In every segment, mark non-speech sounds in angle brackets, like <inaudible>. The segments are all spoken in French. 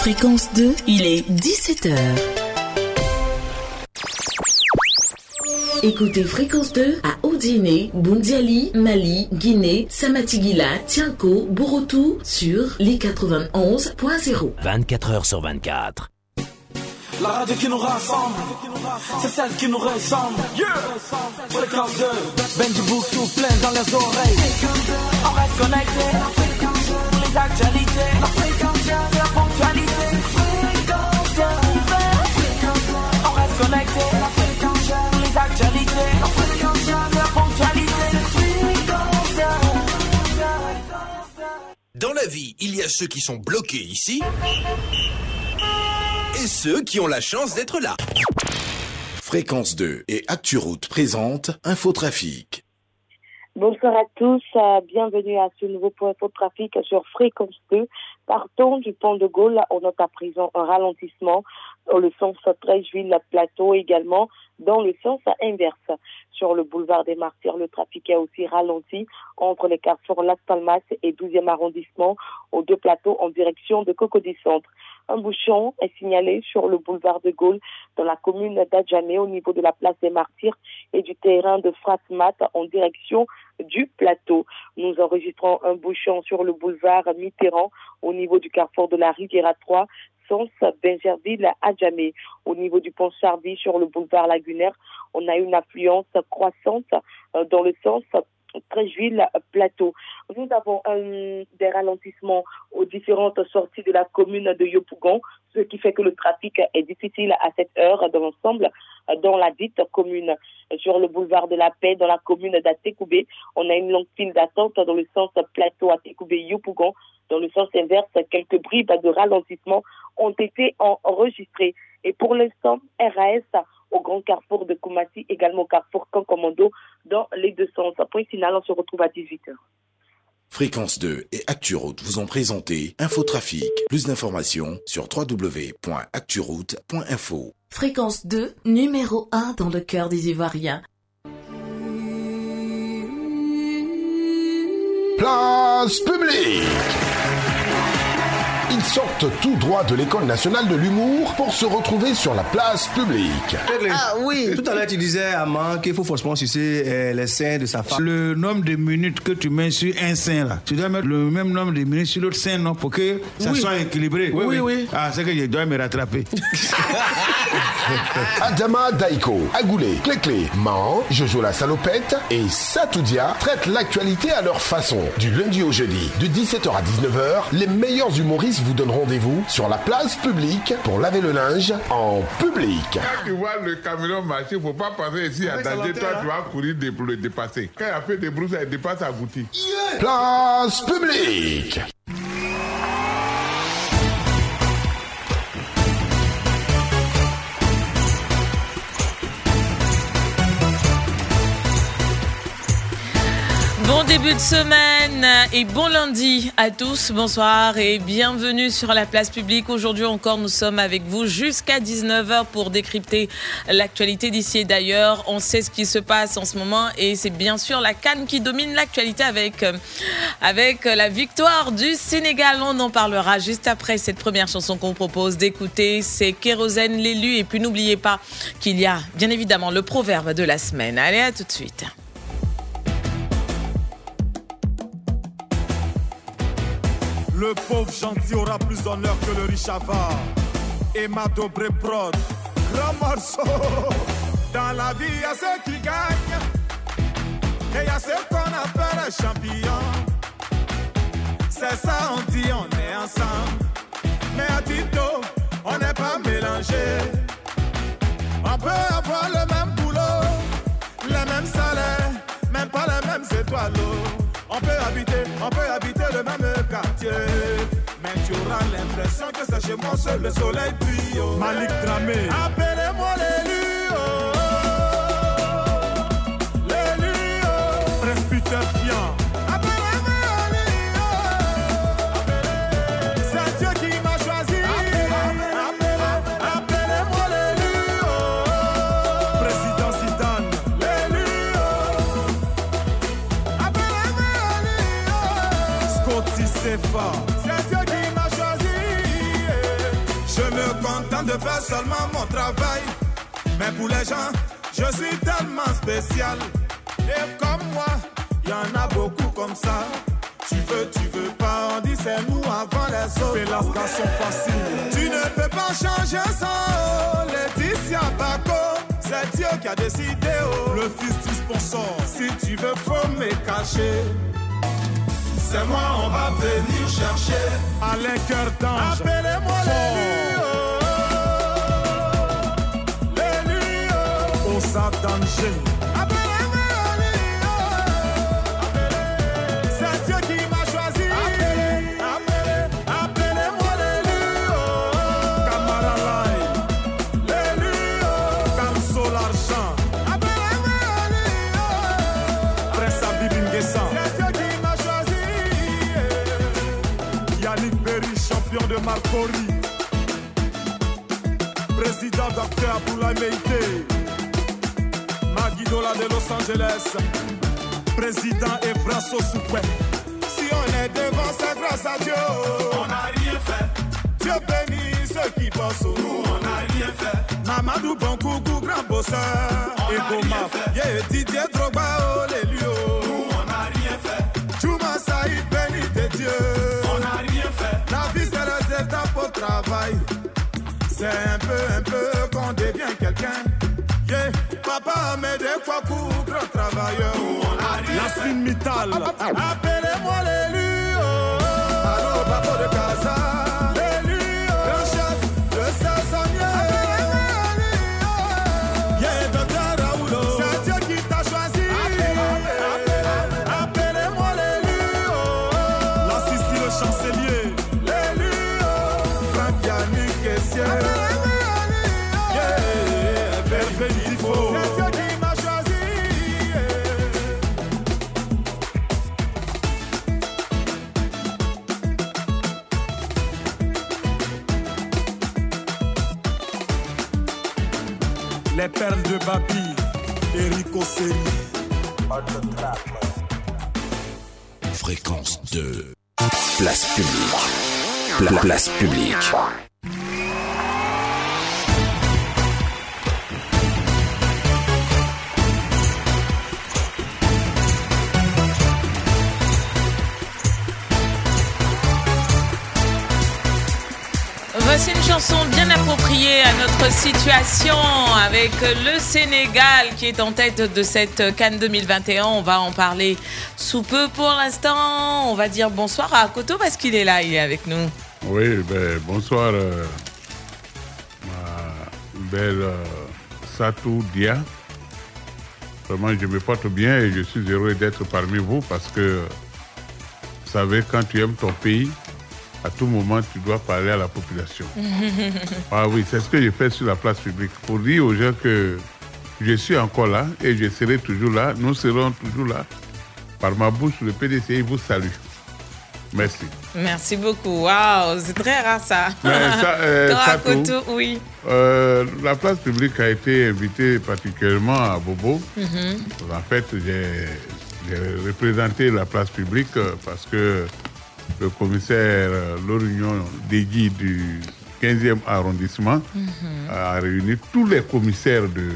Fréquence 2, il est 17h. Écoutez Fréquence 2 à Odiné, Bundiali, Mali, Guinée, Samatigila, Tianko, Borotou sur les 91.0. 24 heures sur 24. La radio qui nous rassemble, c'est celle qui nous ressemble. Yeah. Fréquence 2, Benji Book plein dans les oreilles. On reste connecté, les actualités, Les actualités, la ponctualité. Dans la vie, il y a ceux qui sont bloqués ici et ceux qui ont la chance d'être là. Fréquence 2 et ActuRoute présente Infotrafic. Bonsoir à tous, euh, bienvenue à ce nouveau point Infotrafic sur Fréquence 2. Partons du pont de Gaulle, on note à présent un ralentissement le sens Trècheville-Plateau également dans le sens inverse. Sur le boulevard des Martyrs, le trafic est aussi ralenti entre les carrefours Las Palmas et 12e arrondissement aux deux plateaux en direction de Cocody Centre. Un bouchon est signalé sur le boulevard de Gaulle dans la commune d'Adjamé au niveau de la place des Martyrs et du terrain de Frasmat en direction du plateau. Nous enregistrons un bouchon sur le boulevard Mitterrand au niveau du carrefour de la Riviera 3 sens Benjerville à Djamé. Au niveau du pont Chardy sur le boulevard On a une affluence croissante euh, dans le sens Trècheville Plateau. Nous avons des ralentissements aux différentes sorties de la commune de Yopougon, ce qui fait que le trafic est difficile à cette heure dans l'ensemble dans la dite commune. Sur le boulevard de la Paix, dans la commune d'Atekoubé, on a une longue file d'attente dans le sens plateau Atekoubé-Yopougon. Dans le sens inverse, quelques bribes de ralentissement ont été enregistrées. Et pour l'instant, RAS au grand carrefour de Koumassi, également au carrefour Cancommando, dans les deux sens. Point final, on se retrouve à 18h. Fréquence 2 et ActuRoute vous ont présenté Infotrafic. Plus d'informations sur www.acturoute.info. Fréquence 2, numéro 1 dans le cœur des Ivoiriens. Place publique ils sortent tout droit de l'école nationale de l'humour pour se retrouver sur la place publique. Ah oui, tout à l'heure tu disais à Man qu'il faut forcément sucer euh, les seins de sa femme. Le nombre de minutes que tu mets sur un sein là, tu dois mettre le même nombre de minutes sur l'autre sein non pour que ça Oui. soit équilibré. Oui, oui, oui. Ah, c'est que je dois me rattraper. <laughs> Adama Daiko, Agoulé, Cléclé, Man, Jojo la salopette et Satoudia traitent l'actualité à leur façon. Du lundi au jeudi, de 17h à 19h, les meilleurs humoristes vous donnent rendez-vous sur la place publique pour laver le linge en public. Quand tu vois le camion marcher, il ne faut pas penser ici à danger. Toi, tu vas courir pour le dépasser. Quand il a fait des brousses, il dépasse à Goutti. Place publique Bon début de semaine et bon lundi à tous. Bonsoir et bienvenue sur la place publique. Aujourd'hui encore, nous sommes avec vous jusqu'à 19h pour décrypter l'actualité d'ici et d'ailleurs. On sait ce qui se passe en ce moment et c'est bien sûr la Cannes qui domine l'actualité avec, euh, avec la victoire du Sénégal. On en parlera juste après cette première chanson qu'on propose d'écouter. C'est Kérosène l'élu. Et puis n'oubliez pas qu'il y a bien évidemment le proverbe de la semaine. Allez, à tout de suite. Le pauvre gentil aura plus d'honneur que le riche avare. Et ma dobré prod, grand morceau. Dans la vie, il y a ceux qui gagnent. Et il y a ceux qu'on appelle les champions. C'est ça, on dit, on est ensemble. Mais à Tito, on n'est pas mélangés. On peut avoir le quartier. Mais tu auras l'impression que c'est chez moi seul le soleil brille. Malik Dramé. Appelez-moi l'élu. Faire seulement mon travail. Mais pour les gens, je suis tellement spécial. Et comme moi, y en a beaucoup comme ça. Tu veux, tu veux pas, on dit c'est nous avant les autres. Fais la sont facile. Tu ne peux pas changer ça, oh, Laetitia Bako. C'est Dieu qui a décidé, oh. Le fils du sponsor. Si tu veux, faut me cacher. C'est moi, on va venir chercher. Alain Cœur d'Ange. Appelez-moi l'élu, oh. Appelez-moi l'élu, oh. C'est Dieu qui m'a choisi. Appelez- Appelez-moi l'élu, Line. L'élu. Camso l'argent. Appelez-moi. Prince. C'est Dieu qui m'a choisi. Yannick Berry, champion de Marcori. Président Dr. Aboulaye Meïté. De Los Angeles. Président Evraso Soukwe. Si on est devant, c'est grâce à Dieu. On n'a rien fait. Dieu bénit ceux qui bossent. Nous, on n'a rien fait. Mamadou Bonkougou, grand bosseur. On Map. fait. Yeah, Didier Drogba, oh les lieux. Nous, on n'a rien fait. Juma Saïd, béni de Dieu. On n'a rien fait. La vie, c'est étapes au travail. C'est un peu, un peu qu'on. Yeah, papa Amédé Kwaku, grand travailleur. Yasmine Mittal. Appelez-moi Perles de Babi. Eric Osseri. Fréquence 2. Place publique. Pla- place publique. Voici une chanson bien à notre situation avec le Sénégal qui est en tête de cette Cannes 2021. On va en parler sous peu pour l'instant. On va dire bonsoir à Koto parce qu'il est là, il est avec nous. Oui, ben, bonsoir, euh, ma belle euh, Satou Dia. Vraiment, je me porte bien et je suis heureux d'être parmi vous parce que, vous savez, quand tu aimes ton pays, à tout moment, tu dois parler à la population. <laughs> Ah oui, c'est ce que je fais sur la place publique pour dire aux gens que je suis encore là et je serai toujours là. Nous serons toujours là. Par ma bouche, le PDCI vous salue. Merci. Merci beaucoup. Waouh, c'est très rare ça. Ça, <laughs> euh, Satou, Koto, oui. euh, la place publique a été invitée particulièrement à Bobo. Mhm. En fait, j'ai j'ai représenté la place publique euh, parce que le commissaire euh, Lorignon Degui du 15e arrondissement a réuni tous les commissaires de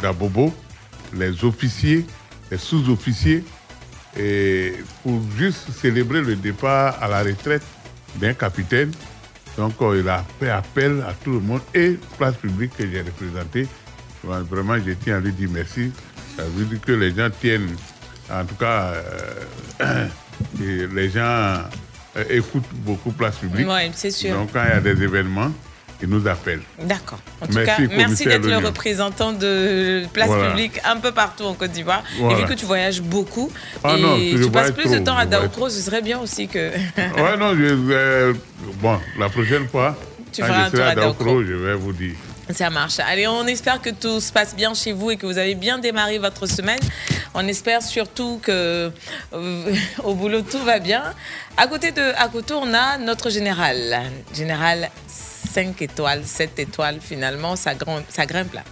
d'Abobo, les officiers, les sous-officiers, et pour juste célébrer le départ à la retraite d'un capitaine. Donc, euh, il a fait appel à tout le monde et place publique que j'ai représentée. Vraiment, je tiens à lui dire merci. Ça veut dire que les gens tiennent, en tout cas, euh, <clears throat> et les gens euh, écoutent beaucoup place publique. Oui, c'est sûr. Donc, quand il y a des événements, ils nous appellent. D'accord. En tout Merci, cas, merci d'être le représentant de place Voilà. publique un peu partout en Côte d'Ivoire. Voilà. Et vu que tu voyages beaucoup Ah et non, tu je passes plus de temps à Daokro, ce serait bien aussi que. ouais, non, je, euh, bon, la prochaine fois, Tu quand je serai tour à Daokro. je vais vous dire. Ça marche. Allez, on espère que tout se passe bien chez vous et que vous avez bien démarré votre semaine. On espère surtout que euh, <laughs> au boulot tout va bien. À côté de à côté, on a notre général. Général 5 étoiles, 7 étoiles finalement, ça grimpe, ça grimpe là.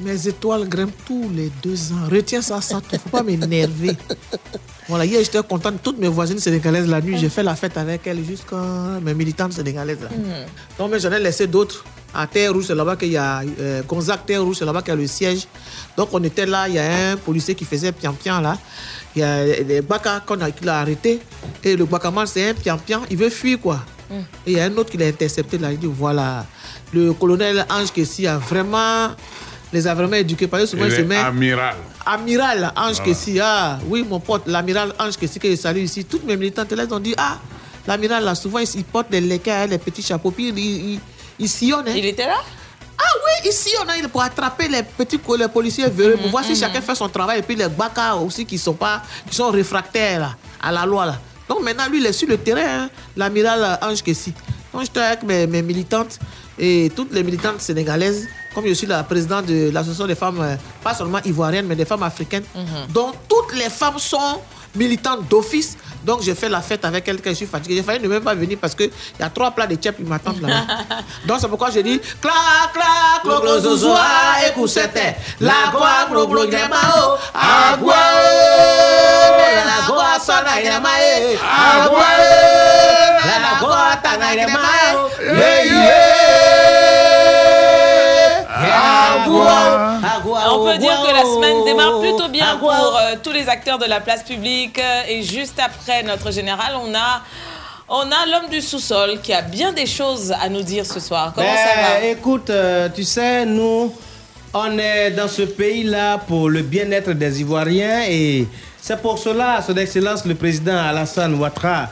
Mes étoiles grimpent tous les deux ans. Retiens ça, ça, faut pas m'énerver. <laughs> Voilà, hier j'étais contente. Toutes mes voisines sénégalaises, la nuit, j'ai fait la fête avec elles jusqu'à mes militantes sénégalaises. Là. Mhm. Donc, mais j'en ai laissé d'autres À Terre Rouge, c'est là-bas qu'il y a euh, Gonzague Terre Rouge, c'est là-bas qu'il y a le siège. Donc on était là, il y a un policier qui faisait pian-pian là. Il y a les Baka qu'on a, qu'il a arrêté. Et le Bakaman, c'est un pian-pian, il veut fuir quoi. Mm. Et il y a un autre qui l'a intercepté là, il dit voilà, le colonel Ange Kessi a vraiment, les a vraiment éduqués. Parce que souvent, il Il se est met. amiral. Amiral Ange Voilà. Kessi, ah oui, mon pote, l'amiral Ange Kessi que je salue ici. Toutes mes militantes là, ils ont dit, ah, l'amiral là, souvent, il, porte des léquins, les petits chapeaux, puis il, il, il sillonne. hein. Il était là? Ah oui, ici, on a pour attraper les petits les policiers véreux, pour voir si chacun fait son travail, et puis les baka aussi qui sont, pas, qui sont réfractaires là, à la loi. Là. Donc maintenant, lui, il est sur le terrain, hein, l'amiral Ange Kessi. Donc j'étais avec mes, mes militantes et toutes les militantes sénégalaises, comme je suis la présidente de l'association des femmes, euh, pas seulement ivoiriennes, mais des femmes africaines, dont toutes les femmes sont militantes d'office. Donc j'ai fait la fête avec quand je suis fatigué. J'ai failli ne même pas venir parce qu'il y a trois plats de tchèp qui m'attendent là. Donc c'est pourquoi j'ai dit clac clac clo clo la gremao agua la agua la tana On peut dire que la semaine démarre plutôt bien pour euh, tous les acteurs de la place publique. Euh, Et juste après notre général, on a, on a l'homme du sous-sol qui a bien des choses à nous dire ce soir. Comment ça va? Ben, Écoute, euh, tu sais, nous, on est dans ce pays-là pour le bien-être des Ivoiriens et c'est pour cela, Son Excellence le président Alassane Ouattara,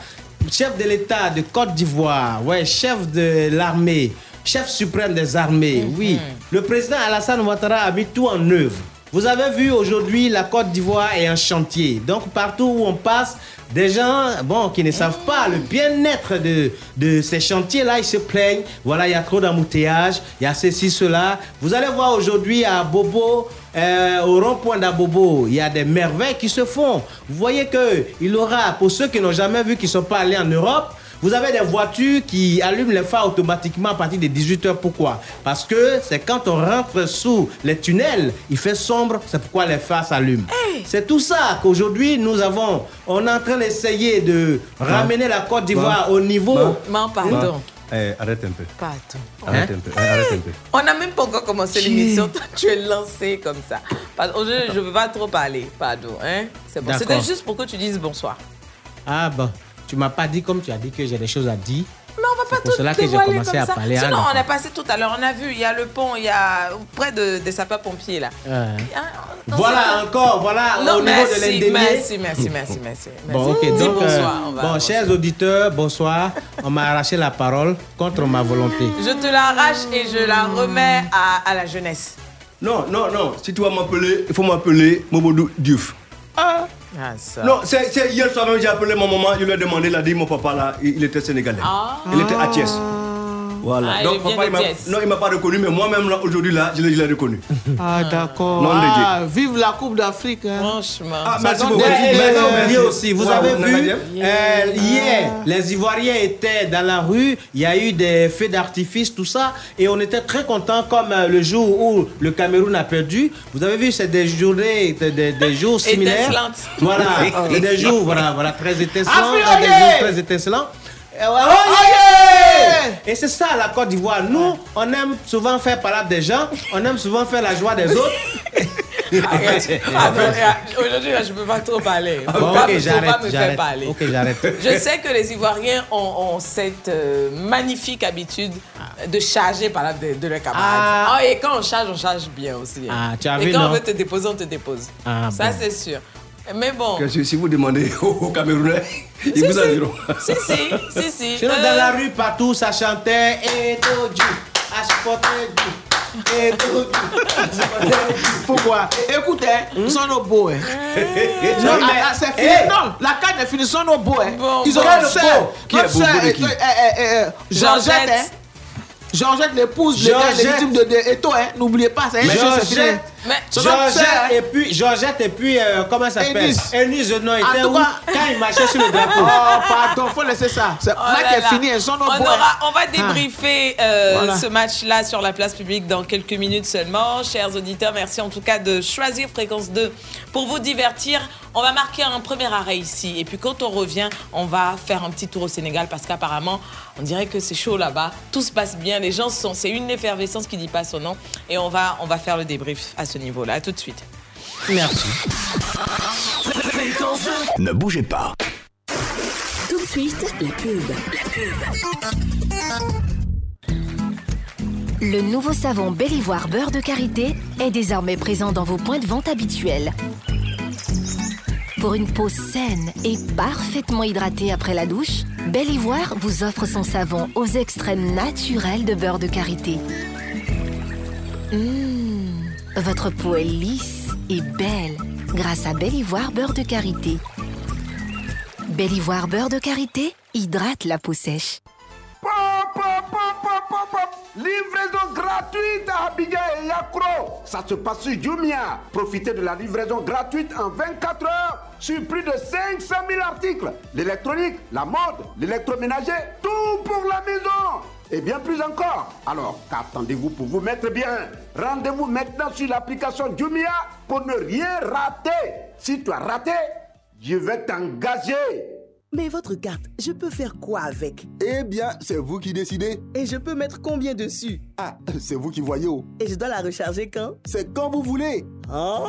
chef de l'État de Côte d'Ivoire, ouais, chef de l'armée, chef suprême des armées, oui, le président Alassane Ouattara a mis tout en œuvre. Vous avez vu aujourd'hui, la Côte d'Ivoire est en chantier. Donc partout où on passe, des gens bon, qui ne savent pas le bien-être de, de ces chantiers-là, ils se plaignent. Voilà, il y a trop d'embouteillages, il y a ceci, cela. Vous allez voir aujourd'hui à Bobo, euh, au rond-point d'Abobo, il y a des merveilles qui se font. Vous voyez qu'il aura, pour ceux qui n'ont jamais vu, qui ne sont pas allés en Europe, vous avez des voitures qui allument les phares automatiquement à partir de 18h. Pourquoi? Parce que c'est quand on rentre sous les tunnels, il fait sombre, c'est pourquoi les phares s'allument. C'est tout ça qu'aujourd'hui nous avons. On est en train d'essayer de ramener la Côte d'Ivoire au niveau. Non, pardon. Eh, arrête un peu. Pardon. Arrête un peu. eh, Arrête un peu. On n'a même pas encore commencé l'émission. Toi, tu es lancé comme ça. Pardon, je ne veux pas trop parler. Pardon. Hein? C'est bon. D'accord. C'était juste pour que tu dises bonsoir. Ah bon, tu m'as pas dit comme tu as dit que j'ai des choses à dire. Mais on va pas C'est pour tout cela que j'ai commencé comme à parler. Sinon, on est passé tout à l'heure. On a vu, il y a le pont, il y a près de, des sapeurs-pompiers là. Voilà encore, voilà Non, au niveau merci, de l'indemnité. merci, merci, merci, merci, <laughs> Bon, ok, donc, bonsoir, euh, on va bon, avancer. chers auditeurs, bonsoir. On m'a arraché la parole contre ma volonté. Je te l'arrache et je la remets à, à la jeunesse. Non, non, non. Si tu vas m'appeler, il faut m'appeler Mobodou Diouf. Ah, ça. Non, c'est hier soir même, j'ai appelé mon maman, je lui ai demandé, il a dit, mon papa là, il, il était sénégalais. Ah. Il était à Thiès. Voilà. Ah, Donc, papa, il non, il m'a pas reconnu, mais moi-même, là, aujourd'hui, là, je l'ai reconnu. Ah, d'accord. Ah, vive la Coupe d'Afrique. hein. Franchement. Ah, Ça merci beaucoup. Merci, aussi. Vous Ouais, avez vous vu, dit euh, hier, les Ivoiriens étaient dans la rue, il y a eu des feux d'artifice, tout ça, et on était très contents comme euh, le jour où le Cameroun a perdu. Vous avez vu, c'est des journées, des, des- des jours <laughs> similaires. Étincelantes. Voilà, <laughs> et des jours, voilà, voilà, très étincelants, très étincelants. Et ouais, oh, yeah! Et c'est ça la Côte d'Ivoire. Nous, on aime souvent faire parler des gens, on aime souvent faire la joie des autres. <laughs> Ah, euh, Aujourd'hui, je ne peux pas trop parler. Ah, bon, pas, ok, faut j'arrête, pas me faire parler. Ok, j'arrête. Je sais que les Ivoiriens ont, ont cette euh, magnifique habitude de charger par là de, de leurs camarades. Ah. Ah, et quand on charge, on charge bien aussi. hein. Ah, tu as et vu, quand non? on veut te déposer, on te dépose. Ah, Ça, bon. c'est sûr. Mais bon. Que si vous demandez <laughs> aux Camerounais, ils Si, vous en si. diront. Si, si, si, si. Sinon, Euh, dans la rue, partout, ça chantait Et Toju, Ashpoteju, Et Toju. Pourquoi? Écoute, hein, ils sont nos beaux. Hein. non, Non, mais- ah, c'est fini. Hey. Non, la canne est finie, ils sont nos beaux. Hein. Bon, ils ont beau sœur. Notre sœur, euh, euh, euh, euh, Georgette, Georgette. l'épouse le gars légitime de, Eto, hein. N'oubliez pas, c'est fini. Georgette, Georgette et puis, Georgette et puis, euh, comment ça s'appelle? Ennis. Ennis, non, était où? Quand il marchait sur le drapeau. <laughs> Oh, pardon, faut laisser ça. C'est Oh match est fini, ils sont on, aura- on va débriefer euh, Voilà. ce match-là sur la place publique dans quelques minutes seulement. Chers auditeurs, merci en tout cas de choisir Fréquence 2 pour vous divertir. On va marquer un premier arrêt ici. Et puis quand on revient, on va faire un petit tour au Sénégal parce qu'apparemment, on dirait que c'est chaud là-bas. Tout se passe bien. Les gens sont. C'est une effervescence qui dit pas son nom. Et on va, on va faire le débrief à ce niveau-là. Tout de suite. Merci. Ne bougez pas. Tout de suite, la pub. La pub. Le nouveau savon Bellivoire beurre de karité est désormais présent dans vos points de vente habituels. Pour une peau saine et parfaitement hydratée après la douche, Bellivoire vous offre son savon aux extraits naturels de beurre de karité. Mmh, votre peau est lisse et belle grâce à Bellivoire beurre de karité. Bellivoire beurre de karité hydrate la peau sèche. Livraison gratuite à Abidjan et Yakro. Ça se passe sur Jumia. Profitez de la livraison gratuite en 24 heures sur plus de 500 000 articles. L'électronique, la mode, l'électroménager, tout pour la maison. Et bien plus encore. Alors, qu'attendez-vous pour vous mettre bien? Rendez-vous maintenant sur l'application Jumia pour ne rien rater. Si tu as raté, je vais t'engager. Mais votre carte, je peux faire quoi avec? Eh bien, c'est vous qui décidez. Et je peux mettre combien dessus? Ah, c'est vous qui voyez où. Et je dois la recharger quand? C'est quand vous voulez. Oh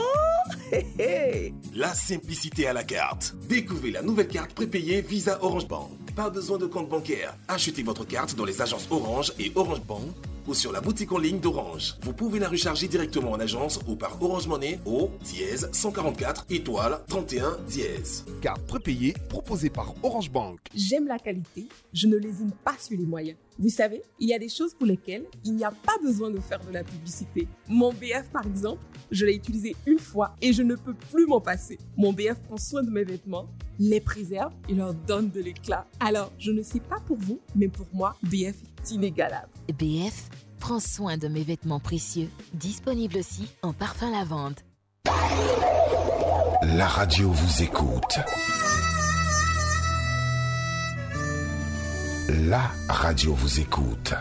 hé, hé. La simplicité à la carte. Découvrez la nouvelle carte prépayée Visa Orange Bank. Pas besoin de compte bancaire. Achetez votre carte dans les agences Orange et Orange Bank ou sur la boutique en ligne d'Orange. Vous pouvez la recharger directement en agence ou par Orange Money au dièse 144 étoile 31 dièse. Carte prépayée proposée par Orange Bank. J'aime la qualité, je ne lésine pas sur les moyens. Vous savez, il y a des choses pour lesquelles il n'y a pas besoin de faire de la publicité. Mon BF, par exemple, je l'ai utilisé une fois et je ne peux plus m'en passer. Mon BF prend soin de mes vêtements, les préserve et leur donne de l'éclat. Alors, je ne sais pas pour vous, mais pour moi, BF est inégalable. BF prend soin de mes vêtements précieux, disponible aussi en parfum lavande. La radio vous écoute. La radio vous écoute.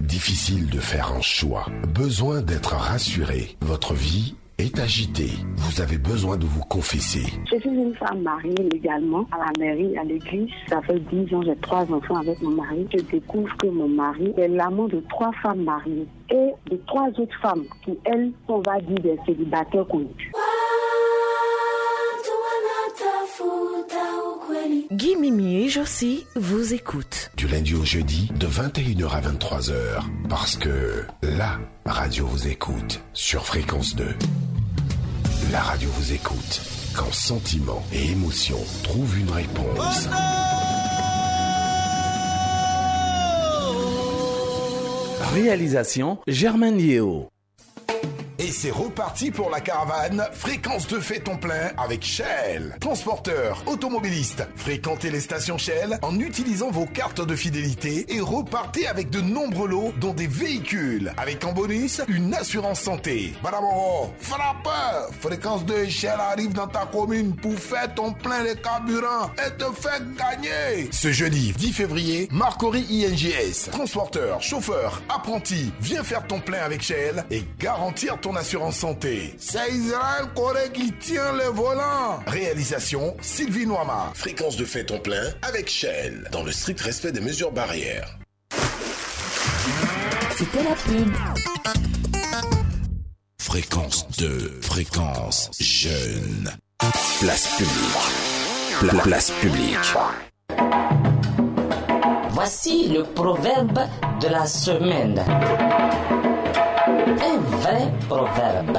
Difficile de faire un choix. Besoin d'être rassuré. Votre vie est agitée. Vous avez besoin de vous confesser. Je suis une femme mariée légalement à la mairie, à l'église. Ça fait 10 ans, j'ai trois enfants avec mon mari. Je découvre que mon mari est l'amant de trois femmes mariées et de trois autres femmes qui, elles, on va dire des célibataires connus. Guy Mimi et Josie vous écoutent. Du lundi au jeudi, de 21h à 23h. Parce que la radio vous écoute sur Fréquence 2. La radio vous écoute quand sentiment et émotion trouvent une réponse. Réalisation Germaine Yeo. Et c'est reparti pour la caravane Fréquence de fait ton plein avec Shell. Transporteur, automobiliste, fréquentez les stations Shell en utilisant vos cartes de fidélité et repartez avec de nombreux lots dont des véhicules. Avec en bonus, une assurance santé. Bravo, frappeur Fréquence 2 Shell arrive dans ta commune pour faire ton plein de carburant et te faire gagner. Ce jeudi 10 février, Marcory INGS, transporteur, chauffeur, apprenti, viens faire ton plein avec Shell et garantir ton assurance santé. C'est Israël Corée qui tient le volant. Réalisation Sylvie Noama. Fréquence de fait ton plein avec Shell. Dans le strict respect des mesures barrières. C'était la pub. Fréquence 2, fréquence jeune. Place publique. Pla- place publique. Voici le proverbe de la semaine. Un vrai proverbe.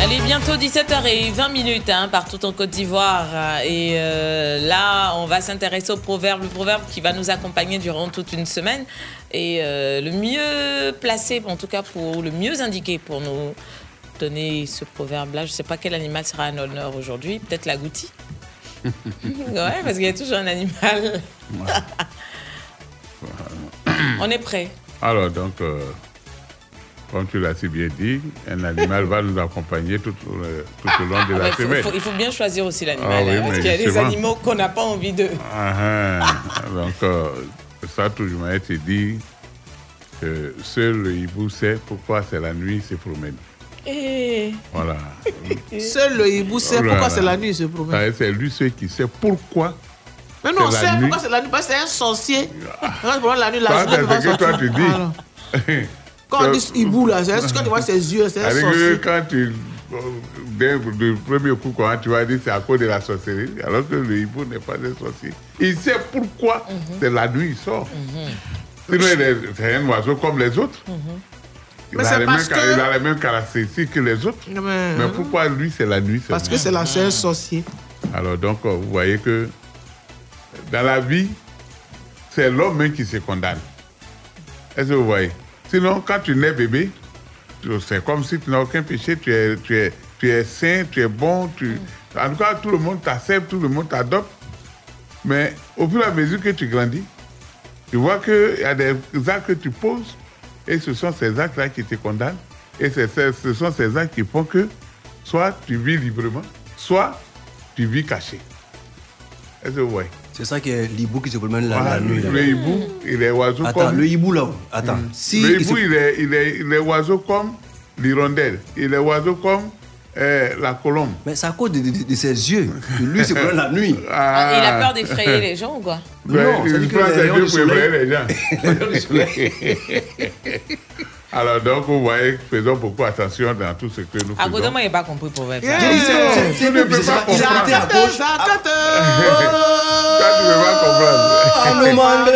Allez, bientôt 17h20 minutes hein, partout en Côte d'Ivoire. Et euh, là, on va s'intéresser au proverbe, le proverbe qui va nous accompagner durant toute une semaine. Et euh, le mieux placé, en tout cas pour le mieux indiqué pour nous donner ce proverbe-là, je ne sais pas quel animal sera à l'honneur aujourd'hui, peut-être la goutti. <laughs> ouais, parce qu'il y a toujours un animal. On est prêt. Alors, donc, euh, comme tu l'as si bien dit, un animal va nous accompagner tout, le- tout au long de Ah, la faut- semaine. faut- il faut bien choisir aussi l'animal, Ah oui, hein, parce qu'il y a des animaux qu'on n'a pas envie de. Ah, ah. donc, euh, ça, toujours été dit que seul le hibou sait pourquoi c'est la nuit, se promène. Voilà. <laughs> Seul le hibou sait pourquoi Voilà. c'est la nuit, se promène. Ah, C'est lui seul qui sait pourquoi. Mais non, la nuit. pourquoi c'est la nuit Parce que c'est un sorcier. Quand pendant la nuit, la journée, c'est ce que toi tu dis. Quand on <laughs> dit hibou, là, c'est quand tu vois ses yeux, c'est un sorcier. que quand tu. Dès le premier coup, quand tu vas dire c'est à cause de la sorcellerie, alors que le hibou n'est pas un sorcier. Il sait pourquoi c'est la nuit, il sort. Sinon, il est- c'est un oiseau comme les autres. Il, Mais a les parce mêmes, que- il a les mêmes caractéristiques que les autres. Mais- Mais pourquoi lui, c'est la nuit Parce que c'est la seule sorcier. Alors donc, euh, vous voyez que dans la vie, c'est l'homme qui se condamne. Est-ce que vous voyez? Sinon, quand tu nais bébé, c'est comme si tu n'as aucun péché, tu es, tu, es, tu es saint, tu es bon, tu... En tout cas, tout le monde t'accepte, tout le monde t'adopte. Mais au fur et à mesure que tu grandis, tu vois qu'il y a des actes que tu poses et ce sont ces actes-là qui te condamnent. Et ce sont ces actes qui font que soit tu vis librement, soit tu vis caché. Est-ce que vous voyez? C'est ça qui est l'hibou qui se promène la, Voilà, la nuit. là. Le hibou, il est oiseau Attends, comme... le hibou là. Attends. Mm. Si le il hibou, se- il, est, il, est, il est oiseau comme l'hirondelle. Il est oiseau comme euh, la colombe. Mais c'est à cause de, de- de ses yeux lui se promène la nuit. <laughs> Ah, il a peur d'effrayer les gens ou quoi Ben, Non, il prend les ses yeux pour effrayer les gens. <laughs> <laughs> Alors donc, vous voyez, faisons beaucoup attention dans tout ce que nous À faisons. il n'a pas compris pour vrai. Yeah. C'est- c'est- Tu ne peux c'est- pas c'est- c'est- comprendre. c'est- à gauche. Ça, tu ne peux pas comprendre.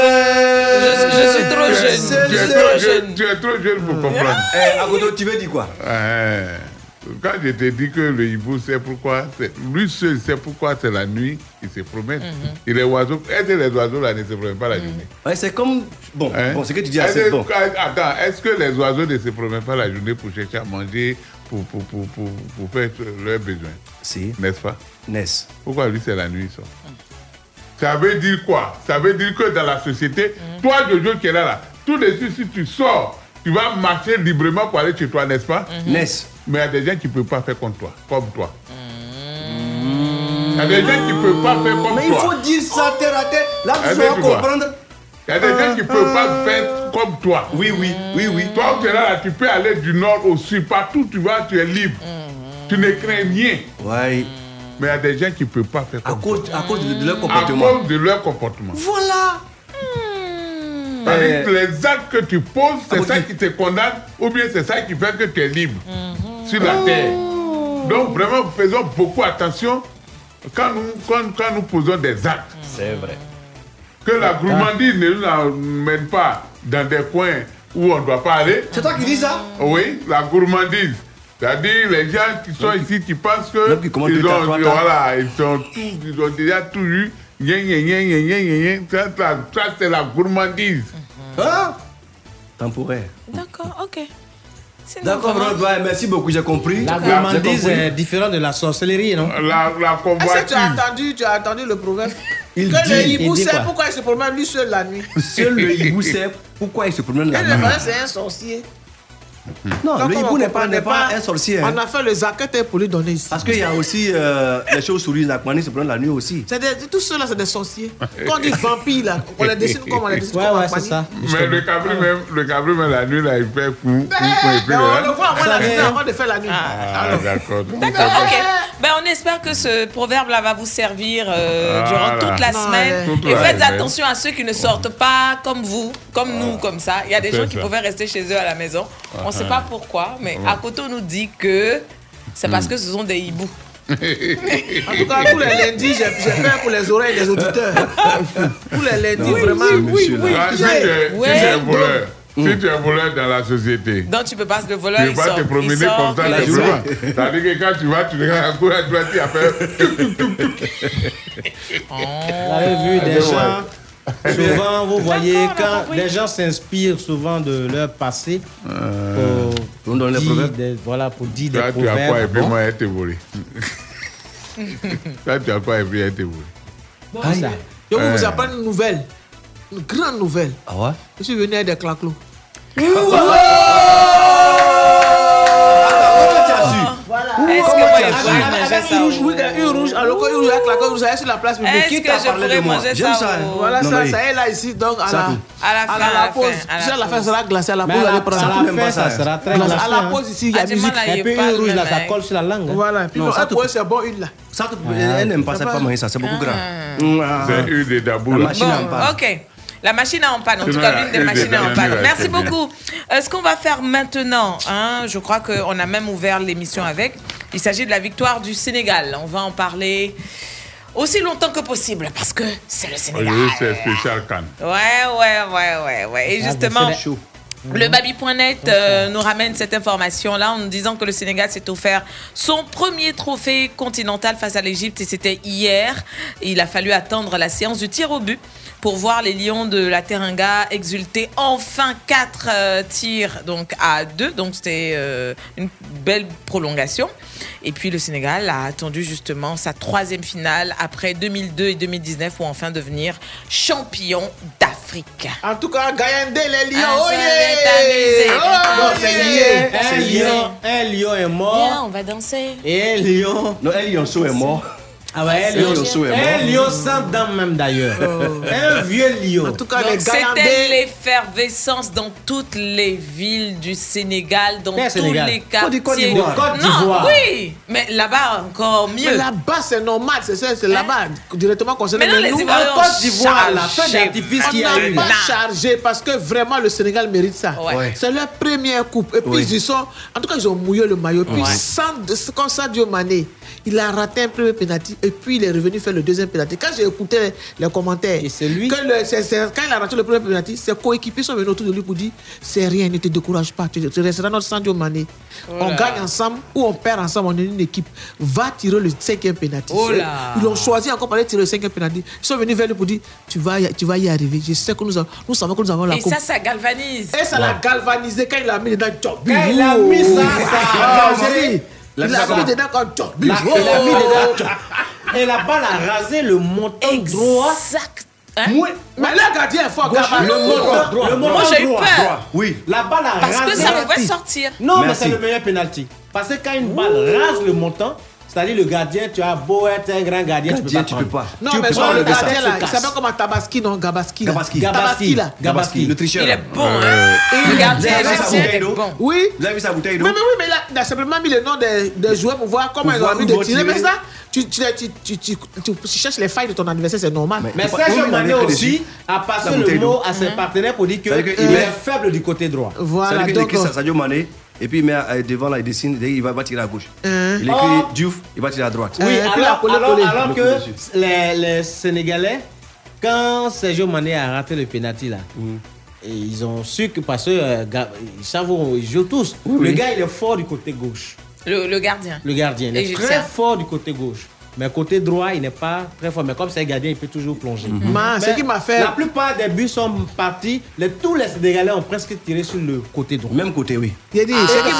Je, je suis trop jeune. Tu es trop jeune, tu es trop jeune pour comprendre. Eh, Agodo, tu veux dire quoi? Ouais. Quand je t'ai dit que le hibou sait pourquoi, c'est- lui seul sait pourquoi c'est la nuit, il se promène. Mhm. Il est oiseau. Est-ce que les oiseaux là ne se promènent pas la journée? Ouais, c'est comme. Bon, Hein? bon ce que tu dis, Est-ce c'est que- bon. Attends, est-ce que les oiseaux ne se promènent pas la journée pour chercher à manger, pour, pour, pour, pour, pour faire leurs besoins? Si. N'est-ce pas? N'est-ce Pourquoi lui, c'est la nuit, ça? Ça veut dire quoi? Ça veut dire que dans la société, toi, Jojo, qui est là, là, tout de suite, si tu sors, tu vas marcher librement pour aller chez toi, n'est-ce pas? N'est-ce Mais il y a des gens qui ne peuvent pas faire comme toi. Comme toi. Il y a des gens qui ne peuvent pas faire comme Mais il toi. faut dire ça terre à terre. Là, tu vas comprendre. Il y a des gens qui ne peuvent pas faire comme toi. Oui, oui, oui, oui. Toi, tu es là, tu peux aller du nord au sud. Partout où tu vas, tu es libre. Tu ne crains rien. Ouais. Mais il y a des gens qui ne peuvent pas faire comme cause, à cause de, leur À comportement. cause de leur comportement. Voilà. C'est-à-dire Eh. que les actes que tu poses, c'est ça qui te condamne, ou bien c'est ça qui fait que tu es libre sur la terre. Donc vraiment, faisons beaucoup attention quand nous, quand, quand nous posons des actes. C'est vrai. Que la gourmandise ne nous amène pas dans des coins où on ne doit pas aller. C'est toi qui dis ça? Oui, la gourmandise. C'est-à-dire les gens qui sont ici qui pensent que commande ils ont, voilà, ils sont tous, ils ont déjà tout eu. Ça, ça, c'est la gourmandise. Hein? Temporaire. D'accord, ok. D'accord, vraiment- Ronald, ouais, merci beaucoup, j'ai compris. La gourmandise est différente de la sorcellerie, non? La, la Est-ce que tu as entendu, tu as entendu le proverbe? Il Que dit- le hibou sait quoi? pourquoi il se promène lui seul la nuit. Seul le hibou sait pourquoi il se promène la le nuit. c'est un sorcier. Non, Donc, le on hibou n'est pas, un sorcier. hein. On a fait le zaquette pour lui donner ici. Parce qu'il y a aussi euh, les chauves-souris, la Kwani se prennent la nuit aussi. C'est des- tout ceux-là, c'est des sorciers. Quand on dit vampire, là, on les dessine comme on les dessine Ouais, comme ouais, en c'est ça. Mais le cabri même, le cabri même la nuit là, il fait fou, Mais on là. le voit avant la avant de faire la nuit. Ah, d'accord. D'accord, ok. Ben, on espère que ce proverbe-là va vous servir euh, Voilà. durant toute la Non, semaine. toute Et la faites semaine. attention à ceux qui ne sortent pas comme vous, comme nous, comme ça. Il y a des gens qui pouvaient rester chez eux à la maison. On ne sait pas pourquoi, mais à côté, on nous dit que c'est parce que ce sont des hiboux. En tout cas, tous les lundis, j'ai peur pour les oreilles des auditeurs. <laughs> Tous les lundis, vraiment. Ah, si tu es- si Ouais. Tu voleur, si tu es voleur dans la société, Donc, tu peux pas le tu voleur, ne il vas pas sort. te promener sort, comme ça. C'est-à-dire que quand tu vas, tu regardes à gauche, à droite, tu as fait. Vous avez vu des Ouais. gens. Souvent, vous voyez, on quand les gens s'inspirent souvent de leur passé On pour dire proverbes. des, voilà, pour dire des <laughs> Toi, tu as quoi et proverbes. puis Bon. moi, elle volé. Ça, tu n'as pas bien été voulu. Bon, ça. Je vais vous Euh. apprendre une nouvelle. Une grande nouvelle. Ah ouais? Je suis venu avec des claclos. Sur la place publique. Est-ce Qui que t'a je parlé pourrais de moi manger J'aime ça ça. au- Voilà, Non, ça, mais- ça est là, ici, donc à Ça la, tout. À la fin, à à la, la pause. fin, à la Si à la fin pause. sera glacé, à la Mais pause, à allez la, prendre à ça. la fin, ça sera très Glace. glacé. À la hein. pause, ici, il y a Ah, musique. Et puis une rouge, là, ça colle sur la langue. hein. Voilà, puis Non, bon, ça à te- pause, c'est bon, une là. Ça, te- elle n'aime pas, manger ça, c'est beaucoup. Ah. Mm, ah. C'est une. La machine panne. ok. La machine est en panne, en tout cas l'une des machines est en panne. Merci beaucoup. Euh, ce qu'on va faire maintenant, hein, je crois qu'on a même ouvert l'émission avec, il s'agit de la victoire du Sénégal. On va en parler aussi longtemps que possible parce que c'est le Sénégal. Aujourd'hui, c'est spécial Cannes. Ouais, ouais, ouais, ouais, ouais. Et Ah, justement. Le Babi.net euh, nous ramène cette information-là en nous disant que le Sénégal s'est offert son premier trophée continental face à l'Égypte et c'était hier. Il a fallu attendre la séance du tir au but pour voir les Lions de la Teranga exulter enfin quatre euh, tirs donc à deux. Donc c'était euh, une belle prolongation. Et puis le Sénégal a attendu justement sa troisième finale après 2002 et 2019 pour enfin devenir champion d'Afrique. En tout cas, Gayandé, les lions, Ah, oh yeah! Oh, Non, c'est yeah! lié. Un lion, un lion est Viens, mort. on va danser. Et un lion. Non, El Yonso est mort. Ah ouais, un sans dents même d'ailleurs. Un vieux lion. En tout cas, Donc, les C'était l'effervescence dans toutes les villes du Sénégal, dans tous Sénégal les quartiers. Côte d'Ivoire. Oui, mais là-bas encore Mais mieux. là-bas, c'est normal, c'est ça, c'est là-bas, directement concerné. Mais Mais nous, en Côte d'Ivoire, la fin d'artifice on a n'a eu. pas chargé parce que vraiment le Sénégal mérite ça. Ouais. C'est leur première coupe. Et puis Oui. ils y sont. En tout cas, ils ont mouillé le maillot. Puis Ouais. sans, quand Sadio Mané, il a raté un premier penalty et puis il est revenu faire le deuxième penalty. Quand j'ai écouté les, commentaires, Et c'est lui. que le- c'est- c'est- quand il a raté le premier penalty, ses coéquipiers sont venus autour de lui pour dire c'est rien, ne te décourage pas, tu, tu resteras notre Sadio Mané. on là. gagne ensemble ou on perd ensemble, on est une équipe. Va tirer le cinquième penalty. Oh. Ils l'ont choisi encore pour aller tirer le cinquième penalty. Ils sont venus vers lui pour dire tu vas, y- tu vas y arriver. Je sais que nous, avons- nous savons que nous avons la Et coupe. ça, ça galvanise. Et ça l'a galvanisé quand il a mis dedans Job. Quand il a mis ça, ça Ah, a j'ai dit, Il a Il mis ça a mis comment dedans comme Job. La- Il a mis dedans. Et la balle a rasé le montant droit. Exact. Hein? Mais le gardien est fort, le montant droit. Le Moi, montant j'ai eu droit. peur. Oui. La balle a Parce que rasé. ça pouvait sortir. Non, mais c'est le meilleur penalty. Parce que quand une balle rase le montant, c'est-à-dire le gardien, tu as beau être un grand gardien, Gardien, tu tu peux pas. Non, Tu mais pas, le gardien là, il s'appelle comment? Tabaski, non? Gabaski. Gabaski. Gabaski là. Gabaski. Le tricheur. Il est bon, hein? Le gardien Vous avez vu sa égyptien bouteille est d'eau? bon. Oui. Vous avez vu sa bouteille d'eau? Mais, mais oui, mais là, il a simplement mis le nom des, des joueurs pour voir comment ils ont envie de tirer. Mais ça, tu, tu, tu, tu, tu, tu- tu cherches les failles de ton adversaire, c'est normal. Mais pas Mané aussi a passé le bouteille mot à ses partenaires pour dire qu'il est faible du côté droit. Voilà, donc. Sadio Mané, et puis il met euh, devant là, il dessine, il va, va tirer à gauche. Hein. Il écrit Oh. Diouf, il va tirer à droite. Oui, Euh, alors, la coller, alors, que les, les Sénégalais, quand Sergio Mané a raté le penalty là, Mm. et ils ont su que parce que euh, ils savent où ils jouent tous. Oui, le oui. gars il est fort du côté gauche. Le, le gardien. Le gardien il est très fort du côté gauche. Mais côté droit, il n'est pas très fort. Mais comme c'est un gardien, il peut toujours plonger. Man, ce Mais qui m'a fait- La plupart des buts sont partis. Les, tous les Sénégalais ont presque tiré sur le côté droit. Même côté, oui. Il a dit, Ah, ce c'est qui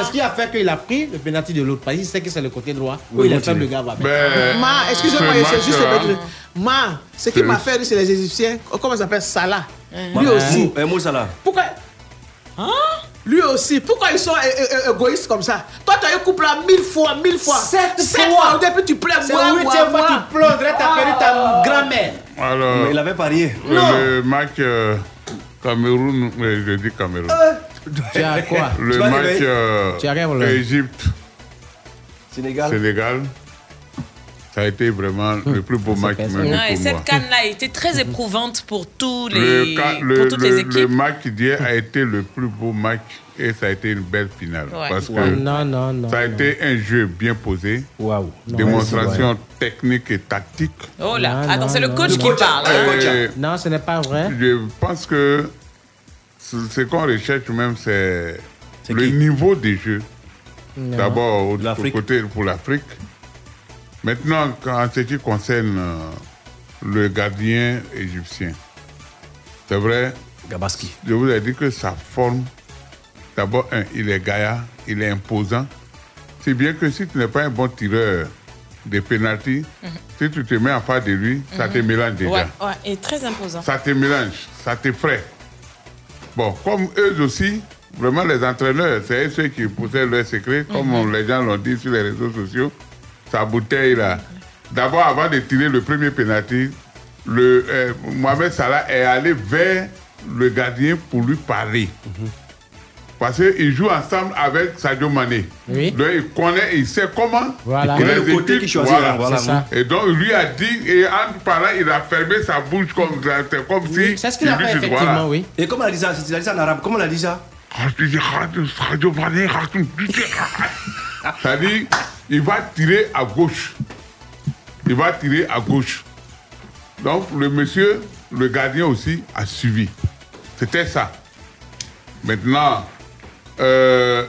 ce ce qui a fait qu'il a pris le penalty de l'autre. Parce qu'il sait que c'est le côté droit. Où Oui, il est faible, le gars va bien. Ben, Ma, excusez-moi, ce c'est juste mettre. Ma, ce qui m'a fait c'est les Égyptiens. Comment ça s'appelle? Salah. Lui Mou- aussi. Un mot, ça là. Lui aussi. Pourquoi ils sont é- é- égoïstes comme ça? Toi, tu as eu couple là mille fois, mille fois. Sept Sept fois. Depuis, tu plais, C'est moi, la moi, huitième fois moi. que tu t'as perdu ta grand-mère. Alors, Mais il avait parié. le match euh, Cameroun, euh, je dis Cameroun. Tu as quoi? Le Tu match euh, Tu as. Égypte, Sénégal. Sénégal, ça a été vraiment le plus beau match même Non, et pour cette moi. canne-là a été très éprouvante pour tous Le, les, le- pour toutes le- les le équipes. match d'hier a été le plus beau match et ça a été une belle finale. Ouais. Parce que Non, non, non. ça a non. été un jeu bien posé, Waouh. Non, démonstration technique et tactique. Oh là, Non, attends, c'est le coach Le qui parle. euh, Non, ce n'est pas vrai. je pense que ce ce qu'on recherche même, c'est le niveau des jeux. D'abord, au côté pour l'Afrique. Maintenant, quand- en ce qui concerne euh, le gardien égyptien, c'est vrai, Gabaski. je vous ai dit que sa forme, d'abord, un, il est gaillard, il est imposant. C'est bien que si tu n'es pas un bon tireur, des pénalties, si tu te mets en face de lui, ça te mélange déjà. Ouais, ouais, et très imposant. Ça te mélange, ça te frais. Bon, comme eux aussi, vraiment les entraîneurs, c'est eux ceux qui possèdent leurs secrets, comme Mhm. les gens l'ont dit sur les réseaux sociaux. Sa bouteille là. D'abord, avant de tirer le premier pénalty, le euh, Mohamed Salah est allé vers le gardien pour lui parler. Parce qu'il joue ensemble avec Sadio Mané. Donc il connaît, il sait comment. Voilà. il connaît le côté qu'il voilà, ça. Et donc il lui a dit, et en parlant, il a fermé sa bouche comme, comme si. C'est ce qu'il a fait, dit, effectivement, voilà. oui. Et comment elle a dit ça? Il a dit ça en arabe. Comment elle a dit ça? C'est-à-dire, <laughs> il va tirer à gauche. Il va tirer à gauche. Donc, le monsieur, le gardien aussi, a suivi. C'était ça. Maintenant, euh,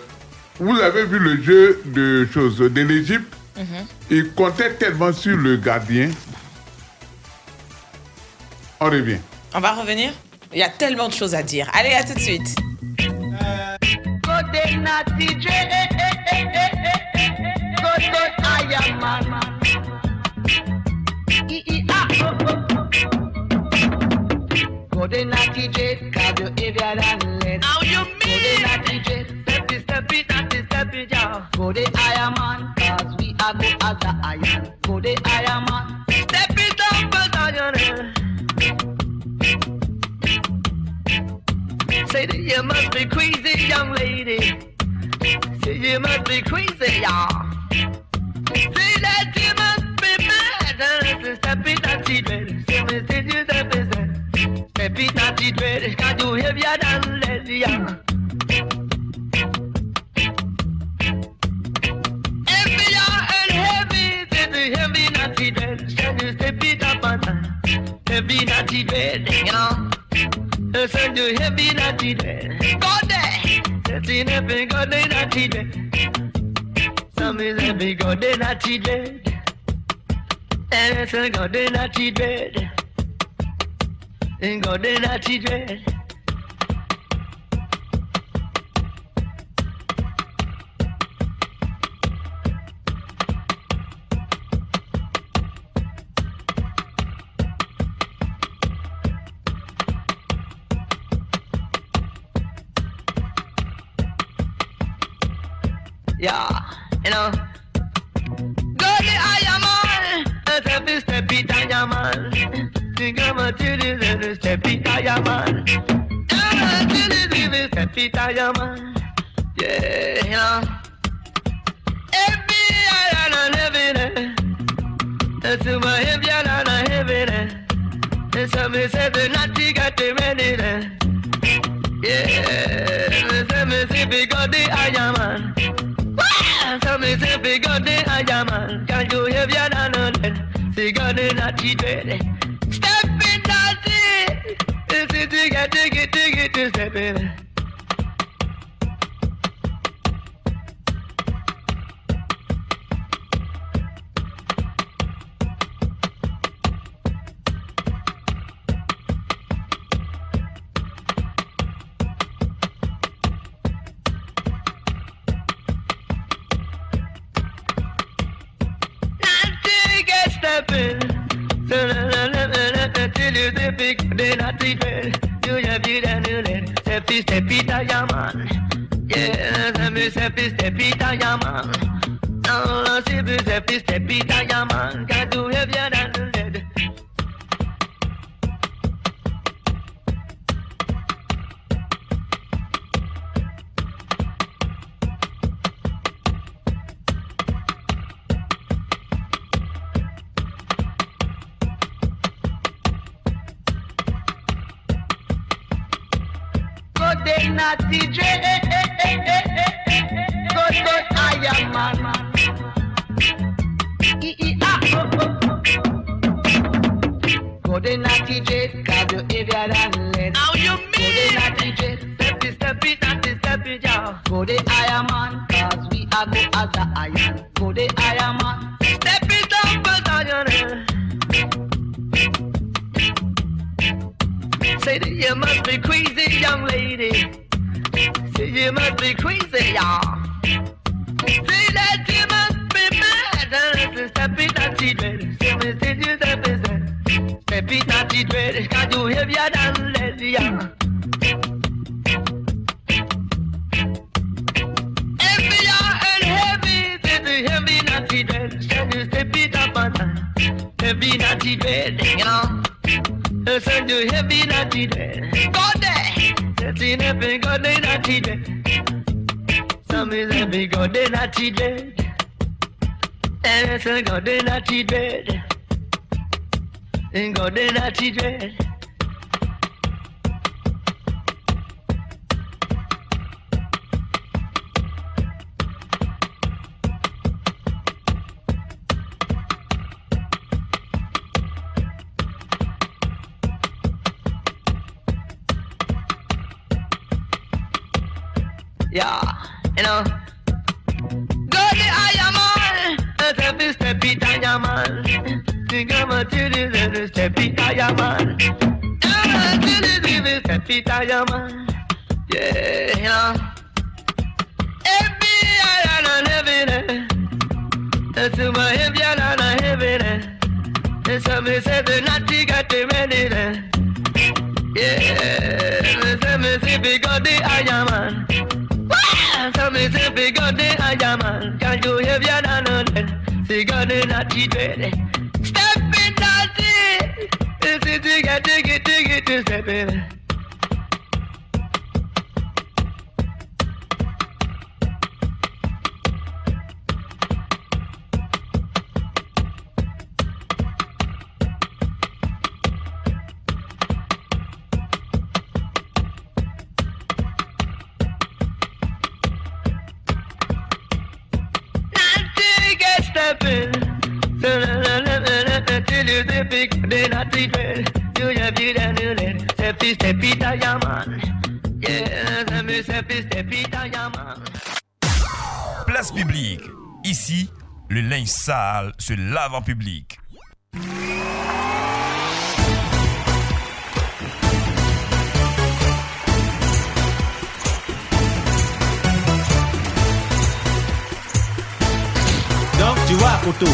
vous avez vu le jeu de choses de l'Égypte. Il comptait tellement sur le gardien. On revient. On va revenir Il y a tellement de choses à dire. Allez, à tout de suite. Côté Iron Man. Ah. Go and Go. Go Iron we are go as the iron. Go Iron Man, step it up. Say that you must be crazy, young lady. You must be crazy, y'all. Say that you must be mad. It's the pita. So me say you the best. The pita chitwed. Can do heavier than lead, yeah. Heavy naughty bed, yeah. Send you heavy naughty bed. Go there. Getting every God in a TJ. Some is every God in a TJ. And it's a God in a TJ. In God in a TJ. Yeah, you know. Go get I am on. this step it this steppy diamond. Think I'm a titty, then it's steppy diamond. a titty, then it's steppy diamond. Yeah, you know. Every I am living. Eh. That's my heavy, I'm a living. And somebody said not naughty got the it. Eh. Yeah, it's and somebody said because the I am. Some me say big God the Iron Man. Can you hear your nano then? See God in a cheated eh? Step in that it Is it to get to get to get to step in big day natty dread You have you then you let Steppy steppy diamond Yeah, steppy steppy steppy diamond No, no, steppy steppy steppy diamond the big dread. You steppy steppy. Yeah, steppy steppy. Place publique. Ici, le linge sale se lave en public. Donc, tu vois, Koto,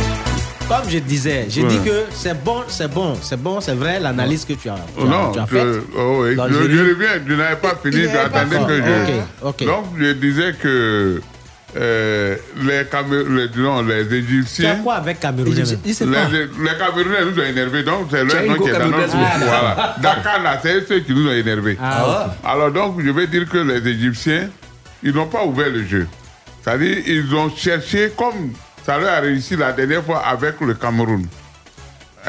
comme je disais, j'ai Ouais. dit que c'est bon, c'est bon, c'est bon, c'est vrai l'analyse que tu as, tu Oh as- non, tu as je, faite. oh oui, je, reviens, je n'avais pas fini, fini. que je... Donc, je disais que euh, les, Camé- les, disons, les Tu Égyptiens... quoi avec Camerounais les, même? Les, les Camerounais nous ont énervés, donc c'est Tu leur nom qui est dans notre. Voilà. <laughs> Dakar, là, c'est ceux qui nous ont énervés. Ah Alors donc, je vais dire que les Égyptiens, ils n'ont pas ouvert le jeu. C'est-à-dire, ils ont cherché, comme ça leur a réussi la dernière fois avec le Cameroun.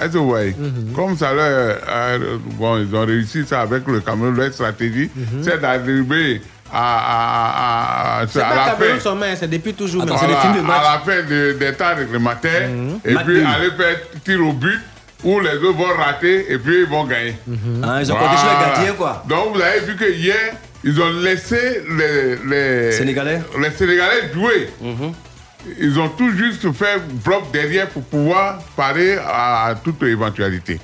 Est-ce que vous voyez? Comme ça leur a- bon, ils ont réussi ça avec le Cameroun, leur stratégie, c'est d'arriver à, à, à, à, C'est à pas la Cameroun fin. sommet, c'est depuis toujours. Voilà, à la fin de- des temps réglementaires, et Match puis nul. aller faire tir au but, où les autres vont rater, et puis ils vont gagner. Ah, ils ont compté sur le gardien, quoi. Donc vous avez vu que hier, ils ont laissé les, les Sénégalais. les Sénégalais jouer. Ils ont tout juste fait bloc derrière pour pouvoir parer à, toute éventualité.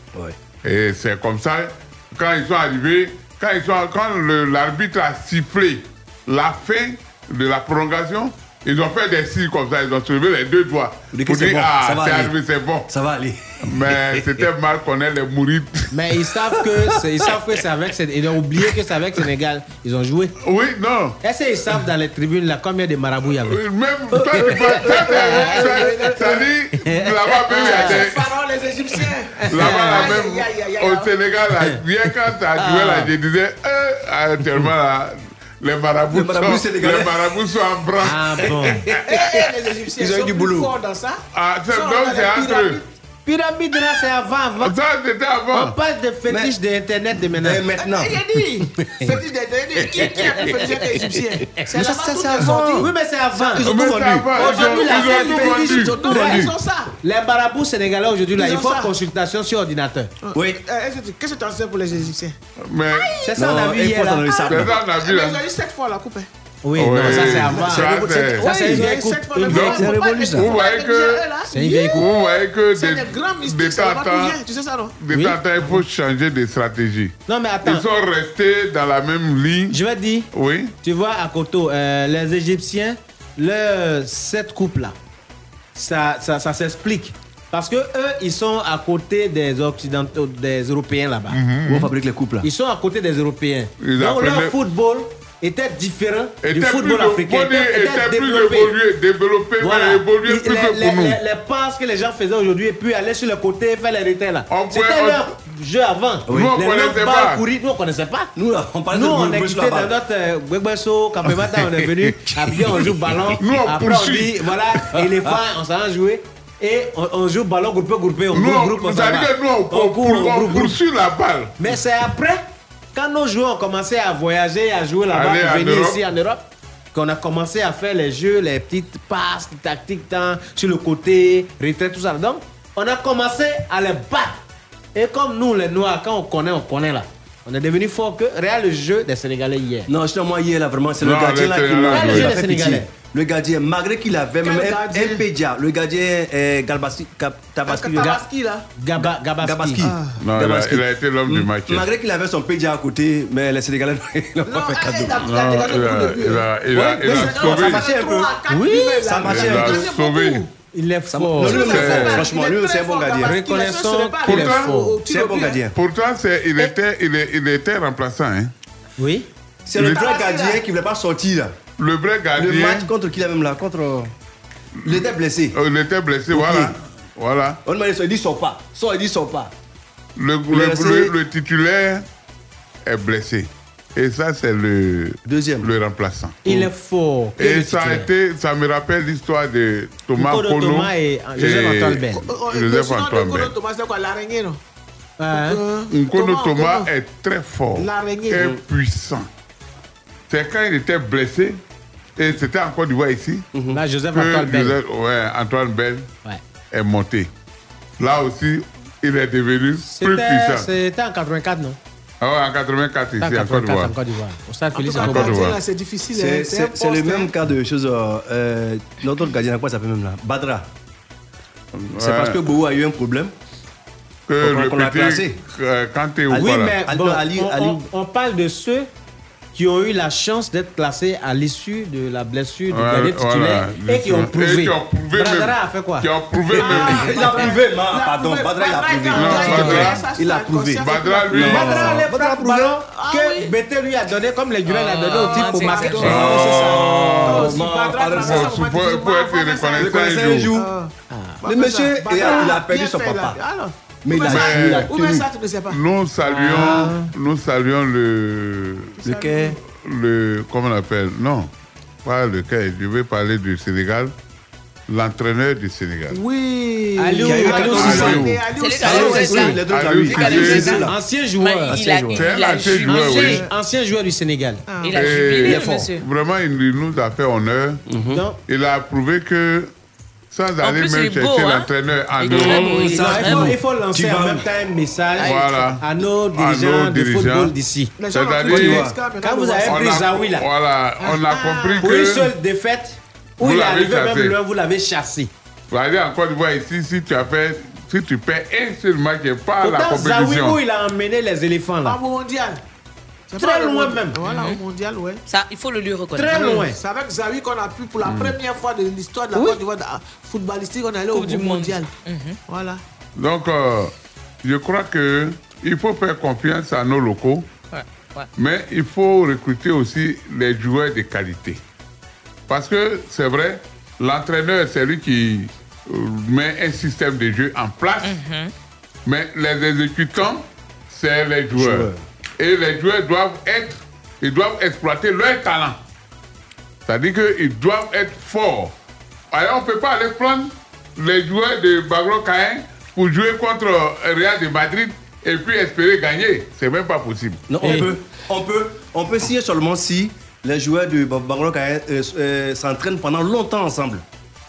Et c'est comme ça, quand ils sont arrivés, quand, ils sont, quand l'arbitre a sifflé la fin de la prolongation, ils ont fait des signes comme ça, ils ont soulevé les deux doigts. Pour c'est dire, bon, ah, ça va c'est arrivé, c'est bon. Ça va aller. Mais c'était mal qu'on ait les mourites. <laughs> Mais ils savent que c'est, ils savent que c'est avec ils ont oublié que c'est avec Sénégal. Ils ont joué. Oui, non. Est-ce qu'ils savent dans les tribunes là combien de marabouts il y avait? Même toi, tu vois, ça, dit, là-bas même, il y a des. Pharaon, les Égyptiens. Là-bas, là Aïe, même, aïe, aïe, aïe, au Sénégal, là, bien quand tu as joué là, je disais, euh, actuellement, là, les marabouts, Les marabouts sont, les marabouts sont en branche. Ah bon. <laughs> Les Égyptiens Ils ont sont du plus boulot. forts dans ça. Ah, donc c'est entre eux. Pyramide là, c'est avant, avant. Ça, c'était avant. On parle de fétiche d'Internet de maintenant. maintenant. Il a dit, fétiche des qui, qui a plus <laughs> fétiche des Égyptiens? C'est Mais ça, c'est est avant. Oui, mais c'est avant. Ils ont Mais tout c'est vendu. avant. Aujourd'hui, la ont- ils ont tout fétiche, vendu. ils ont tout vendu. ils ont ça. Les marabouts sénégalais aujourd'hui, là, Ils ils ont font consultation sur ordinateur. Oui. Euh, Qu'est-ce que tu en sais pour les Égyptiens? Mais. C'est ça, on a vu hier. sable. C'est ça, on a Mais vu là. ils ont eu sept fois la coupe. Oui, Ouais, non, ça c'est avant. ça, c'est- c'est une vieille coupe. pas révolution. Vous voyez que-. C'est une vieille coupe. Vous voyez que C'est des, des grands des mystiques. Tu sais ça, non? de temps, il faut changer de stratégie. Non, mais attends. Ils sont restés dans la même ligne. Je vais te dire, Oui. tu vois, à Koto, euh, les Égyptiens, cette coupe-là, ça, ça, ça s'explique. Parce que eux, ils sont à côté des Occidentaux, des Européens là-bas. Où on fabrique les couples là? Ils sont à côté des Européens. Ils Donc leur football était différent du Était football plus, africain. dire, était plus évolué, développé, Voilà. mais évolué plus les, que les- pour nous. les- les passes que les gens faisaient aujourd'hui et puis aller sur le côté faire les retraits là. C'était on- leur jeu avant. Oui. Nous, on les connaissait pas. courir, nous on connaissait pas. Nous, là, on parlait Nous, de on est quitté dans notre euh, on est venu, <laughs> habillé, on joue ballon. Nous, on Après, on dit, voilà, éléphant, <laughs> on s'en va jouer. Et on, on joue ballon groupé, groupé, on Nous, groupe, on- groupe, on nous, court, on- poursuit la balle. Mais c'est après, quand nos joueurs ont commencé à voyager, à jouer là-bas, en venir ici en Europe, qu'on a commencé à faire les jeux, les petites passes, les tactiques tant, sur le côté, retrait, tout ça. Donc, on a commencé à les battre. Et comme nous, les Noirs, quand on connaît, on connaît là. On est devenu fort que regarde le jeu des Sénégalais hier. Non, justement, moi, hier, là, vraiment, c'est le gardien là qui m'a le qui jeu des fait pitié. Sénégalais. Le gardien, malgré qu'il avait même Quel un, gardien un pédia, le gardien Galbasi, Cap- Tabaski. Tabaski là. Gaba, Gabaski. Gabaski. Non, il a- Gabaski. il a été l'homme du Mm. match. Malgré qu'il avait son pédia à côté, mais les Sénégalais <laughs> n'ont pas fait cadeau. Non, il a, il a, il a, il a sauvé. ça marchait un peu. Oui, ça marchait Il un a peu. sauvé. Il est fort. Non, lui, franchement, lui, c'est un bon gardien. Reconnaissons qu'il est Pourtant, fort. C'est un bon gardien. Pourtant, c'est- il, était, il, est- il était remplaçant. Hein. Oui. C'est le Il vrai gardien qui ne voulait pas sortir. Le vrai gardien. Le match contre qui là même là? Contre. Il était blessé. euh, Il était blessé, Au voilà. voilà. On m'a dit, il dit sort pas. Sort, il dit sort pas. Le, le, le- le titulaire est blessé. Et ça, c'est le, Deuxième. le remplaçant. Il est fort. Et ça a été, ça me rappelle l'histoire de Thomas Kono Thomas et Joseph Antoine Bell. Joseph Antoine Bell. Thomas, c'est quoi l'araignée, non? Hein? Nkono Thomas, Thomas Thomas. est très fort et puissant. C'est quand il était blessé, et c'était en Côte d'Ivoire ici, Là, Joseph Antoine Bell. Joseph- ouais, Antoine Bell Ouais. est monté. Là aussi, il est devenu plus C'était puissant. c'était en 84, non? Ah ouais, en 84 C'était ici, en en Côte 84 d'Ivoire. en Côte d'Ivoire. En Côte Antoine. d'Ivoire. c'est difficile. hein. C'est c'est le même hein. cas de choses. euh, euh, L'autre gardien, comment ça s'appelle même là? Badra. C'est parce que Bobo a eu un problème. Que Qu'on- le l'a placé. euh, Kanté ou Oui, pas là. mais Ali- bon, Ali- on, Ali- on- on parle de ceux qui ont eu la chance d'être classés à l'issue de la blessure du Ouais, gardien titulaire voilà, et qui ont prouvé. qui ont prouvé même. a fait quoi? Qui ont prouvé Ah, même. Il a prouvé, ma- pardon, Badra il a prouvé. Non, Badra, Il a prouvé. Badra, lui, Badra a prouvé. Ah que oui. Bété lui a donné comme les Guinéens l'a donné au type pour marquer. Oh, Badra pour, être reconnaissant un jour. Le monsieur, Badra, il a- il a perdu son papa. Mais il a Nous saluons, nous saluons le, Lequel le, comment on appelle Non, pas lequel. Je vais parler du Sénégal, l'entraîneur du Sénégal. Oui. Aliou, Cissé. Le. Ancien joueur. il a, Ancien joueur. a Ancien jubilé. joueur, oui. Ancien, ancien joueur du Sénégal. Il a jubilé. Vraiment, il nous a fait honneur. Donc, Il a prouvé que, sans aller plus, il même chercher hein. l'entraîneur en très beau, Europe, il faut, lancer en même temps un message Voilà. à nos À dirigeants nos de dirigeants. football d'ici. C'est-à-dire- Quand vous avez pris Zawi là, voilà, on a compris pour une que, seule défaite, où Vous il est l'avez arrivé chassé. même loin, vous l'avez chassé. c'est-à-dire en Côte d'Ivoire ici, si tu as fait, si tu perds un seul match et pas la Pourtant, Zawi, compétition. où il a emmené les éléphants là? au mondial. C'est Très loin mondial. même. Voilà, au mondial, ouais. Ça, il faut le lui reconnaître. Très loin. C'est avec Zawi qu'on a pu, pour la première fois de l'histoire de la Oui. Côte d'Ivoire de- footballistique, on est allé au Coupe du mondial. Mhm. Voilà. Donc, euh, je crois que il faut faire confiance à nos locaux, Ouais, ouais. mais il faut recruter aussi les joueurs de qualité. Parce que c'est vrai, l'entraîneur, c'est lui qui euh, met un système de jeu en place, Mhm. mais les exécutants, c'est les joueurs. Joueurs. Et les joueurs doivent être, ils doivent exploiter leur talent. C'est-à-dire qu'ils doivent être forts. Alors, on ne peut pas aller prendre les joueurs de Bagro Caen pour jouer contre Real de Madrid et puis espérer gagner. C'est même pas possible. Non, on peut, on peut, on peut signer seulement si les joueurs du Bangladesh euh, euh, s'entraînent pendant longtemps ensemble.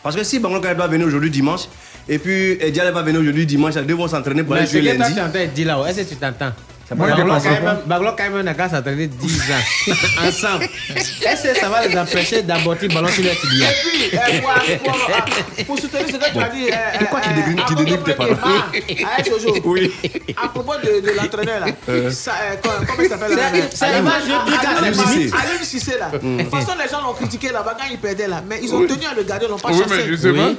Parce que si Bangladesh doit venir aujourd'hui dimanche, et puis Diallo va venir aujourd'hui dimanche, les deux vont s'entraîner pour Mais aller jouer lundi. de est-ce que tu t'entends? Moi, Baglo quand même- pas. Baglo quand même n'a qu'à s'entraîner 10 ans <laughs> ensemble. Est-ce que ça va les empêcher d'aborder le ballon sur leur tibia Et puis, euh, pour, pour, soutenir ce que tu as dit. euh, Pourquoi tu euh, dénigres- tes Ah, <laughs> Ojo. Oui. À propos de, l'entraîneur là. Euh. Ça, comment, il s'appelle là? C'est- l'image de. Aliou Cissé là. Mm. De toute façon, les gens l'ont critiqué là-bas quand il perdait là. Mais ils ont tenu à le garder, ils l'ont pas chassé.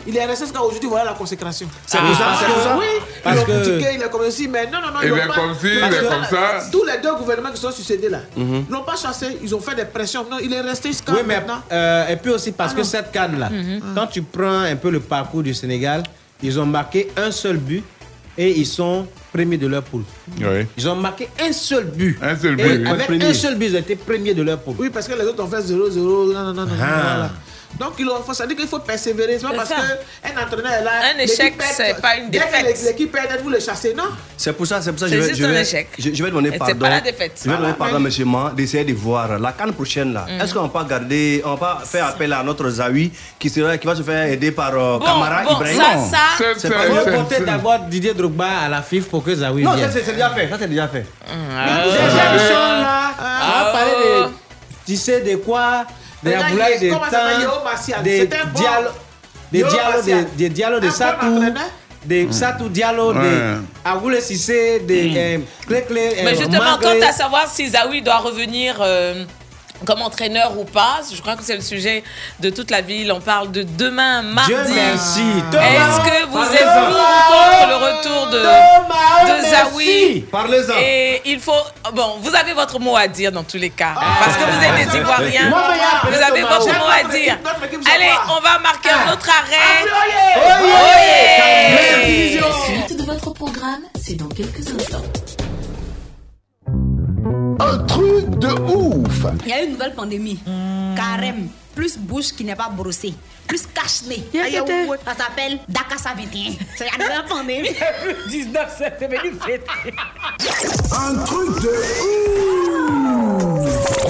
Il est resté jusqu'à aujourd'hui, voilà la consécration. C'est pour ça, c'est pour ça. Oui, Parce ils l'ont critiqué, il est comme ceci, mais non, non, non. Il est comme ci, il est que comme ça. Tous les deux gouvernements qui sont succédés là, Mhm. ils l'ont pas chassé, ils ont fait des pressions. Non, il est resté jusqu'à Oui, maintenant. euh, et puis aussi parce Ah que non. cette canne-là, Mhm. quand tu prends un peu le parcours du Sénégal, ils ont marqué un seul but et ils sont premiers de leur poule. Oui. Ils ont marqué un seul but. Un seul Et but, oui. avec un seul but, ils ont été premiers de leur poule. Oui, parce que les autres ont fait 0-0. Non, non, non, non. Ah. voilà. Donc, il faut, ça dit qu'il faut persévérer. C'est pas parce qu'un entraîneur est là. Un échec, c'est pas une dès que défaite. L'équipe perd, vous le chassez, non C'est pour ça, c'est pour ça que je vais, juste je un vais, échec. je, je vais demander Et c'est pardon. pas la défaite. Je vais demander pardon, monsieur Man, d'essayer de voir la canne prochaine là. Mhm. Est-ce qu'on va pas garder, on va pas faire appel à notre Zawi qui sera, qui va se faire aider par euh, Bon, Camara bon, Ibrahim? ça, Non. ça- C'est pas faut porter d'abord Didier Drogba à la FIF pour que Zawi Non, ça c'est déjà fait. Ça c'est déjà fait. Vous là, on va parler de tu sais de quoi, des c'est un bon- dialogues, des Martial. des, des dialogues de Satou, Satou Diallo, Ouais. de Agoule Sissé, de euh, Clé Clé. Mais euh, justement, quant à savoir si Zawi doit revenir euh, comme entraîneur ou pas, je crois que c'est le sujet de toute la ville. On parle de demain, mardi. Dieu merci. Est-ce que vous êtes pour ou contre le retour de, Thomas, de Zawi? Parlez-en. Et il faut. Bon, vous avez votre mot à dire dans tous les cas. parce que vous êtes des Ivoiriens. Vous avez votre mot à dire. Allez, on va marquer un autre arrêt. Oye. La suite de votre programme, c'est dans quelques instants. Un truc de ouf Il y a une nouvelle pandémie. Carême. Plus bouche qui n'est pas brossée. Plus cache-nez. Ça s'appelle Dakassa 21. C'est la nouvelle pandémie. 19 septembre, fête. Un truc de ouf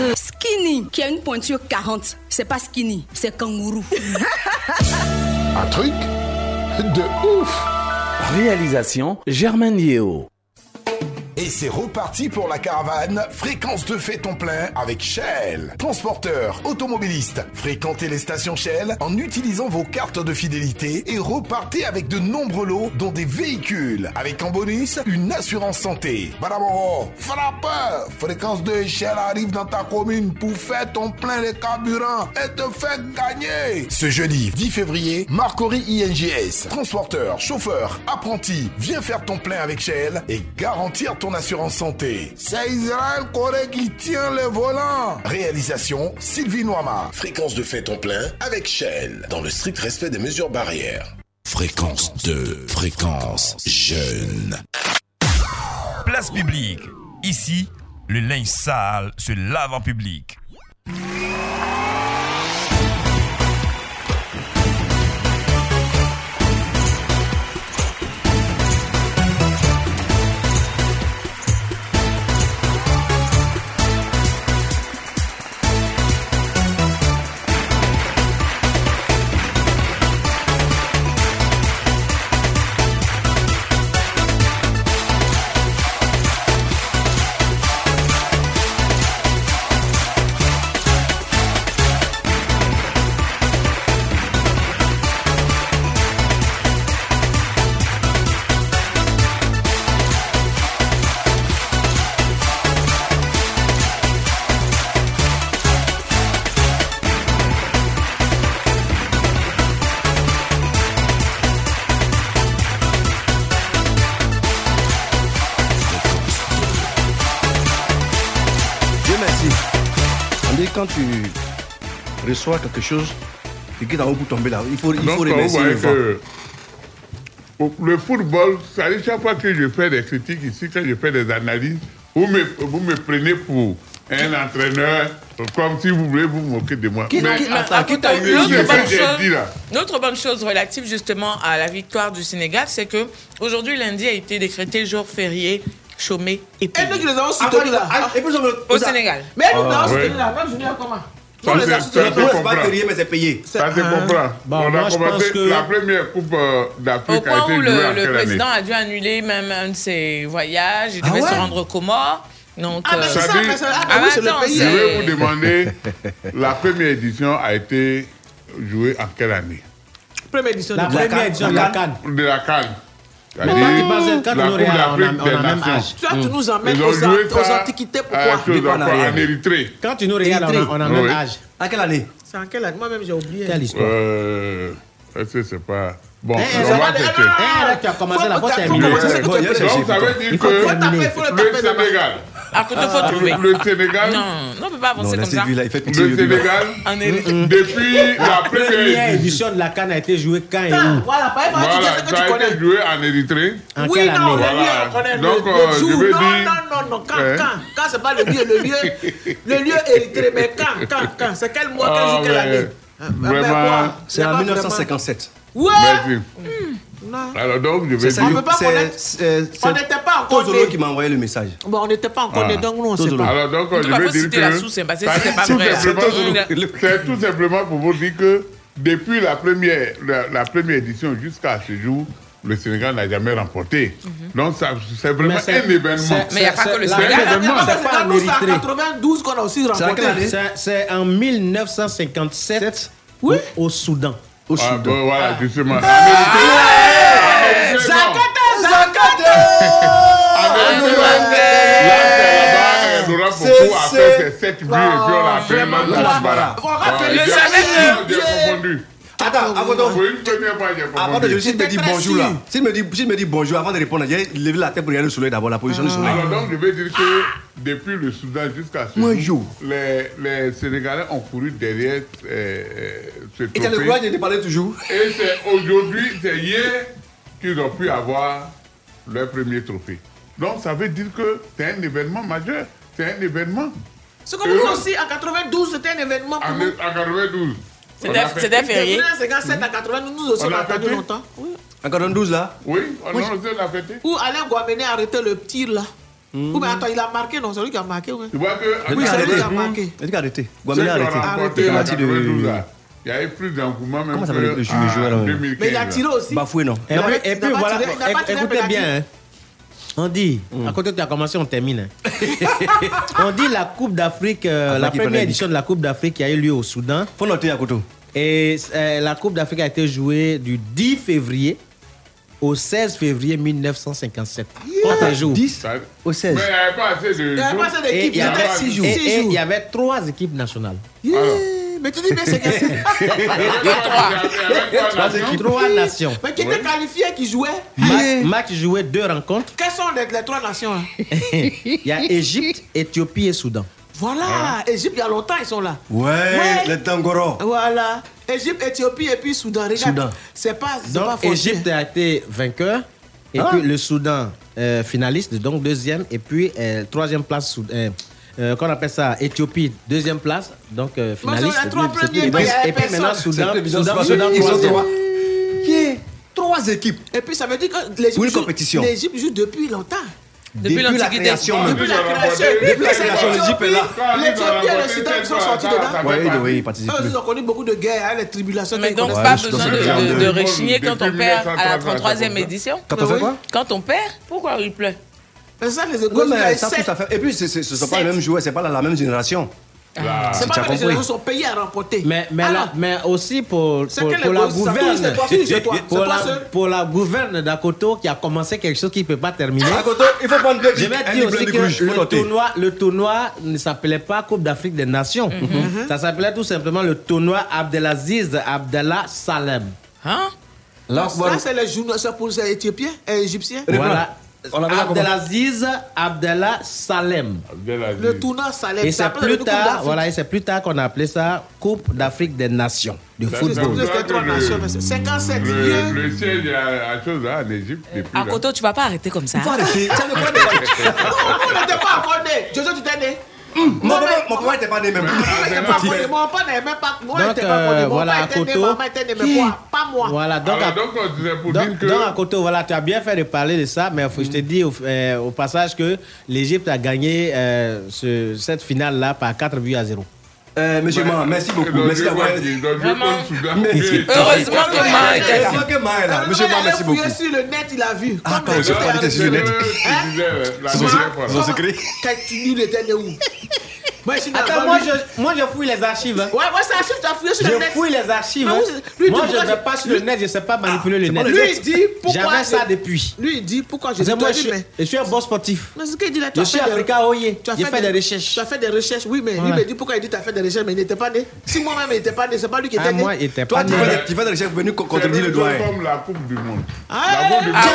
2. Skinny, qui a une pointure 40. C'est pas skinny, c'est kangourou. <laughs> un truc de ouf Réalisation Germaine Yeo. Et c'est reparti pour la caravane Fréquence de fait ton plein avec Shell. Transporteur, automobiliste, fréquentez les stations Shell en utilisant vos cartes de fidélité et repartez avec de nombreux lots dont des véhicules. Avec en bonus, une assurance santé. Baraboro, frappeur Fréquence 2 Shell arrive dans ta commune pour faire ton plein de carburant et te faire gagner. Ce jeudi 10 février, Marcory INGS, transporteur, chauffeur, apprenti, viens faire ton plein avec Shell et garantir ton assurance santé. C'est Israël Corée qui tient le volant. Réalisation Sylvie Noama. Fréquence de fait ton plein avec Shell dans le strict respect des mesures barrières. Fréquence 2, fréquence jeune. Place publique. Ici, le linge sale se lave en public. Reçois quelque chose, pour tomber là. Il faut, il faut Donc, vous remercier le que football, ça dit chaque fois que je fais des critiques ici, que je fais des analyses, vous me, vous me prenez pour un entraîneur, comme si vous voulez vous moquer de moi. Qui- Mais qui- attends, qui t'a eu L'autre ce que bonne chose- dit là? L'autre bonne chose relative justement à la victoire du Sénégal, c'est que aujourd'hui lundi a été décrété jour férié, chômé et payé. Et nous qui les avons soutenus là. Au Sénégal. Mais nous, nous Ah, avons là. Comment Ça, c'est- ça, pas férié, mais c'est payé. Ça se comprend. Bon, On moi, a commencé que- la première Coupe euh, Au d'Afrique a point été où jouée le, le président année? a dû annuler même un de ses voyages, il Ah devait se ouais? rendre aux Comores. Donc, Ah, mais euh, c'est ça, dit- c'est- ah, Ah, bah oui, le attends, pays. Je vais vous demander, <laughs> la première édition a été jouée en quelle année? Première édition La de première édition de la Cannes. De la Cannes. La nous, Coupe on a- d'Afrique des Nations. âge? Toi, tu nous emmènes aux, antiquités, pourquoi? en Érythrée. Quand tu nous regardes, on a, on a même âge. À quelle année? C'est en quelle année? Moi-même, j'ai oublié. Quelle histoire? Euh, est-ce que c'est pas... Bon, Eh, on ça va eh, tu as commencé la. Donc, ça veut dire que le Sénégal, à côté, faut trouver. le Sénégal, Non, non, on peut pas Non, avancer comme laissez ça. là, il fait le. Sénégal, depuis la première édition, de la Cannes a été jouée quand et où? Voilà, pas voilà, dire ce que tu ça a connais. été joué en Érythrée. En Oui, quelle non, année? le lieu, Voilà. on connaît le- Donc, le, euh, je jour. veux non, dire- non, non, non, quand, Hein? quand, quand c'est pas le lieu, le lieu, le lieu Érythrée, mais quand, quand, quand, c'est quel mois, quel Ah, jour, quelle année? Ah, mais Vraiment, quoi? C'est en pas 1957. vraiment- Ouais merci. Non. Alors donc, je vais On dire... peut pas c'est- connaître. On n'était pas encore Tozolo qui m'a envoyé le message. Bon, on n'était pas encore Ah. donc nous, on sait pas. Alors donc, En tout je vais dire que... C'est tout simplement pour vous dire que depuis la première, la, la première édition jusqu'à ce jour, le Sénégal n'a jamais remporté. Donc ça- c'est vraiment un événement. Mais il n'y a pas que le Sénégal. un événement. C'est pas en Nous, c'est en Érythrée. 92 qu'on a aussi remporté. C'est- en 1957 Oui. au, au Soudan. Au Ah, Soudan. bon, voilà, justement. En Ah. Zakata, Zakata aura beaucoup à faire ces sept et puis on a le confondu. Attends, avant de... Avant s'il me dit bonjour là, s'il me me dit bonjour avant de répondre, j'ai levé la tête pour regarder le soleil d'abord, la position du soleil. Alors donc, je vais dire que depuis le Soudan jusqu'à ce jour, les, les Sénégalais ont couru derrière euh, euh, ce Et tu as le trophée. courage de parler toujours. Et c'est aujourd'hui, c'est hier qu'ils ont pu avoir leur premier trophée. Donc ça veut dire que c'est un événement majeur. C'est un événement. C'est comme nous aussi, en 92, c'était un événement pour En, nous. en 92. C'était- férié. De 1957 à 92, nous aussi, On a fêté? longtemps. Oui. En 92 là? Oui, on a aussi la fêté. Où Alain Guamené a arrêté le tir là. Ou bien attends, il a marqué, non, c'est lui qui a marqué. Ouais. Tu vois que Oui, c'est lui qui a arrêté. marqué. Il a dit arrêté. Guamene a arrêté. remporté Il en a parti 92 de. là, il y avait plus d'engouement même Comment ça s'appelle le que en. 2015. Mais il a tiré aussi. Bafoué non. Et puis, et voilà, tiré- tiré écoutez bien. hein. On dit, à côté tu as commencé, on termine. hein. <laughs> on dit la Coupe d'Afrique, euh, Ah, la première édition de la Coupe d'Afrique qui a eu lieu au Soudan. Faut noter à côté. Et euh, la Coupe d'Afrique a été jouée du 10 février au 16 février 1957. Contre un jour. 10 au 16. Mais il n'y avait pas assez de Il y avait avait six jours. il jours. y avait trois équipes nationales. Yeah, Mais tu dis bien c'est que c'est. <laughs> Trois équipes. Trois nations. Mais qui était qualifié, qui jouait Mac, jouait deux rencontres. Quelles sont les, trois nations là <laughs> Il y a Égypte, Éthiopie et Soudan. Voilà, Égypte, il y a longtemps, ils sont là. Ouais, les Tangoro. Voilà. Égypte, Éthiopie et puis Soudan. Regarde, Soudan. c'est pas, c'est pas Donc. Égypte a été vainqueur. Et Ah. puis le Soudan euh, finaliste, donc deuxième. Et puis euh, troisième place, Soud- euh, qu'on appelle ça Éthiopie, deuxième place, donc euh, finaliste. j'ai les trois Et puis- premiers, et puis, maintenant. Soudan, Soudan, Soudan, ils trois. Équipes. Et puis ça veut dire que l'Égypte joue- depuis longtemps. Depuis Depuis la l'Antiquité. création même. Depuis la la création. Depuis la création, l'Égypte est là. L'Éthiopie et le Soudan ils sont sortis dedans. Ouais, il devait y participer. Eux, ils ont connu beaucoup de guerres, hein, les tribulations. Mais donc, pas pas. besoin de, de, de réchigner quand on perd à la 33e édition. Quand on fait quoi? Quand on perd, pourquoi il pleut? Mais ça, les mais ça, tout fait. Et puis, ce ne sont pas les mêmes joueurs, c'est pas la, la même génération. C'est Tu pas as que les compris. générations sont payés à remporter. Mais, mais, Ah là- non. mais aussi pour, C'est pour, la gouverne. c'est c'est c'est pour, toi la, seul. pour la gouverne d'Akoto qui a commencé quelque chose qui ne peut pas terminer. Akoto, il faut prendre deux Je vais dire aussi que le tournoi, le tournoi ne s'appelait pas Coupe d'Afrique des Nations. Mhm. Ça s'appelait tout simplement le tournoi Abdelaziz Abdallah Salem. Hein? Là, c'est les journaux, c'est pour les Éthiopiens et Égyptiens. Voilà. Abdelaziz Abdallah Salem. Le tournoi Salem. Et c'est plus tard, voilà, et c'est plus tard qu'on a appelé ça Coupe d'Afrique des Nations de football. c'est 57 le, vieux. le siège à, chose là en Égypte depuis À. Koto, tu vas pas arrêter comme ça. Arrêter. Ça ne prend pas. On n'était pas encore né. Jojo, tu t'es né? Mon papa, mon papa était pas né même. Mon papa n'était pas même. Moi, né. Mon voilà, papa à était né, Koto. maman était née, mais moi, pas moi. Voilà, donc, Alors, à- donc, on disait pour donc, dire que. donc, à Koto, voilà, tu as bien fait de parler de ça, mais faut que je te dis au, euh, au passage que l'Égypte a gagné euh, ce- cette finale-là par 4 buts à 0. Euh, monsieur Ma, merci beaucoup. Merci je d'avoir. le. Heureusement que Ma était là. Heureusement que Ma est là. Monsieur Ma, Il merci a fouillé beaucoup. sur le net, il a vu. Ah, le je net crois est c'est sur le net. Son deuxième secret. Quand tu dis, il était né où? Moi, je suis Attends, dans- moi je, moi je fouille les archives. hein. Ouais, ouais, c'est archive, tu as fouillé sur le Je fouille les archives. Hein. c'est- lui, Moi je ne vais pas sur le net, je ne sais pas manipuler le net. Lui, il dit pourquoi. J'avais ça je- depuis. Lui, il dit pourquoi je moi suis, mais- je suis un bon sportif. Mais ce qu'il dit là, tu Je as suis fait des- Africain Oye. Tu as fait des recherches. Tu as fait des recherches, oui, mais lui me dit pourquoi il dit tu as fait des recherches, mais il n'était pas né. Si moi-même il n'était pas né, c'est pas lui qui était Ah, né. moi, il était Toi, pas tu né. fais des- tu fais des recherches venu C'est contredire le doigt. comme la Coupe du Monde. Ah, La Coupe du ah, Monde.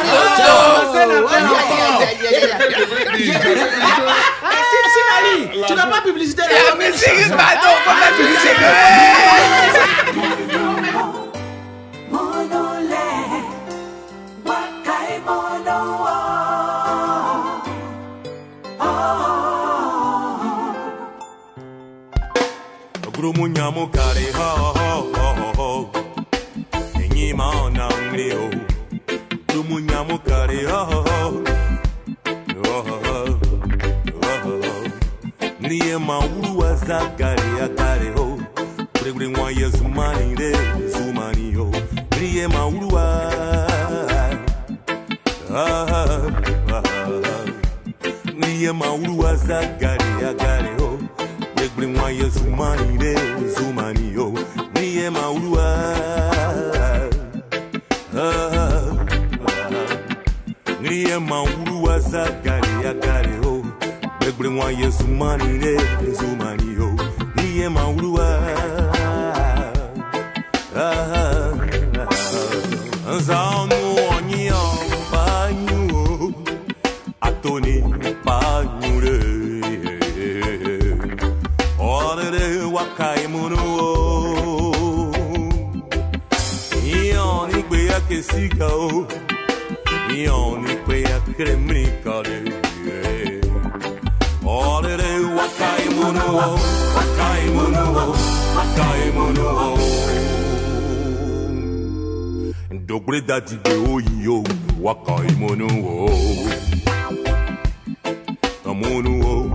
oh, c'est peine yeah, encore. yeah, yeah, yeah, yeah, yeah, yeah, yeah. Ah, si, si, Ali, tu n'as pas publicité là. Grumu nyamu kare ho ho ho ho ho Enyi ma ona ngri o Grumu nyamu kare ho ho ho Ho zakari akare ho kuregure nwa ye zumani re zumani yo. Riye mauluwa ah, ah, ah, riye mauluwa zakari akare ho kuregure nwa ye zumani re zumani yo. Riye mauluwa riye mauluwa zakari akare ho ebulengwa yesumanire nzumaniyo niye mawuluwa nza ọnụ onye ọmpanyuo atoni panyure ọrịrị wakaimụrụo ihe ọnụ ikpe ya kesigao ihe ọnụ ikpe ya kereme daimonu ndogbre dadi be oyi o waka imonu o amonu o.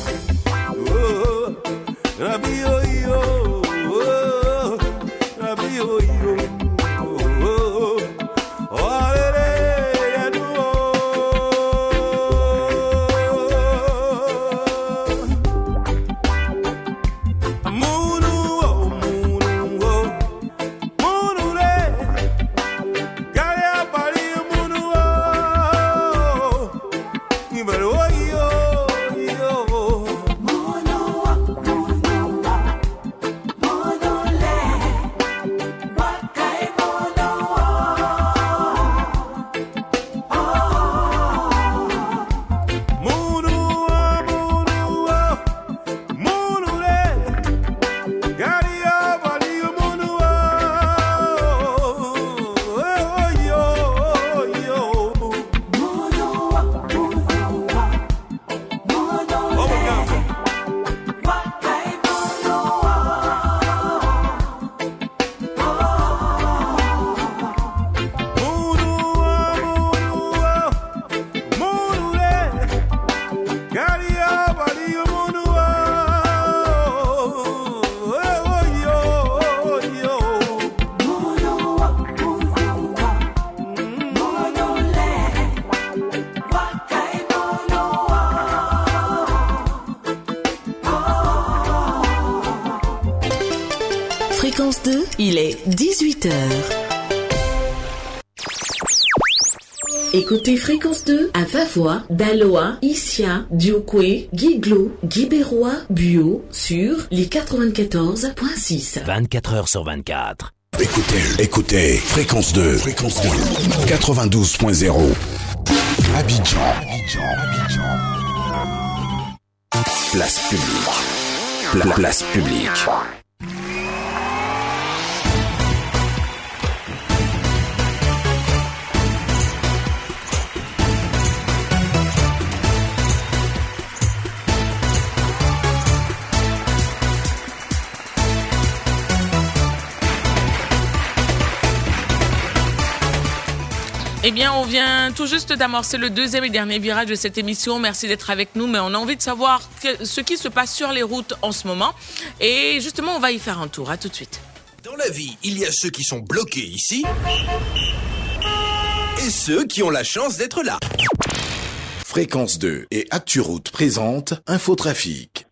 Écoutez Fréquence 2 à Vavois, Daloa, Issia, Diokwe, Guiglo, Guibérois, Buo sur les 94.6. 24 heures sur 24. Écoutez, écoutez, fréquence 2, fréquence 2, 92.0. Abidjan, Abidjan, Abidjan. Place publique. Pla- place publique. Bien, on vient tout juste d'amorcer le deuxième et dernier virage de cette émission. Merci d'être avec nous, mais on a envie de savoir que- ce qui se passe sur les routes en ce moment. Et justement, on va y faire un tour. À tout de suite. Dans la vie, il y a ceux qui sont bloqués ici et ceux qui ont la chance d'être là. Fréquence 2 et ActuRoute présente Infotrafic.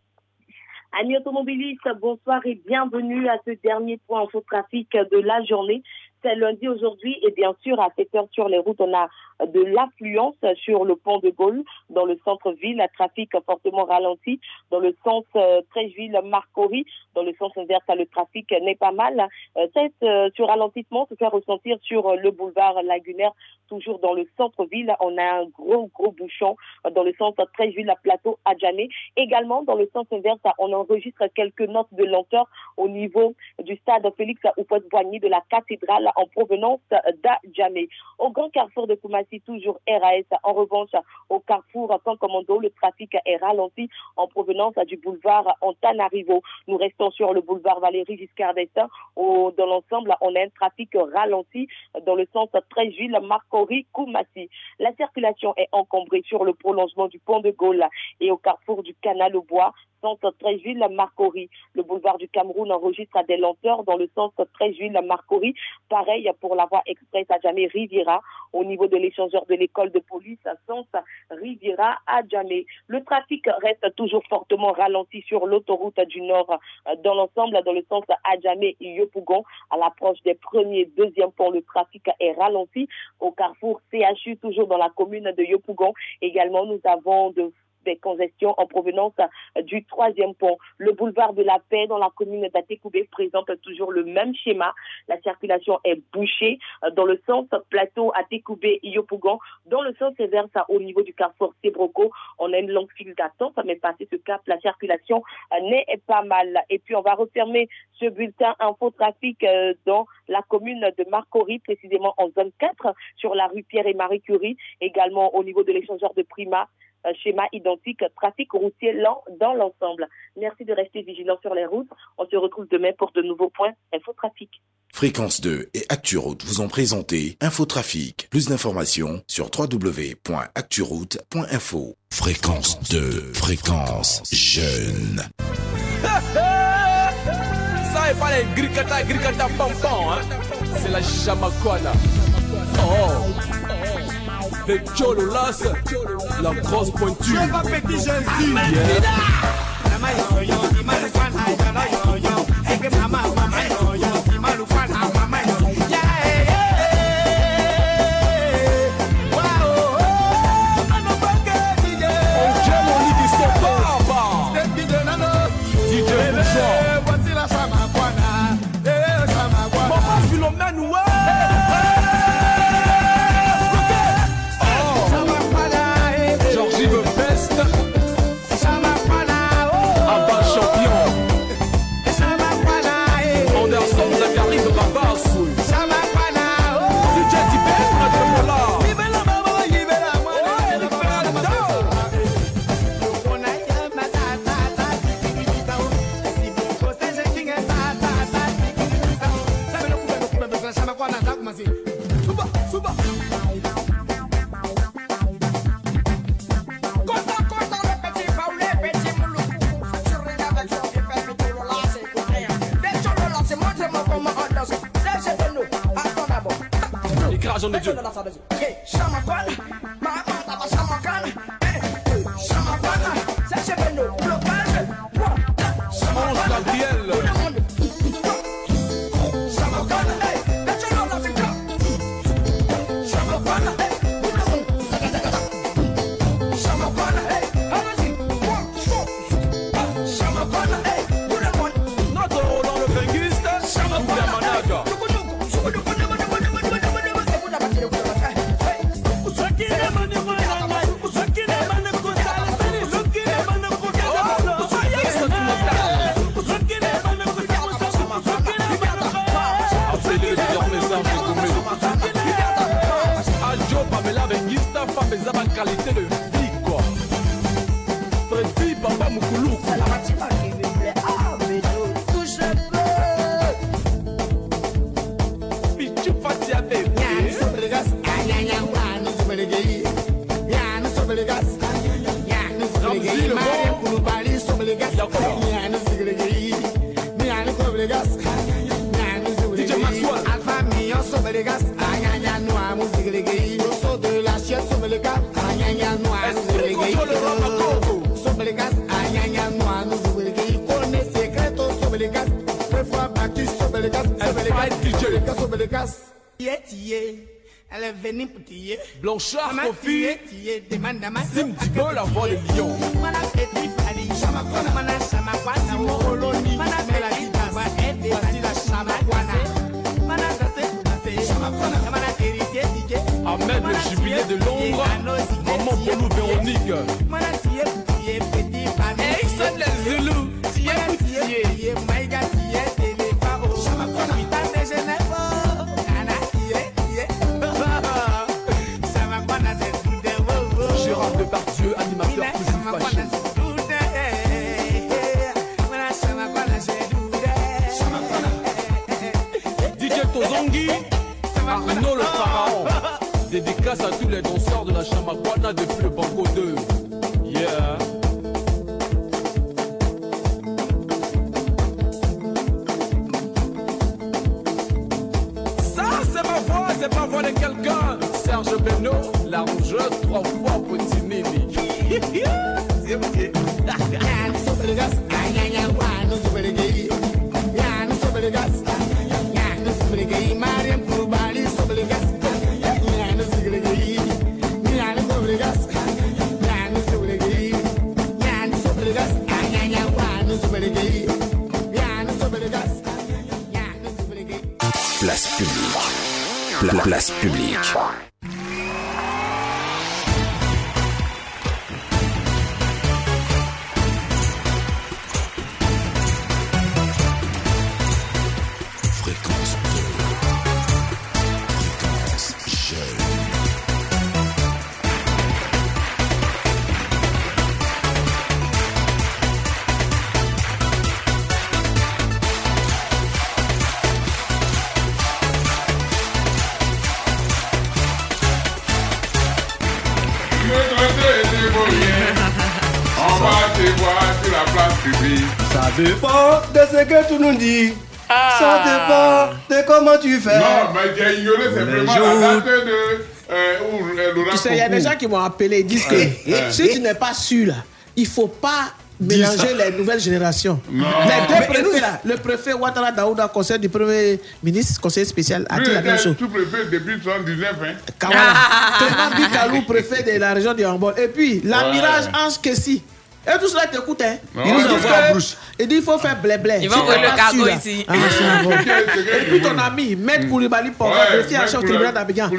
Amis automobilistes, bonsoir et bienvenue à ce dernier point infotrafic de la journée. C'est lundi aujourd'hui et bien sûr à 7 heures sur les routes, on a de l'affluence sur le pont de Gaulle dans le centre-ville, un trafic fortement ralenti dans le sens euh, Trècheville-Marcory, dans le sens inverse, le trafic n'est pas mal. Euh, cette, euh, ce ralentissement se fait ressentir sur euh, le boulevard Lagunaire, toujours dans le centre-ville. On a un gros, gros bouchon dans le sens Trècheville-Plateau à Djamé. Également, dans le sens inverse, on enregistre quelques notes de lenteur au niveau du stade Félix Houphouët-Boigny de la cathédrale en provenance d'Adjamé. Au grand carrefour de Koumassi, toujours RAS. En revanche, au carrefour Camp Commando, le trafic est ralenti en provenance du boulevard Antanarivo. Nous restons sur le boulevard Valérie Giscard d'Estaing. Dans l'ensemble, on a un trafic ralenti dans le sens Trècheville, Marcory, Koumassi. La circulation est encombrée sur le prolongement du pont de Gaulle et au carrefour du canal au bois centre Trècheville, Marcory. Le boulevard du Cameroun enregistre des lenteurs dans le sens Trècheville, Marcory. Pareil pour la voie express à Djamé Riviera au niveau de l'échangeur de l'école de police à Sens Riviera à Djamé. Le trafic reste toujours fortement ralenti sur l'autoroute du Nord dans l'ensemble, dans le sens Adjamé et Yopougon. À l'approche des premiers et deuxièmes ponts, le trafic est ralenti. Au carrefour CHU, toujours dans la commune de Yopougon. Également, nous avons de des congestions en provenance euh, du troisième pont. Le boulevard de la Paix dans la commune d'Atekoubé présente toujours le même schéma. La circulation est bouchée euh, dans le sens plateau Atekoubé Yopougon. Dans le sens inverse euh, au niveau du carrefour Sébroco, on a une longue file d'attente, mais passé ce cap, la circulation n'est pas mal. Et puis on va refermer ce bulletin infotrafic euh, dans la commune de Marcory, précisément en zone 4, sur la rue Pierre et Marie Curie, également au niveau de l'échangeur de Prima schéma identique, trafic routier lent dans l'ensemble. Merci de rester vigilant sur les routes. On se retrouve demain pour de nouveaux points infotrafic. Fréquence 2 et ActuRoute vous ont présenté Infotrafic. Plus d'informations sur www.acturoute.info. Fréquence 2, fréquence jeune. <laughs> Ça est pas les gricata, gricata, pam pam, hein. C'est la jamaquana. Oh. Chololas, la grosse pointure. Écrase en Dieu. Tiye. Blanchard, que tu nous dis. Ça dépend de comment tu fais. Non, mais j'ai ignoré Les simplement jours. la date de euh, où euh, Laurent Tu sais, il y a des gens qui m'ont appelé, ils disent que Ouais, ouais. si tu n'es pas sûr, là, il ne faut pas mélanger les nouvelles générations. Les deux préfets, là, le préfet Ouattara Daouda, conseil du premier ministre, conseiller spécial, a dit la même chose. sous-préfet depuis 79. Hein. Kawala. Clément Bikalou, préfet de la région du Hambol. Et puis, l'amirage Ouais. Ange Kessi. Et tout cela t'écoute, hein. Nous Ils envoie envoient en en brousse. Il dit il faut faire blé-blé. Il va envoyer le pas cargo ici. Ah. <laughs> Et puis ton ami, Maître Koulibaly Pora, en Maître chef au tribunal d'Abidjan.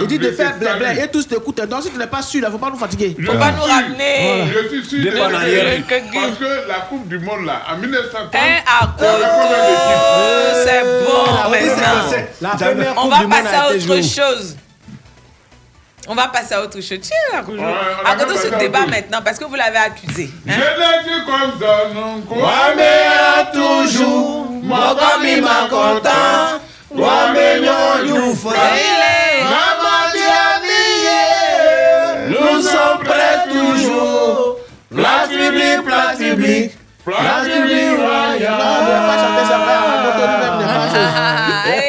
Il dit de je faire blé-blé. Et tous t'écoutent. Donc si tu n'es pas sûr, il ne faut pas nous fatiguer. Je suis sûr. ramener. Je suis sûr. Parce que la Coupe du Monde, là, en 1930, Eh, à il y avait combien d'équipes C'est bon Ah. La première On va passer à autre chose. On va passer à autre chose. Tiens, on Arrêtons ce débat maintenant parce que vous l'avez accusé. Je l'ai dit comme ça, non Kwame a toujours, Mogami ma content, nyon Mamadi habillé, nous sommes prêts toujours. Place publique, place publique, place publique. Raconte-nous On va ça, ça,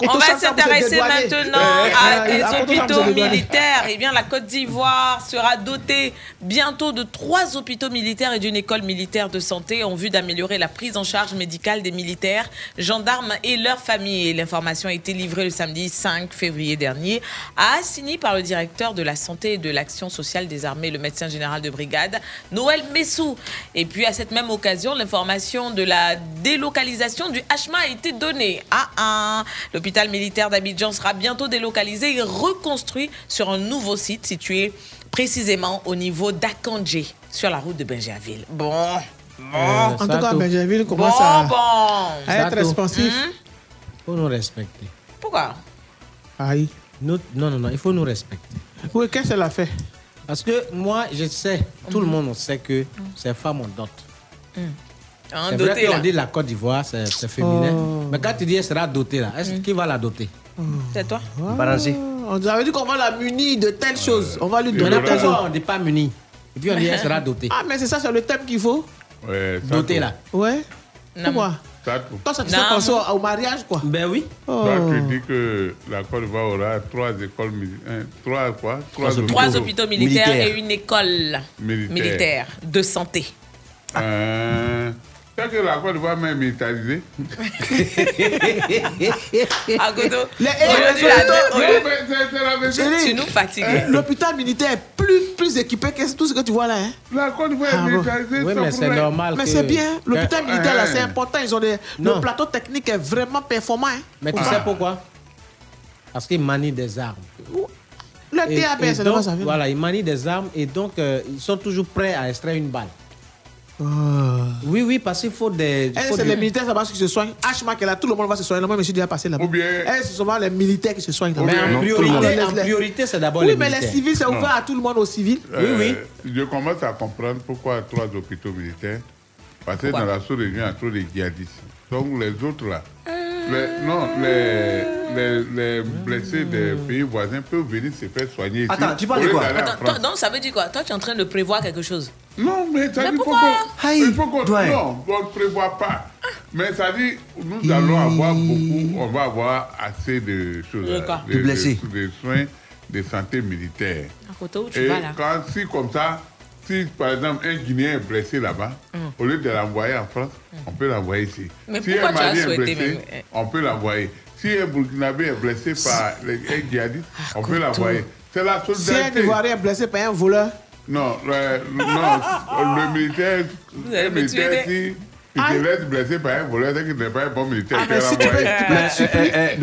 vous êtes s'intéresser maintenant Eh, à eh, des ça, vous hôpitaux militaires. Eh bien, la Côte d'Ivoire sera dotée bientôt de trois hôpitaux militaires et d'une école militaire de santé en vue d'améliorer la prise en charge médicale des militaires, gendarmes et leurs familles. L'information a été livrée le samedi 5 février dernier à Assini par le directeur de la santé et de l'action sociale des armées, le médecin général de brigade, Noël Messou. Et puis, à cette même occasion, l'information de la délocalisation du HMA a été donnée. Ah, ah. L'hôpital militaire d'Abidjan sera bientôt délocalisé et reconstruit sur un nouveau site situé précisément au niveau d'Akandje, sur la route de Benjerville. Bon. Bon. En tout cas, Benjamin Bon, commence à, bon. à être responsif. Hmm? faut nous respecter. Pourquoi? Aïe. Nous- non, non, non, il faut nous respecter. Oui, qu'est-ce qu'elle a fait? Parce que moi, je sais, tout le monde sait que ces femmes ont dot. C'est vrai qu'on là. dit la Côte d'Ivoire, c'est c'est féminin. Oh. Mais quand tu dis elle sera dotée, là, est-ce qui va la doter? C'est toi Balancer. On nous avait dit qu'on va la munir de telles choses. On va lui donner telles pourquoi choses. on ne dit pas muni Et puis on dit elle sera <laughs> dotée. Ah, mais c'est ça, c'est le thème qu'il faut Ouais, tout. là. Ouais. Non. Pourquoi? Toi, ça te fait penser au, mariage, quoi. Ben oui. Oh. Toi, tu dis que la Côte d'Ivoire aura trois écoles militaires. Trois quoi? Trois, Trois hôpitaux militaires, et une école Militaire. militaire de santé. Euh, que la Côte d'Ivoire même militarisée. <laughs> Tu nous fatigues. euh, L'hôpital militaire est plus, plus équipé que tout ce que tu vois là. Hein. La Côte d'Ivoire Ah est militarisée. Oui, mais c'est normal Mais que- c'est bien. L'hôpital que- militaire, là, c'est important. Ils ont des... Le plateau technique est vraiment performant. Hein. Mais tu Ah. sais pourquoi? Parce qu'ils manient des armes. Le TAB, c'est de quoi ça vient? Voilà, ils manient des armes et donc euh, ils sont toujours prêts à extraire une balle. Oui, oui, parce qu'il faut des. Eh, c'est du- les militaires là-bas qui se soignent. Qui est là, tout le monde va se soigner. Moi, je me suis déjà passé là-bas. Ou bien- c'est souvent les militaires qui se soignent là-bas. Mais en priorité, en priorité, c'est d'abord Oui, les mais les militaires. civils, c'est Non. ouvert à tout le monde aux civils. Euh, Je commence à comprendre pourquoi trois hôpitaux militaires. Parce que dans la sous-région, il y a trop de djihadistes. Donc les autres là, les, non, les, les, les blessés des pays voisins peuvent venir se faire soigner ici. Attends, tu parles de quoi? Attends, toi, donc ça veut dire quoi? Toi, tu es en train de prévoir quelque chose. Non, mais ça Mais dit pourquoi? qu'on- il faut qu'on non, on ne prévoit pas. Mais ça dit, nous allons avoir beaucoup, on va avoir assez de choses, De De blessés. de, de soins de santé militaire. À côté où tu Et vas là? quand, si comme ça, si par exemple un Guinéen est blessé là-bas, au lieu de l'envoyer en France, on peut l'envoyer ici. Mais si pourquoi un tu as Malien est blessé, même, eh? on peut l'envoyer. Si un Burkinabé est blessé par les un djihadiste, on peut l'envoyer. C'est la Si un. Ivoirien est blessé par un voleur, Non, le, non, le militaire, me militaire, si il te laisse blessé par un voleur, c'est qu'il n'est pas un bon militaire. Ah, mais si tu peux, tu peux. Eh, eh,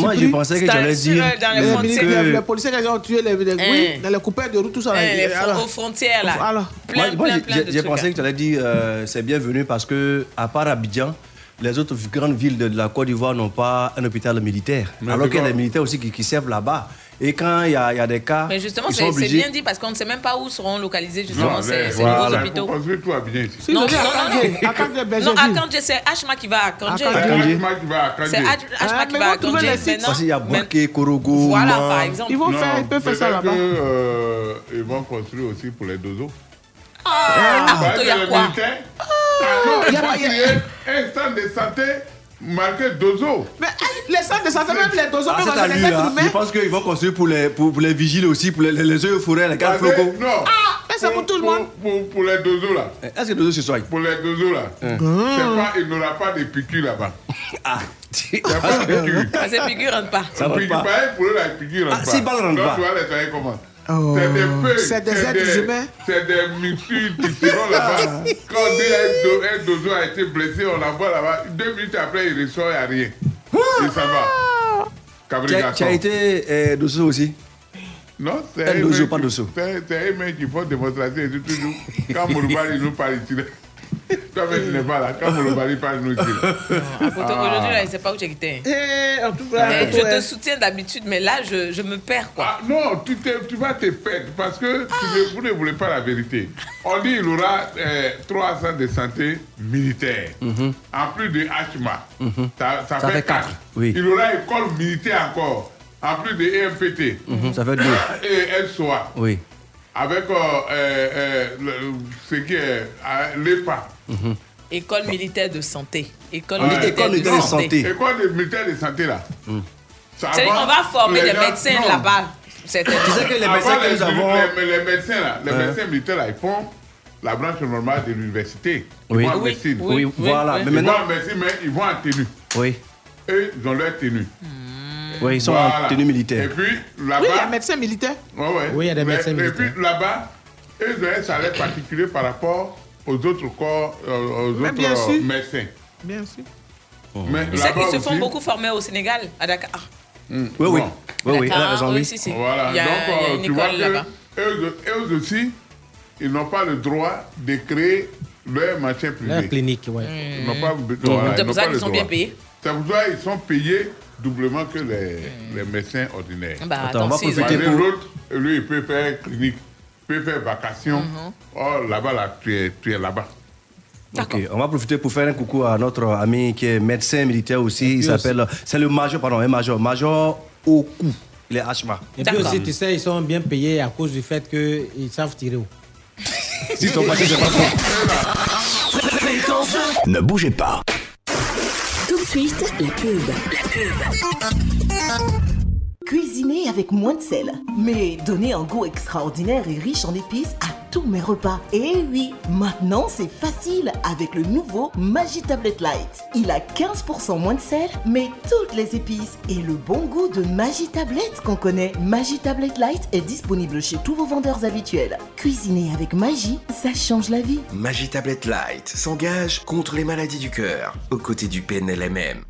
moi- je pensais que j'allais dire. les les, frontières. militaires, que- les policiers, ils ont tué les, les, oui, dans les coupeurs de route, tout ça. Eh, alors, aux frontières là. Alors, Plein, Moi, moi, plein, j'ai- pensé que tu allais dire euh, c'est bienvenu parce que à part Abidjan, les autres grandes villes de la Côte d'Ivoire n'ont pas un hôpital militaire. Mais alors qu'il y a des militaires aussi qui, qui servent là-bas. Et quand il y y a des cas, Mais justement, ils c'est obligés. bien dit parce qu'on ne sait même pas où seront localisés justement Non, ces, voilà, nouveaux il hôpitaux. faut construire tout à bien ici. si Non, non, à non, non. c'est Hma qui va à Kandje. C'est. Hachma qui va à Kandji. C'est Hma Ah, qui mais va à Kandje. Parce qu'il y a Boaké, Korogo, Voilà, par exemple. Ils vont faire, ils peuvent faire ça peut-être là-bas. euh, ils vont construire aussi pour les dozos. Ah, que il y a quoi? ah il y a un centre de santé marqué dozo. Mais eh, les centres de santé, même les dozos, Ah, même les êtres humains. Je pense qu'ils vont construire pour les, pour, pour les vigiles aussi, pour les, les, les œufs forêts, les gars. Non. Ah, mais c'est pour tout le monde. Pour, pour, pour les dozos là. Est-ce que les œufs se soignent Pour les dozos là. C'est pas, il n'aura pas de piqûres là-bas. <laughs> Ah, Il n'y a pas de piqûres. Ah, Ces figures rentrent pas. Ça Les rentre piqûres, pas. pour eux, la piqûre rentre Ah, pas. si, balle rentre Donc, pas. tu vas les soigner comment? Oh, C'est des feuilles. c'est des êtres humains. C'est des mixtures qui seront là-bas. Quand on dit un, do- un dozo a été blessé, on l'envoie là-bas. Deux minutes après, il ressort, il n'y a rien. Et ça va. Tu as, été euh, aussi? Non, c'est Un mec pas qui- dozo. C'est c'est un mec qui font démonstration et toujours. Quand Mouroubali nous parle ici, là. toi, mais tu n'es pas là. Quand Mouroubali parle nous ici. là. Akoto, Aujourd'hui, là, il ne sait pas où tu étais. Eh, en tout cas, Mais Je te soutiens d'habitude, mais là, je, je me perds quoi. Ah, non, tu, tu vas te perdre parce que tu ne- vous ne voulez pas la vérité. On dit qu'il aura euh, trois centres de santé militaires, en plus de HMA. ça, ça Ça fait fait quatre. quatre, oui. Il aura école militaire encore, en plus de EMPT. Mhm, Ça fait deux. <coughs> Et SOA. Oui. Avec euh, euh, euh, le- ce qui est euh, l'EPA. École militaire de santé. École Ouais. militaire École de militaire de santé. santé. École de militaire de santé là. C'est-à-dire va- qu'on va former les des médecins là-bas. C'est- Tu sais que les Avant, médecins que les, nous avons. les, les médecins, là, les Hein? médecins militaires, là, ils font la branche normale de l'université. Ils Oui. vont en Oui, médecine. oui. Oui, voilà. oui. Mais Ils maintenant. vont en médecine, mais ils vont en tenue. Oui. Eux, ils ont leur tenue. Oui, ils sont Voilà. en tenue Et militaire. puis, Oui, il y a là-bas, un médecin militaire. ouais, ouais. Oui, il y a des Mais- médecins Et militaires. puis, là-bas, eux, ils ont un salaire particulier par rapport aux autres corps, euh, aux Mais autres bien sûr. euh, médecins. Bien sûr. Mais sais là-bas qu'ils se font aussi- beaucoup former au Sénégal, à Dakar. Hmm, Oui, oui. bon. Oui, oui, elle Dakar, a raison, oui. si, si. Voilà, Il y a, donc il y a euh, une tu vois école que là-bas. eux, eux aussi, ils n'ont pas le droit de créer leur machin privé. La clinique, ouais. Ils n'ont pas, Mm. voilà, C'est ils pour ça qu'ils sont bien payés. C'est pour ça qu'ils sont payés doublement que les, les médecins ordinaires. Bah, Attends, attends, on va ils profiter pour- l'autre, lui, il peut faire clinique, il peut faire vacation. Mhm. Oh, là-bas, là, tu es, tu es là-bas. Ok, on va profiter pour faire un coucou à notre ami qui est médecin militaire aussi. Il s'appelle. C'est le major, pardon, un major. Major Oku. Il est HMA. Et puis aussi, tu sais, ils sont bien payés à cause du fait qu'ils savent tirer. <laughs> S'ils sont partis, c'est pas trop. Ne bougez pas. de suite, la pub. La pub. Cuisiner avec moins de sel, mais donner un goût extraordinaire et riche en épices à tous mes repas. Et oui, maintenant c'est facile avec le nouveau Magi Tablet Light. Il a 15% moins de sel, mais toutes les épices et le bon goût de Magi Tablet qu'on connaît. Magi Tablet Light est disponible chez tous vos vendeurs habituels. Cuisiner avec Magie, ça change la vie. Magie Tablet Light s'engage contre les maladies du cœur, aux côtés du PNLMM.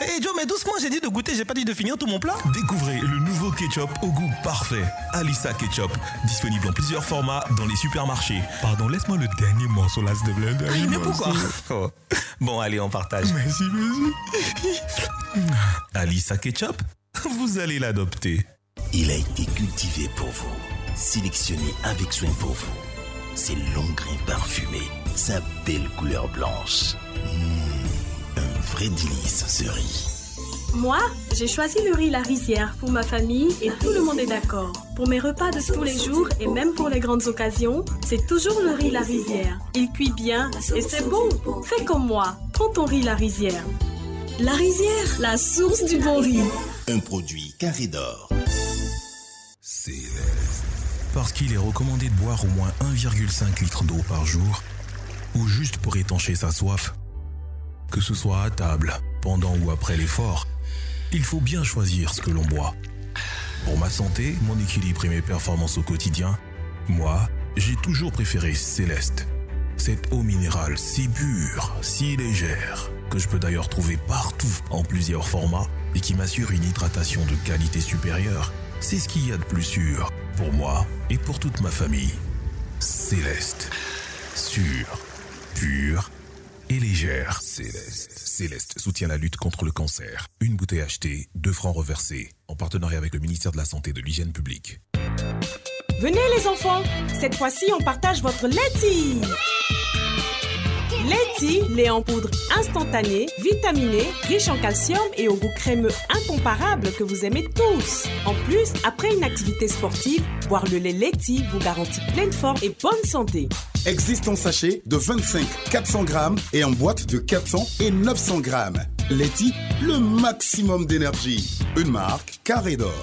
Hé Joe, mais doucement, j'ai dit de goûter, j'ai pas dit de finir tout mon plat. Découvrez le nouveau ketchup au goût parfait. Alissa Ketchup. Disponible en plusieurs formats dans les supermarchés. Pardon, laisse-moi le dernier morceau là, te plaît. Ah, mais pourquoi Oh. <laughs> Bon, allez, on partage. Merci, merci. Alissa Ketchup, vous allez l'adopter. Il a été cultivé pour vous, sélectionné avec soin pour vous. Ses longs grains parfumés, sa belle couleur blanche. Mmh, délice ce riz. Moi, j'ai choisi le riz La Rizière pour ma famille et tout le monde est d'accord. Pour mes repas de tous les jours et même pour les grandes occasions, c'est toujours le riz La Rizière. Il cuit bien et c'est bon. Fais comme moi, prends ton riz La Rizière. La Rizière, la source du bon riz. Un produit carré d'or. Parce qu'il est recommandé de boire au moins 1,5 litre d'eau par jour, ou juste pour étancher sa soif. Que ce soit à table, pendant ou après l'effort, il faut bien choisir ce que l'on boit. Pour ma santé, mon équilibre et mes performances au quotidien, moi, j'ai toujours préféré Céleste. Cette eau minérale si pure, si légère, que je peux d'ailleurs trouver partout en plusieurs formats et qui m'assure une hydratation de qualité supérieure, c'est ce qu'il y a de plus sûr pour moi et pour toute ma famille. Céleste. Sûre, pure et légère. Céleste. Céleste soutient la lutte contre le cancer. Une bouteille achetée, deux francs reversés, en partenariat avec le ministère de la Santé et de l'Hygiène publique. Venez les enfants, cette fois-ci on partage votre laiti. Laiti, lait en poudre instantané, vitaminé, riche en calcium et au goût crémeux incomparable que vous aimez tous. En plus, après une activité sportive, boire le lait Laiti vous garantit pleine forme et bonne santé. Existe en sachet de 25 400 grammes et en boîte de 400 et 900 grammes. Leti, le maximum d'énergie. Une marque carré d'or.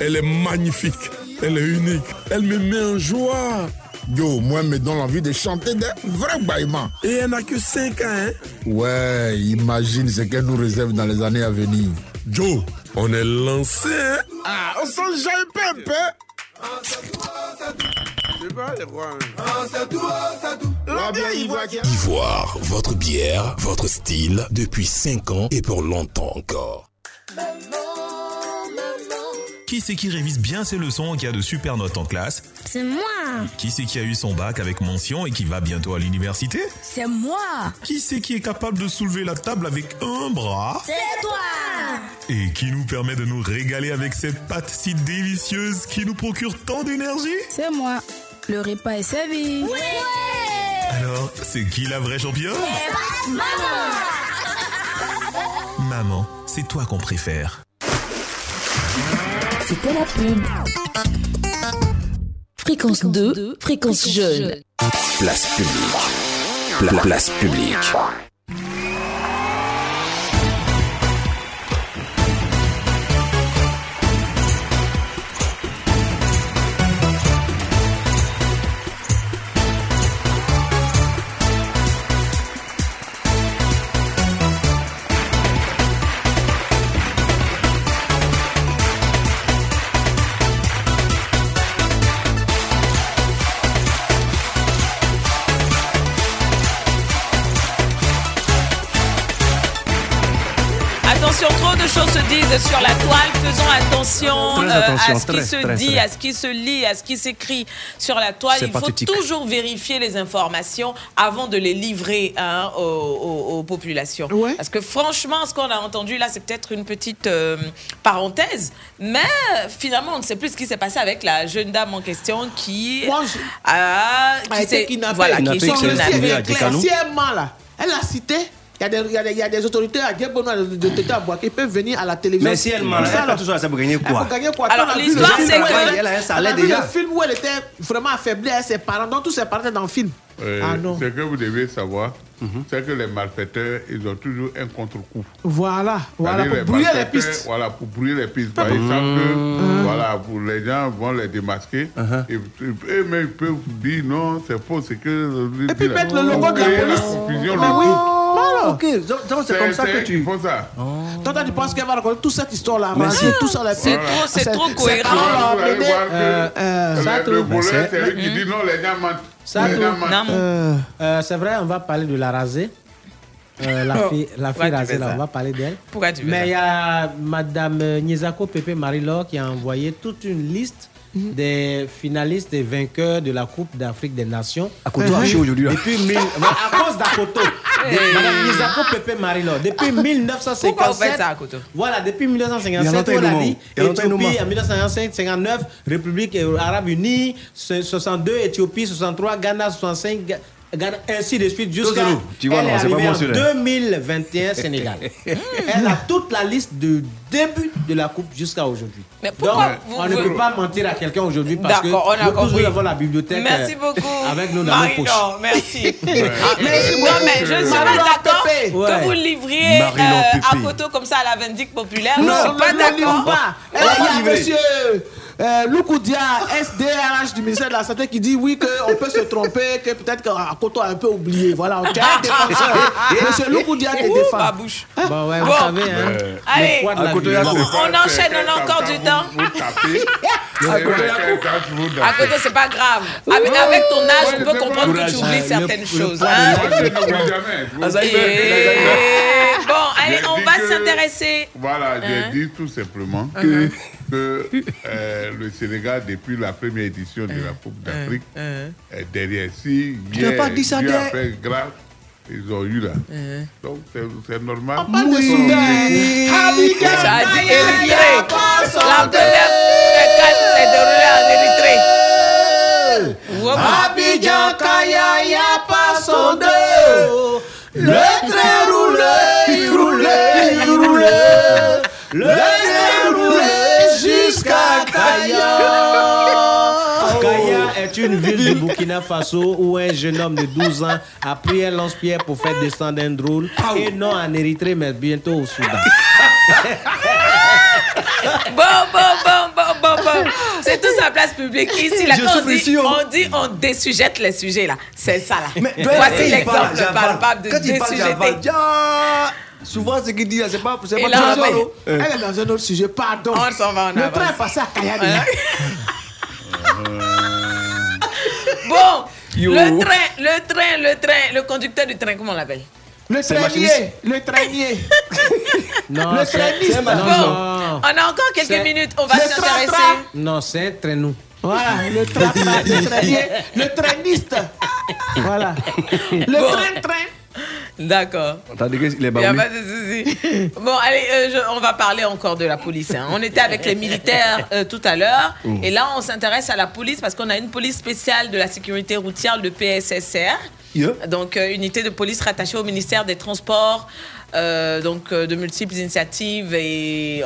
Elle est magnifique, elle est unique, elle me met en joie. Yo, moi, me donne envie de chanter des vrais baillements. Et elle n'a que 5 ans, hein? Ouais, imagine ce qu'elle nous réserve dans les années à venir. Joe, on est lancé, hein? Ah, on s'en jaille peu. Ivoire, votre bière, votre style, depuis 5 ans et pour longtemps encore. Qui c'est qui révise bien ses leçons et qui a de super notes en classe C'est moi. Qui c'est qui a eu son bac avec mention et qui va bientôt à l'université C'est moi. Qui c'est qui est capable de soulever la table avec un bras C'est toi. Et qui nous permet de nous régaler avec cette pâte si délicieuse qui nous procure tant d'énergie C'est moi Le repas est servi Alors, c'est qui la vraie championne Maman <laughs> Maman, c'est toi qu'on préfère. C'était la pub. Fréquence 2, fréquence jeune. Place publique. Pla- place publique. Disent sur la toile. Faisons attention, euh, attention, à ce qui très, se très, dit, très. à ce qui se lit, à ce qui s'écrit sur la toile. Il faut toujours vérifier les informations avant de les livrer hein, aux, aux- aux populations. Parce que franchement, ce qu'on a entendu là, c'est peut-être une petite euh, parenthèse, mais finalement, on ne sait plus ce qui s'est passé avec la jeune dame en question qui a, a été kidnappée. voilà, qui est kidnappée. est clair. Si elle ment là, elle a cité. Il y, a des, il, y a des, il y a des autorités à Teta Boaké, peuvent venir à la télévision. Mais si elle ment, elle ça, fait ça, ça peut gagner Elle quoi? peut gagner quoi? Alors, l'histoire, c'est que- elle- Elle a un salaire déjà. le film où elle était vraiment affaiblie avec ses parents. Donc, tous ses parents étaient dans le film. Euh, Ah non. Ce que vous devez savoir, c'est que les malfaiteurs, ils ont toujours un contre-coup. Voilà, voilà, pour brouiller les pistes. Voilà, pour brouiller les pistes. Par exemple, voilà, pour les gens vont les démasquer. Et eux-mêmes, ils peuvent dire non, c'est faux, c'est que. Et puis mettre le logo de la police. confusion, Mais le oui. coup. Voilà. Ok, donc c'est comme ça que tu. Font ça. Donc, toi, tu penses qu'elle va raconter toute cette histoire-là, Mais si. tout ça là. C'est trop- c'est trop cohérent. Voir que Euh, euh, le- ça, le tout. voleur, C'est- c'est lui qui dit non, les gens mentent. Ça. Euh, euh, c'est vrai, on va parler de la rasée. Euh, la Oh. fille, la fille rasée, là, on va parler d'elle. Pourquoi tu fais Mais il y a Madame euh, Nyezako Pepe Marie-Laure qui a envoyé toute une liste des finalistes et vainqueurs de la Coupe d'Afrique des Nations. Akoto a aujourd'hui. Depuis mille- <laughs> à cause d'Akoto. De- Madame Nyezako Pepe. Depuis 1957. Pourquoi vous faites ça, Akoto? Voilà, depuis Il y a 1957, longtemps, on il a nous dit Éthiopie en 1955, 59, République arabe unie, 62, Éthiopie, 63, Ghana, 65, Ga- Ghana, ainsi de suite, jusqu'à. Tous, tu vois, elle non, est c'est pas arrivée moi, en celui-là. 2021 Sénégal. <laughs> elle a toute la liste de début de la Coupe jusqu'à aujourd'hui. Mais pourquoi Donc, vous- on ne vous- peut pas mentir à quelqu'un aujourd'hui parce que on a nous compris. avons la bibliothèque Merci euh, beaucoup. avec nous dans nos poches. Merci. <laughs> Ah, Ouais. non, mais je ne suis pas d'accord que Ouais. vous livriez euh, à Koto comme ça à la Vindicte populaire. Non, je ne suis pas ne d'accord. pas. On Eh, a monsieur euh, Loukoudia, SDRH du ministère de la Santé, qui dit oui, qu'on peut se tromper, que peut-être qu'Akoto a un peu oublié. Voilà, as un défenseur. monsieur Loukoudia te défend. ma bouche. Bon, ouais, vous Bon. savez, hein. Allez, vie. Yako. on enchaîne, on a encore du temps. <laughs> À côté, c'est pas grave. Avec, avec ton âge, on peut comprendre que tu oublies certaines choses. hein. Bon, allez, on va que- s'intéresser. Voilà, j'ai Hein? dit tout simplement Uh-huh. Que euh, le Sénégal, depuis la première édition de la Coupe d'Afrique, est derrière. Si Tu hier, pas dit ça Dieu a dès- fait grâce, ils ont eu là. Donc, c'est normal. On parle de Soudan. Abidjan, Ça a dit Kaya, Érythrée. Paso, La première canne s'est déroulée en Érythrée. Wow. Abidjan, Kaya, ya pas son deux. Le train roulait, il roulait, il roulait. Le train roulait jusqu'à Kaya. Kaya est une ville du Burkina Faso où un jeune homme de 12 ans a pris un lance-pierre pour faire descendre un drôle. Et non en Érythrée, mais bientôt au Soudan. <laughs> Bon, bon, bon, bon, bon, bon. C'est tout la place publique. Ici, là, Je quand on souffre dit, ici, oh. on dit, on désujette les sujets, là. C'est ça, là. Mais Voici il parle, l'exemple j'avale. palpable de Quand Souvent, ce qu'il dit, c'est pas, le va- temps, Elle est dans un autre sujet, pardon. On s'en va en Le train est passé à. <laughs> Bon, Yo. le train, le train, le train, le conducteur du train, comment on l'appelle? Le C'est traînier, le traînier. <laughs> Non, Le ma- Bon, non, on a encore quelques minutes. On va Le s'intéresser. non, c'est un traîneau. Voilà, le train, le traînier, le traîniste. Voilà. Le Bon. train-train. D'accord. T'as dit qu'il est Il n'y a baoulé. pas de souci. <laughs> Bon, allez, euh, je- on va parler encore de la police. hein. On était avec les militaires euh, tout à l'heure. Et là, on s'intéresse à la police parce qu'on a une police spéciale de la sécurité routière, le PSSR. Yeah. Donc, euh, unité de police rattachée au ministère des Transports. Euh, donc, euh, de multiples initiatives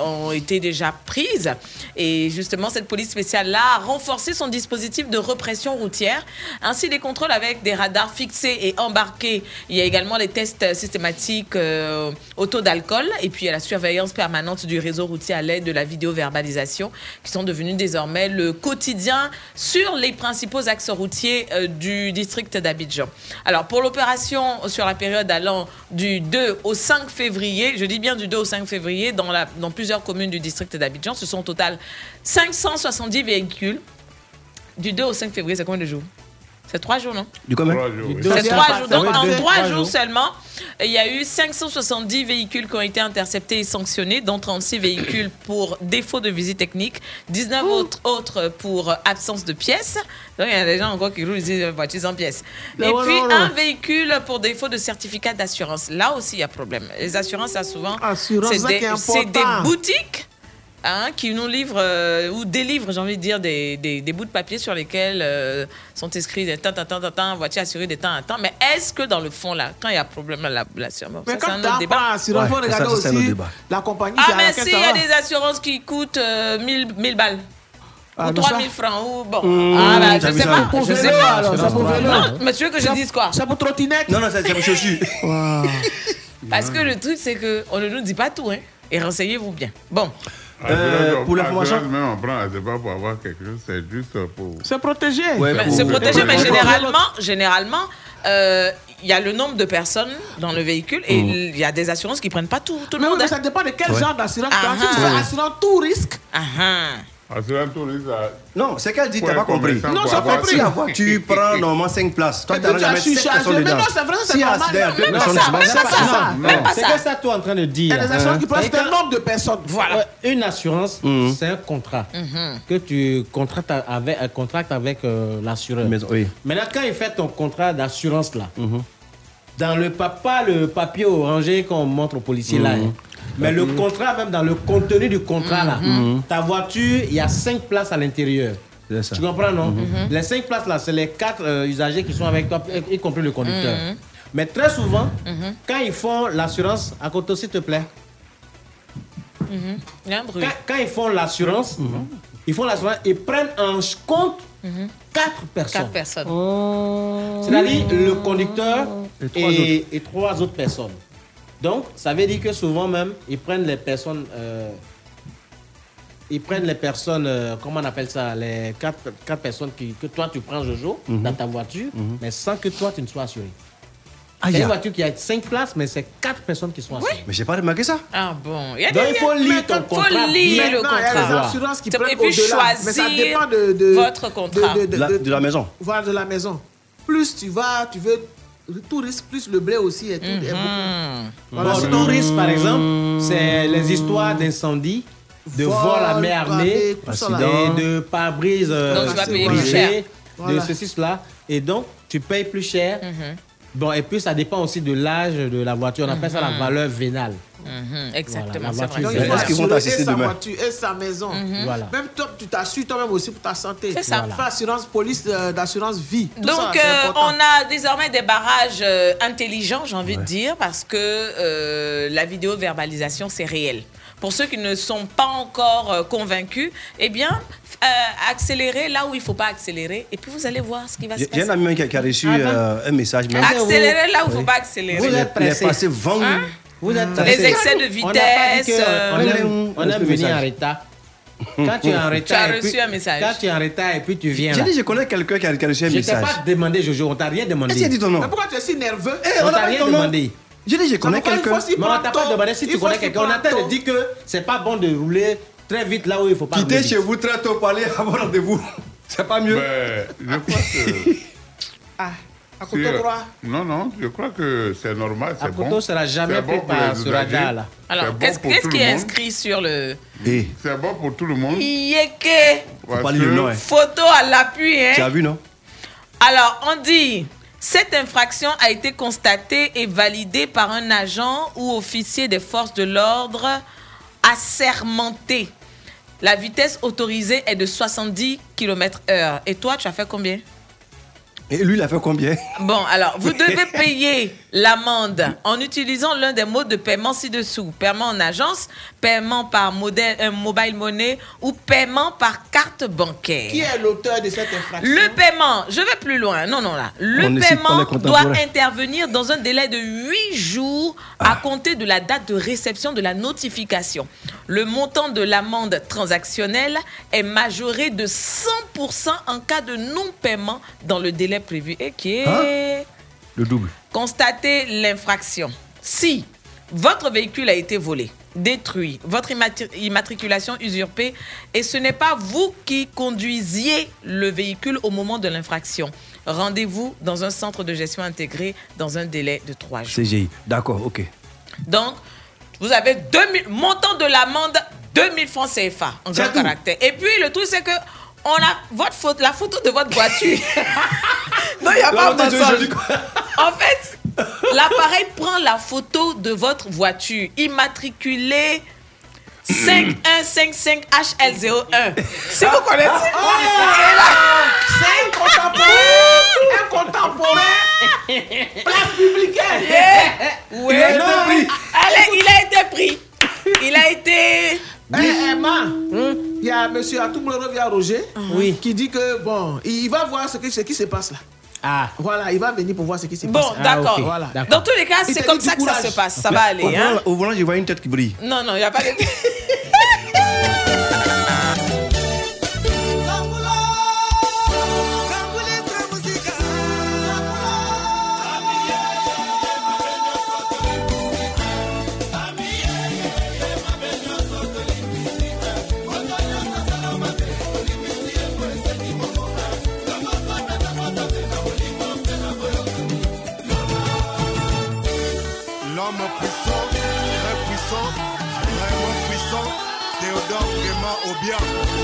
ont été déjà prises. Et justement, cette police spéciale-là a renforcé son dispositif de répression routière, ainsi des contrôles avec des radars fixés et embarqués. Il y a également les tests systématiques euh, au taux d'alcool et puis a la surveillance permanente du réseau routier à l'aide de la vidéo-verbalisation qui sont devenus désormais le quotidien sur les principaux axes routiers du district d'Abidjan. Alors, pour l'opération sur la période allant du 2 au 5 février, je dis bien du 2 au 5 février, dans, la, dans plusieurs communes du district d'Abidjan, ce sont au total 570 véhicules. Du 2 au 5 février, c'est combien de jours? C'est trois jours, non? Du oui. C'est trois jours. Donc, en trois jours jours. seulement, il y a eu 570 véhicules qui ont été interceptés et sanctionnés, dont 36 véhicules pour défaut de visite technique, 19 autres, autres pour absence de pièces. Donc, il y a des gens encore qui roulent des voitures sans pièces. Non, et non, puis, non, non. un véhicule pour défaut de certificat d'assurance. Là aussi, il y a problème. Les assurances, ça souvent, Assurance, c'est des, boutiques hein, qui nous livrent euh, ou délivrent, j'ai envie de dire, des, des- des bouts de papier sur lesquels euh, sont inscrits des temps, temps, temps, temps, temps, voiture assurée des temps à temps. Mais est-ce que dans le fond, là, quand il y a problème, là, l'assurance, Mais ça, c'est quand un tu autre as débat. pas assurance, il faut Ouais, regarder ça, c'est un autre aussi débat. la compagnie Ah, mais s'il ça y a des assurances qui coûtent euh, 1000, 1000 balles. Ah, ou mais 3000 ça- francs, ou bon. Mmh, ah, bah, t'as je sais ça, pas. oui. Pour Je sais pas. alors, ça pour vélo. Non, mais tu veux que je dise quoi? Ça pour trottinette? Non, non, c'est c'est pour chaussures. Parce que le truc, c'est qu'on ne nous dit pas tout, hein. Et renseignez-vous bien. Bon. Euh, Assurance, pour l'information- assurance, même on prend, c'est pas pour avoir quelque chose, c'est juste pour. C'est protégé. Ouais, C'est protégé, mais généralement, généralement, euh, il y a le nombre de personnes dans le véhicule et Mm. il y a des assurances qui prennent pas tout, tout le Mais oui, monde. mais hein. ça dépend de quel Ouais. genre d'assurance tu Ah, as. Si tu ah. fais assurance tout risque, Ah, ah. Ça- Non, c'est qu'elle dit, t'as pas compris. Non, j'ai compris. Si la voiture <laughs> prend normalement 5 places, toi Et t'arrives puis à tu as mettre 7 surchargé. personnes Mais dedans. non, c'est vrai, c'est normal. Même pas personnes, ça, même pas ça. C'est ça. que ça, toi, en train de il y dire. a des assurances qui prennent un nombre de personnes. Voilà. Une assurance, Mhm. c'est un contrat Mhm. que tu contractes avec, contract avec euh, l'assureur. Maintenant, quand il fait ton contrat d'assurance là, Mhm. dans le papa, le papier orangé qu'on montre aux policiers là, Mhm. hein, mais le contrat, même dans le contenu du contrat là, Mhm. ta voiture, il y a cinq places à l'intérieur. Ça. Tu comprends, non? Les cinq places là, c'est les quatre euh, usagers qui sont avec toi, y compris le conducteur. Mhm. Mais très souvent, quand ils font l'assurance, à côté, s'il te plaît, Mhm. Il y a un bruit. quand, quand ils font l'assurance, ils font l'assurance, ils prennent en compte quatre personnes. Quatre personnes. C'est-à-dire le conducteur Et trois et, et trois autres personnes. Donc, ça veut dire que souvent même, ils prennent les personnes. euh, ils prennent les personnes, euh, comment on appelle ça, les quatre, quatre personnes qui, que toi tu prends Jojo Mhm. dans ta voiture, mais sans que toi tu ne sois assuré. Aïe. C'est une voiture qui a cinq places, mais c'est quatre personnes qui sont assurées. Mais j'ai pas remarqué ça. Ah bon. Il y a Donc, des- il faut lire ton faut contrat lire le Maintenant, il y a des contrat. assurances qui Et prennent puis au-delà. Mais ça choisir dépend de, de- votre contrat. De, de- de- La- de- de la maison. Voilà, de la maison. Plus tu vas, tu veux tout risque, plus le blé aussi est tout. Voilà, Bon, sinon- tourisme, par exemple, c'est les histoires d'incendie, de Vol, vol à main armée, et de pare-brise euh, brisé, cher. de Voilà. ceci, cela. Et donc, tu payes plus cher. Mhm. Bon, et puis ça dépend aussi de l'âge de la voiture. On appelle ça la valeur vénale. Mhm, Exactement, Voilà, la c'est voiture, vrai. Donc, il faut Est-ce qu'ils vont assurer sa voiture et sa maison. Voilà. Même toi, tu t'assures toi-même aussi pour ta santé. C'est ça. Tu fais assurance police, euh, d'assurance vie. Tout Donc, euh, on a désormais des barrages euh, intelligents, j'ai envie de dire, parce que euh, la vidéo-verbalisation, c'est réel. Pour ceux qui ne sont pas encore euh, convaincus, eh bien, euh, accélérez là où il ne faut pas accélérer, et puis vous allez voir ce qui va se J'ai j'ai un passer. ami qui a, qui a reçu Attends. euh, un message. même. Accélérez là où il ne faut pas accélérer. Vous êtes il est pressé. passé vent. Hein? Vous êtes Les pressé. excès de vitesse, que euh, on aime, Hum, on aime le venir en retard. Quand tu es en retard, Tu as et reçu puis- un message. Quand tu es en retard et puis tu viens J'ai dit, je connais quelqu'un qui a, reçu un Je t'ai message. pas demandé, Jojo, on t'a rien demandé. Qu'il a dit ton nom? Mais pourquoi tu es si nerveux? Eh, On on t'a rien demandé. J'ai dit, je connais quelqu'un. faut Mais on t'a pas demandé si tu faut connais quelqu'un. On a tôt. dit que c'est pas bon de rouler très vite là où il faut pas Quittez chez vous très tôt pour aller <laughs> avoir rendez-vous. C'est pas mieux. Je crois que. <laughs> Ah, à si, côté euh, droit. non, non, je crois que c'est normal, c'est bon. Akoto sera jamais bon pris pour par ce radar là. Alors, bon qu'est-ce qui est inscrit sur le... Et C'est bon pour tout le monde. Yéké parce pas lire le que- nom, hein. Photo à l'appui, hein tu as vu, non? Alors, on dit, cette infraction a été constatée et validée par un agent ou officier des forces de l'ordre assermenté. La vitesse autorisée est de 70 km/h. Et toi, tu as fait combien? Et lui, il a fait combien? Bon, alors, vous devez <laughs> payer l'amende en utilisant l'un des modes de paiement ci-dessous. Paiement en agence, paiement par modèle, euh, mobile money ou paiement par carte bancaire. Qui est l'auteur de cette infraction? Le paiement, je vais plus loin. Non, non, là. Le On paiement doit intervenir dans un délai de 8 jours à compter de la date de réception de la notification. Le montant de l'amende transactionnelle est majoré de 100% en cas de non-paiement dans le délai prévu. Et qui est... Hein Le double. Constatez l'infraction. Si votre véhicule a été volé, détruit, votre immatri- immatriculation usurpée, et ce n'est pas vous qui conduisiez le véhicule au moment de l'infraction, Rendez-vous dans un centre de gestion intégré dans un délai de trois jours. CGI. D'accord, ok. Donc, vous avez 2000, montant de l'amende 2000 francs CFA en grand caractère. Et puis, le truc, c'est que on a votre photo, la photo de votre voiture. <laughs> non, il n'y a pas dis quoi <laughs> En fait, l'appareil prend la photo de votre voiture immatriculée 5155HL01. Si vous connaissez, c'est là. C'est un contemporain. Un contemporain. Place publique. Oui. Il a été pris. Allez, il a été pris. Il a été. Eh, eh, Ma, il y a monsieur via Roger Oui. qui dit que bon, il va voir ce, que, ce qui se passe là. Ah. Voilà, il va venir pour voir ce qui se Bon, passe. d'accord. Voilà. Dans tous les cas, c'est comme ça que ça se passe. Ça va aller. Au Hein? volant, au volant, je vois une tête qui brille. Non, non, il n'y a pas de. <laughs> bien.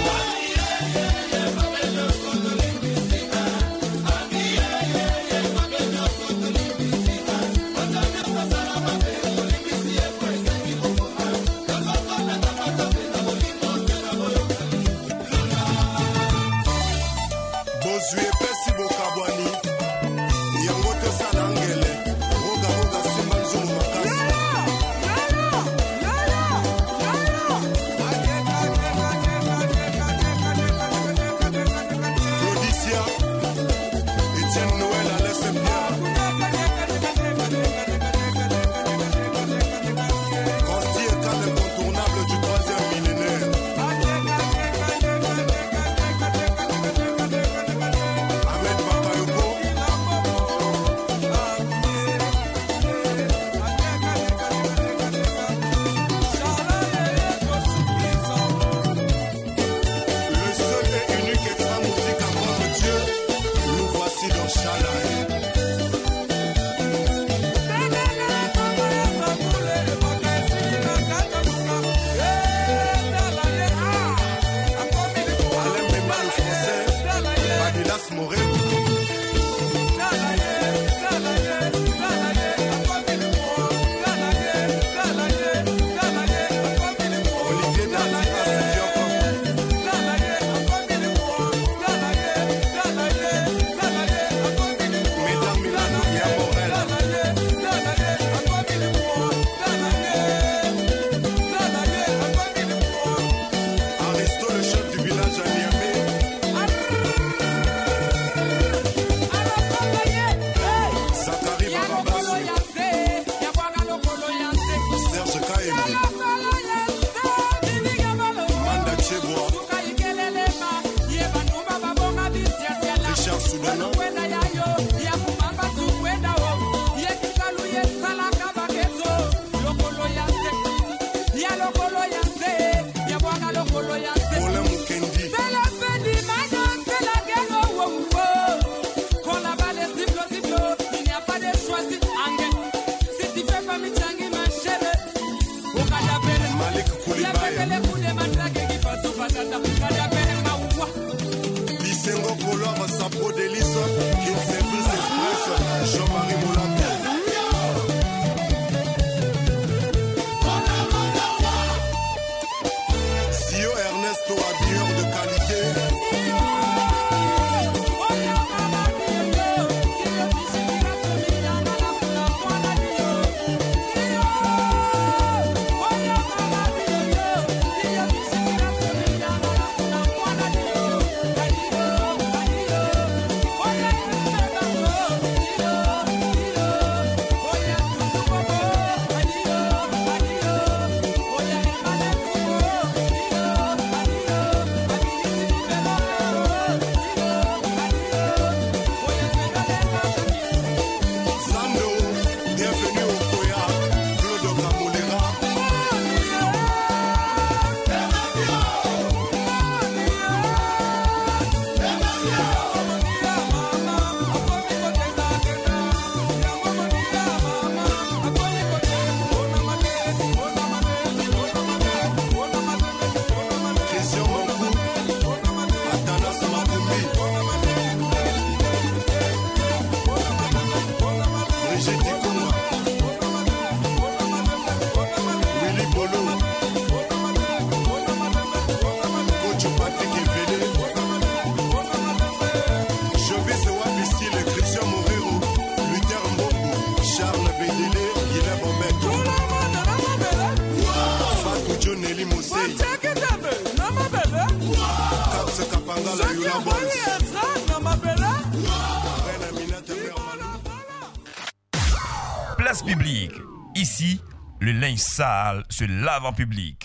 Sale se lave en public.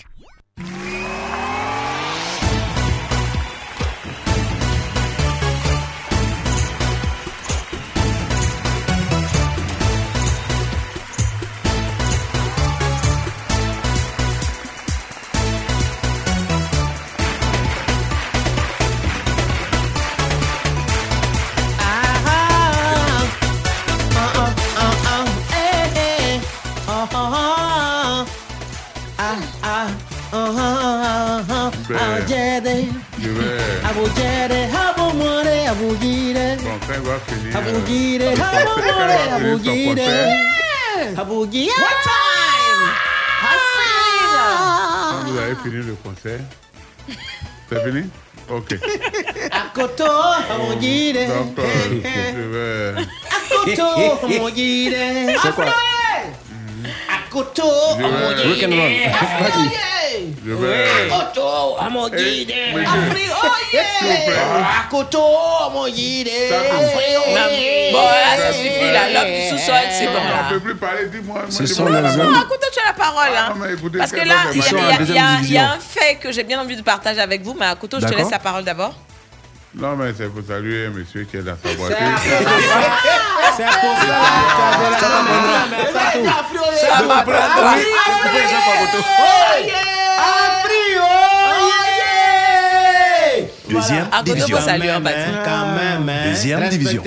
Euh, quand il va abumore, finir son abugire. concert, Abugire. Quand vous avez fini le concert, c'est fini Ok. Akoto, abugire. Donc, euh, je vais. Akoto, abugire. C'est quoi Akoto, Je vais- abugire. Rock and roll. Afri, Je vais. Akoto, abugire. Eh, monsieur. Afri, oye. Akoto, abugire. Afri, oye. Bon, là, ça suffit, là. L'homme du sous-sol, c'est bon, On ne peut plus parler, dis-moi. Ce sont les Bon, hommes. écoute, tu as la parole. Hein. Ah, écoutez, Parce que là, il y, a- deuxième un fait que j'ai bien envie de partager avec vous, mais à je te laisse la parole d'abord. Non, mais c'est pour saluer un monsieur qui est dans sa voiture. C'est pour ça que tu la Ça pris. Deuxième division. Même, hein, hein. Deuxième division.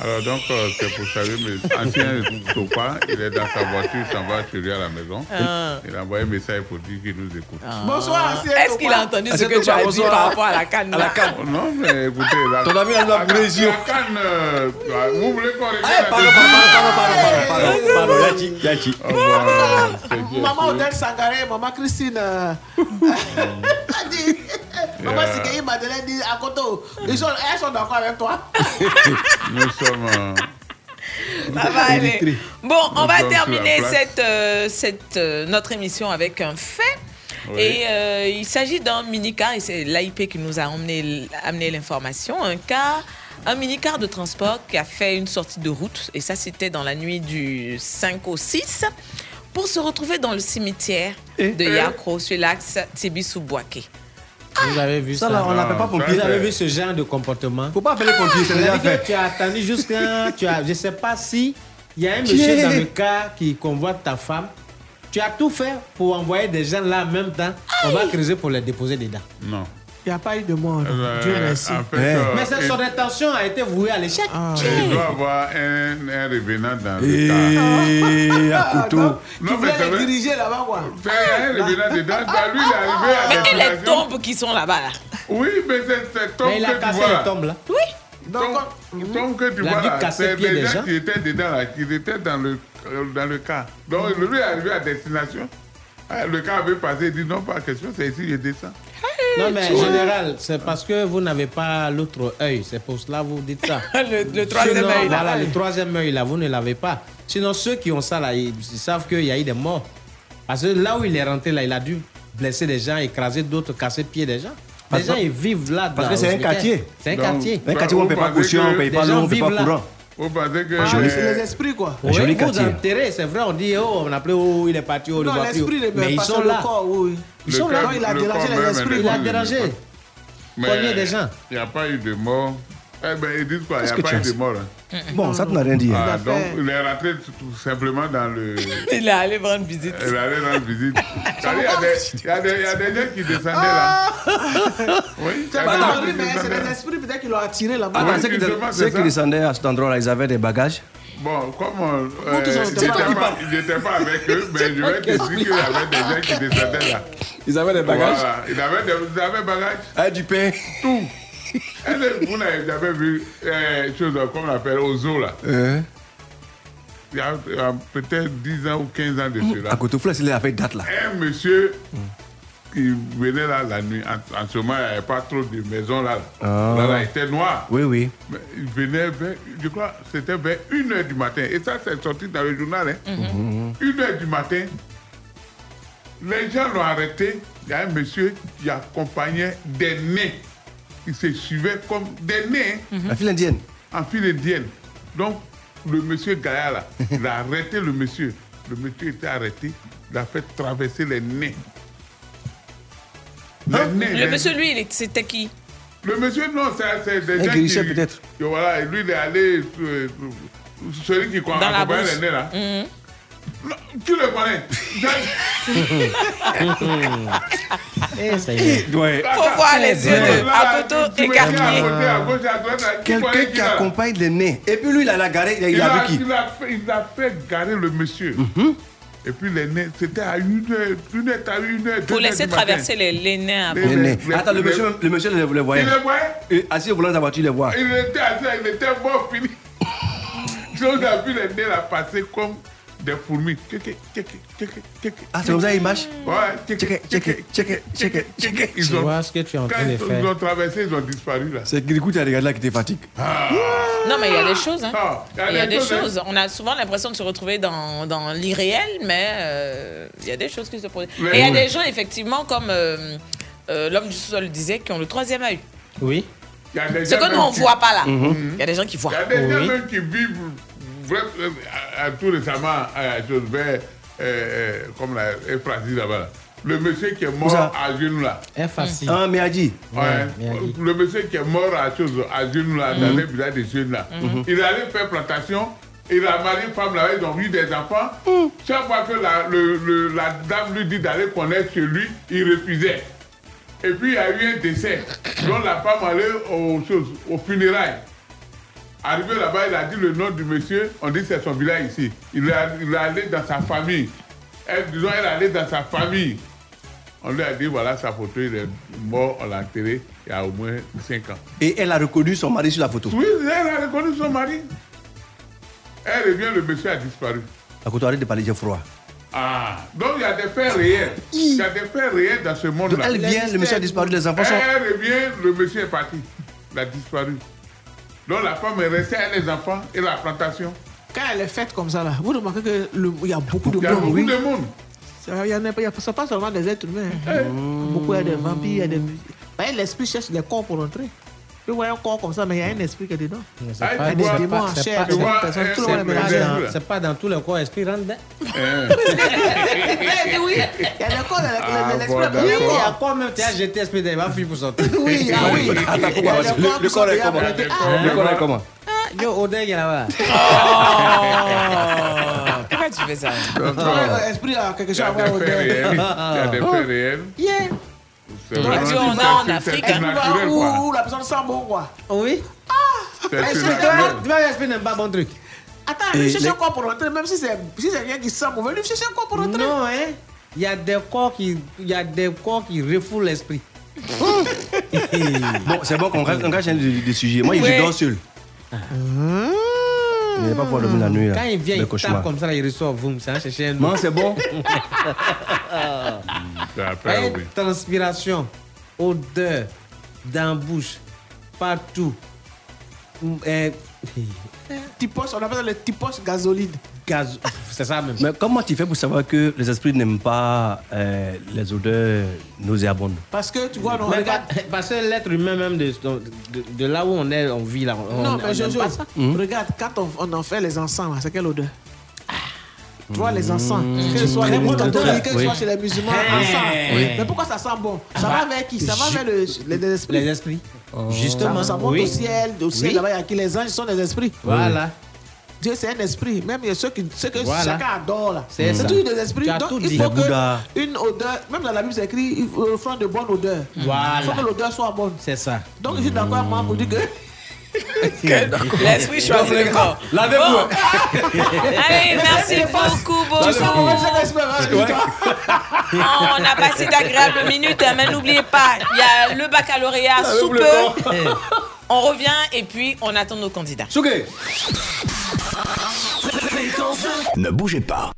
Alors donc, euh, c'est pour saluer mes anciens copains. Il est dans sa voiture, il s'en va chez à la maison. Ah. Il a envoyé un message pour dire qu'il nous écoute. Bonsoir, Est-ce qu'il a entendu ce que tu as dit par rapport à la canne là Oh, Non, mais écoutez, la, Ton ami, il a brûlé les yeux. la canne, euh, vous voulez qu'on regarde Allez, pardon, pardon, pardon, pardon, Yachi, Yachi. Dieu. Maman Odette Sangaré, maman Christine. <laughs> maman. Sikei Madeleine dit à Koto, ils sont, elles sont d'accord avec toi. <laughs> Nous sommes. euh, Ça va aller. Bon, on va terminer cette, euh, cette, euh, notre émission avec un fait. Oui. Et euh, il s'agit d'un minicar, et c'est l'AIP qui nous a emmené, amené l'information. Un car, un minicar de transport qui a fait une sortie de route, et ça c'était dans la nuit du 5 au 6, pour se retrouver dans le cimetière de Yakro sur l'axe Tibi-Soubouaké. Vous avez vu ça Ça, là, on l'appelle pas pompier. Vous avez vu ce genre de comportement Faut pas appeler pompier, c'est déjà que fait. Tu as attendu jusqu'à. tu as, je sais pas si il y a un monsieur dans le cas qui convoite ta femme. Tu as tout fait pour envoyer des gens là en même temps. On va creuser pour les déposer dedans. Non. Il n'y a pas eu de mort. Euh, Dieu merci. en fait, euh, Mais sa- son intention a été vouée à l'échec. Il doit avoir un, un revenant dans le Et cas. à couteau. Non, Tu mais voulais c'est les diriger là-bas, quoi. C'est un revenant dedans. Bah, lui, il est arrivé à Mais et les tombes qui sont là-bas là Oui, mais c'est c'est tombe Mais il a que tu cassé vois les tombes là. Oui. Tombe tombe que tu Il a vois là, c'est des gens qui étaient dedans là, qui étaient dans le, euh, dans le cas. Donc, lui est arrivé à destination. Ah, Le cas avait passé, il dit non, pas question, c'est ici, je descends. Non, mais en général, c'est parce que vous n'avez pas l'autre œil. C'est pour cela que vous dites ça. <laughs> le, le troisième Sinon, œil. là. Voilà, le troisième œil là, vous ne l'avez pas. Sinon, ceux qui ont ça là, ils, ils savent qu'il y a eu des morts. Parce que là où il est rentré là, il a dû blesser des gens, écraser d'autres, casser le pied des gens. Les Parce gens, que- ils vivent là. parce que c'est un quartier. C'est un quartier. Un quartier où on ne paie pas caution, on ne paye pas l'eau, on ne paye pas courant. Vous pensez que. Ah, c'est les esprits, quoi. Oui, Joli vous enterrez, c'est vrai, on dit, oh, on appelait, oh, il est parti, oh, il est Non, parti. oh. l'esprit ne Mais ils pas sont le là. corps, oui. Ils Le sont là. il a dérangé les esprits. Il a dérangé. Mais Poigné des gens? Il n'y a pas eu de mort. Eh ben, ils disent quoi Il n'y a que pas eu de mort. hein. Bon, ça, tu n'as rien dit. hein. Ah, donc, il est rentré tout tout simplement dans le. <laughs> Il est allé rendre visite. Il est allé rendre visite. <laughs> Il y, a des- il y a des- des gens qui descendaient là. Oui, il y C'est pas des mais c'est là. esprits peut-être qui l'ont attiré là-bas. Ah, Oui, non, ceux qui, descendaient à cet endroit-là, ils avaient des bagages? Bon, comme euh, était n'était pas- avec eux, mais je vais te dire qu'il y avait des gens qui descendaient là. Ils avaient des bagages? Des ils avaient bagages, Ah, du pain. tout. Est-ce que vous n'avez jamais vu euh, chose comme on appelle au zoo là Euh, Il y a, peut-être 10 ans ou 15 ans de cela. à côté Flex, il avait date là. Un monsieur qui venait là la nuit, en, en ce moment, il n'y avait pas trop de maisons là. Ah. Là, là, il était noir. Oui, oui. Mais il venait vers, je crois, c'était vers 1h du matin. Et ça, c'est sorti dans le journal. Hein. 1h du matin, les gens l'ont arrêté. Il y a un monsieur qui accompagnait des nez. Il se suivait comme des nez hein, La file indienne. en file indienne. Donc, le monsieur Gaïa là, il a arrêté le monsieur. Le monsieur était arrêté, il a fait traverser les nez. Les nez, Le les- monsieur, lui, il est- c'était qui? Le monsieur, non, c'est c'est des gens qui... peut-être. Voilà, et lui, il est allé... euh, celui qui Dans la accompagne bourse. les nez là. Mhm. Non, Tu le connais <laughs> Eh. Faut voir les yeux de Quelqu'un qui accompagne les nez. Et puis lui, il a la garé, il a, il, a vu qui? il, a fait, il a fait garer le monsieur. Mhm. Et puis les nez, c'était à une heure, une heure, à une heure, deux Pour laisser traverser les, les nez avant. Les les- Attends, le les- monsieur, le monsieur le, le voyait. Il le voyait? Et assis au volant de sa voiture, il le voit. Il était assis, il était mort, fini. <laughs> On a vu les nez là passer comme des fourmis. Ah, c'est comme ça, marche Ouais, tchéké, tchéké, tchéké, tchéké. Tu Ils ont, vois ce que tu es en train de ils, faire. ils ont traversé, ils ont disparu là. C'est que du coup, tu as regardé là qui te fatigue. Non, mais il y a des choses. Hein. Ah, Il y a des hein. choses. On a souvent l'impression de se retrouver dans, dans l'irréel, mais euh, il y a des choses qui se produisent. Et il y a oui. des gens, effectivement, comme euh, euh, l'homme du sol disait, qui ont le troisième œil. Oui. Il y a des Ce que nous, on ne voit pas là. Mhm. Il y a des gens qui voient. Il y a des gens qui vivent vraiment, euh, tout récemment à euh, euh, comme la Efrazi là-bas. là. Le monsieur qui est mort à genoux là. Un facile. Ah, mais a dit. Ouais. Le monsieur qui est mort à chose à genoux là, dans les villages des jeunes là. Il est allé faire plantation. Il a marié une femme là, ils ont eu des enfants. Chaque fois que la, le- le- la dame lui dit d'aller connaître chez lui, il refusait. Et puis il y a eu un décès. Donc la femme allait aux choses, aux funérailles. Arrivé là-bas, il a dit le nom du monsieur, on dit c'est son village ici. Il est, il est allé dans sa famille. Elle, disons, elle est allée dans sa famille. On lui a dit, voilà sa photo, il est mort, on l'a enterré il y a au moins 5 ans. Et elle a reconnu son mari sur la photo? Oui, elle a reconnu son mari. Elle revient, le monsieur a disparu. À côté, arrête de parler, j'ai froid. Ah, donc il y a des faits réels. Il y a des faits réels dans ce monde-là. Elle vient, le monsieur a disparu, les enfants sont. Elle revient, le monsieur est parti. Il a disparu. Donc la femme est restée avec les enfants et la plantation. Quand elle est faite comme ça, là, vous remarquez qu'il y a beaucoup de Il y a monde. beaucoup oui. de monde. Ça, a pas, seulement des êtres humains. hein. Beaucoup, il y a des vampires, il y a des. L'esprit cherche des corps pour entrer. Vous voyez un corps comme ça, mais il y a un esprit qui est dedans. C'est Ah, pas- le dans- dans tous les corps esprit rentre dedans. Hein. <laughs> Eh, oui, il y a des corps, Ah, l'esprit. bon, Oui, il y a corps. encore même, tu as jeté esprit dedans, il va fuir pour sortir. Oui, ah oui. Le- corps le qui corps est comment? Ah. Le corps est comment? Ah, Yo, Odin, il y en a là. Pourquoi tu fais ça? Ah, L'esprit a quelque il y chose à a voir réels. Il y a des faits réels. Yeah. C'est Donc, vraiment tu en Afrique, hein. Où la personne sent bon, quoi. Oui. C'est Eh. Tu vois, l'esprit n'aime pas bon truc. Attends, Et lui cherche un corps pour rentrer, même si c'est si c'est rien qui sent mauvais, lui cherche un corps pour rentrer. Non, hein. Il y a des corps qui, il y a des corps qui refoulent l'esprit. <laughs> Bon, c'est bon qu'on reste, on reste des sujets. Moi, je dors seul. Je n'ai pas pouvoir dormir la nuit. là. Quand il vient, il tape comme ça, il reçoit vous, <laughs> ça va chercher un Non, c'est bon? Vous voyez, oui. transpiration, odeur, dans la bouche, partout. Mm, Typos, on appelle ça le typos gazoline. gaz, c'est ça même. Mais comment tu fais pour savoir que les esprits n'aiment pas euh, les odeurs nauséabondes? Parce que tu vois, non, Mais regarde. pas- parce que l'être humain même de, de, de là où on est, on vit là, on, Non, on mais n'aime Jojo, pas ça. regarde, quand on, on en fait les encens, là, c'est quelle odeur? Tu vois, les encens, que ce soit les catholiques, que ce soit chez les musulmans, Hey. encens. Oui. Mais pourquoi ça sent bon? Ça va avec qui? Ça va avec le- les, les esprits? Les esprits. Ça, Justement. ça monte oui. au ciel, au ciel Oui. là-bas, il y a qui? Les anges sont des esprits. Voilà. Dieu, c'est un esprit. Même il y a ceux, qui, ceux que Voilà. chacun adore là. C'est toujours des esprits. Donc il dit. faut que une odeur, même dans la Bible c'est écrit, il faut offrir de bonne odeur. Voilà. Il faut que l'odeur soit bonne. C'est ça. Donc je suis d'accord avec moi pour dire que. L'esprit choisit le corps. Lavez-vous. Bon. <laughs> Allez, merci beaucoup, beaucoup. dis-toi. On a passé d'agréables minutes, hein, mais n'oubliez pas, il y a le baccalauréat sous peu. <laughs> On revient et puis on attend nos candidats. Souké Ne bougez pas.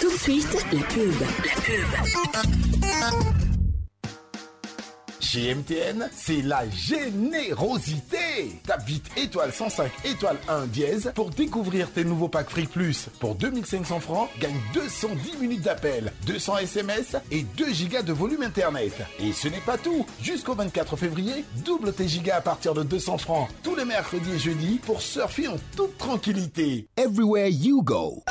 Tout de suite, la pub. La pub. Chez MTN, c'est la générosité. Tape vite étoile 105 étoile 1 dièse pour découvrir tes nouveaux packs Free Plus. Pour 2500 francs, gagne 210 minutes d'appel, 200 SMS et 2 gigas de volume Internet. Et ce n'est pas tout. Jusqu'au 24 février, double tes gigas à partir de 200 francs tous les mercredis et jeudis pour surfer en toute tranquillité. Everywhere you go.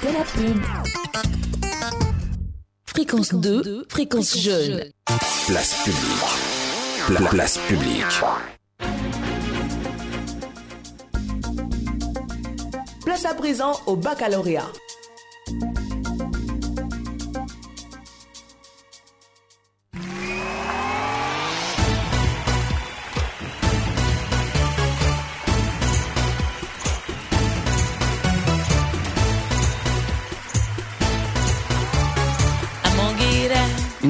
C'était la pub. Fréquence 2, fréquence jeune. Place publique. Pla- place publique. Place à présent au baccalauréat.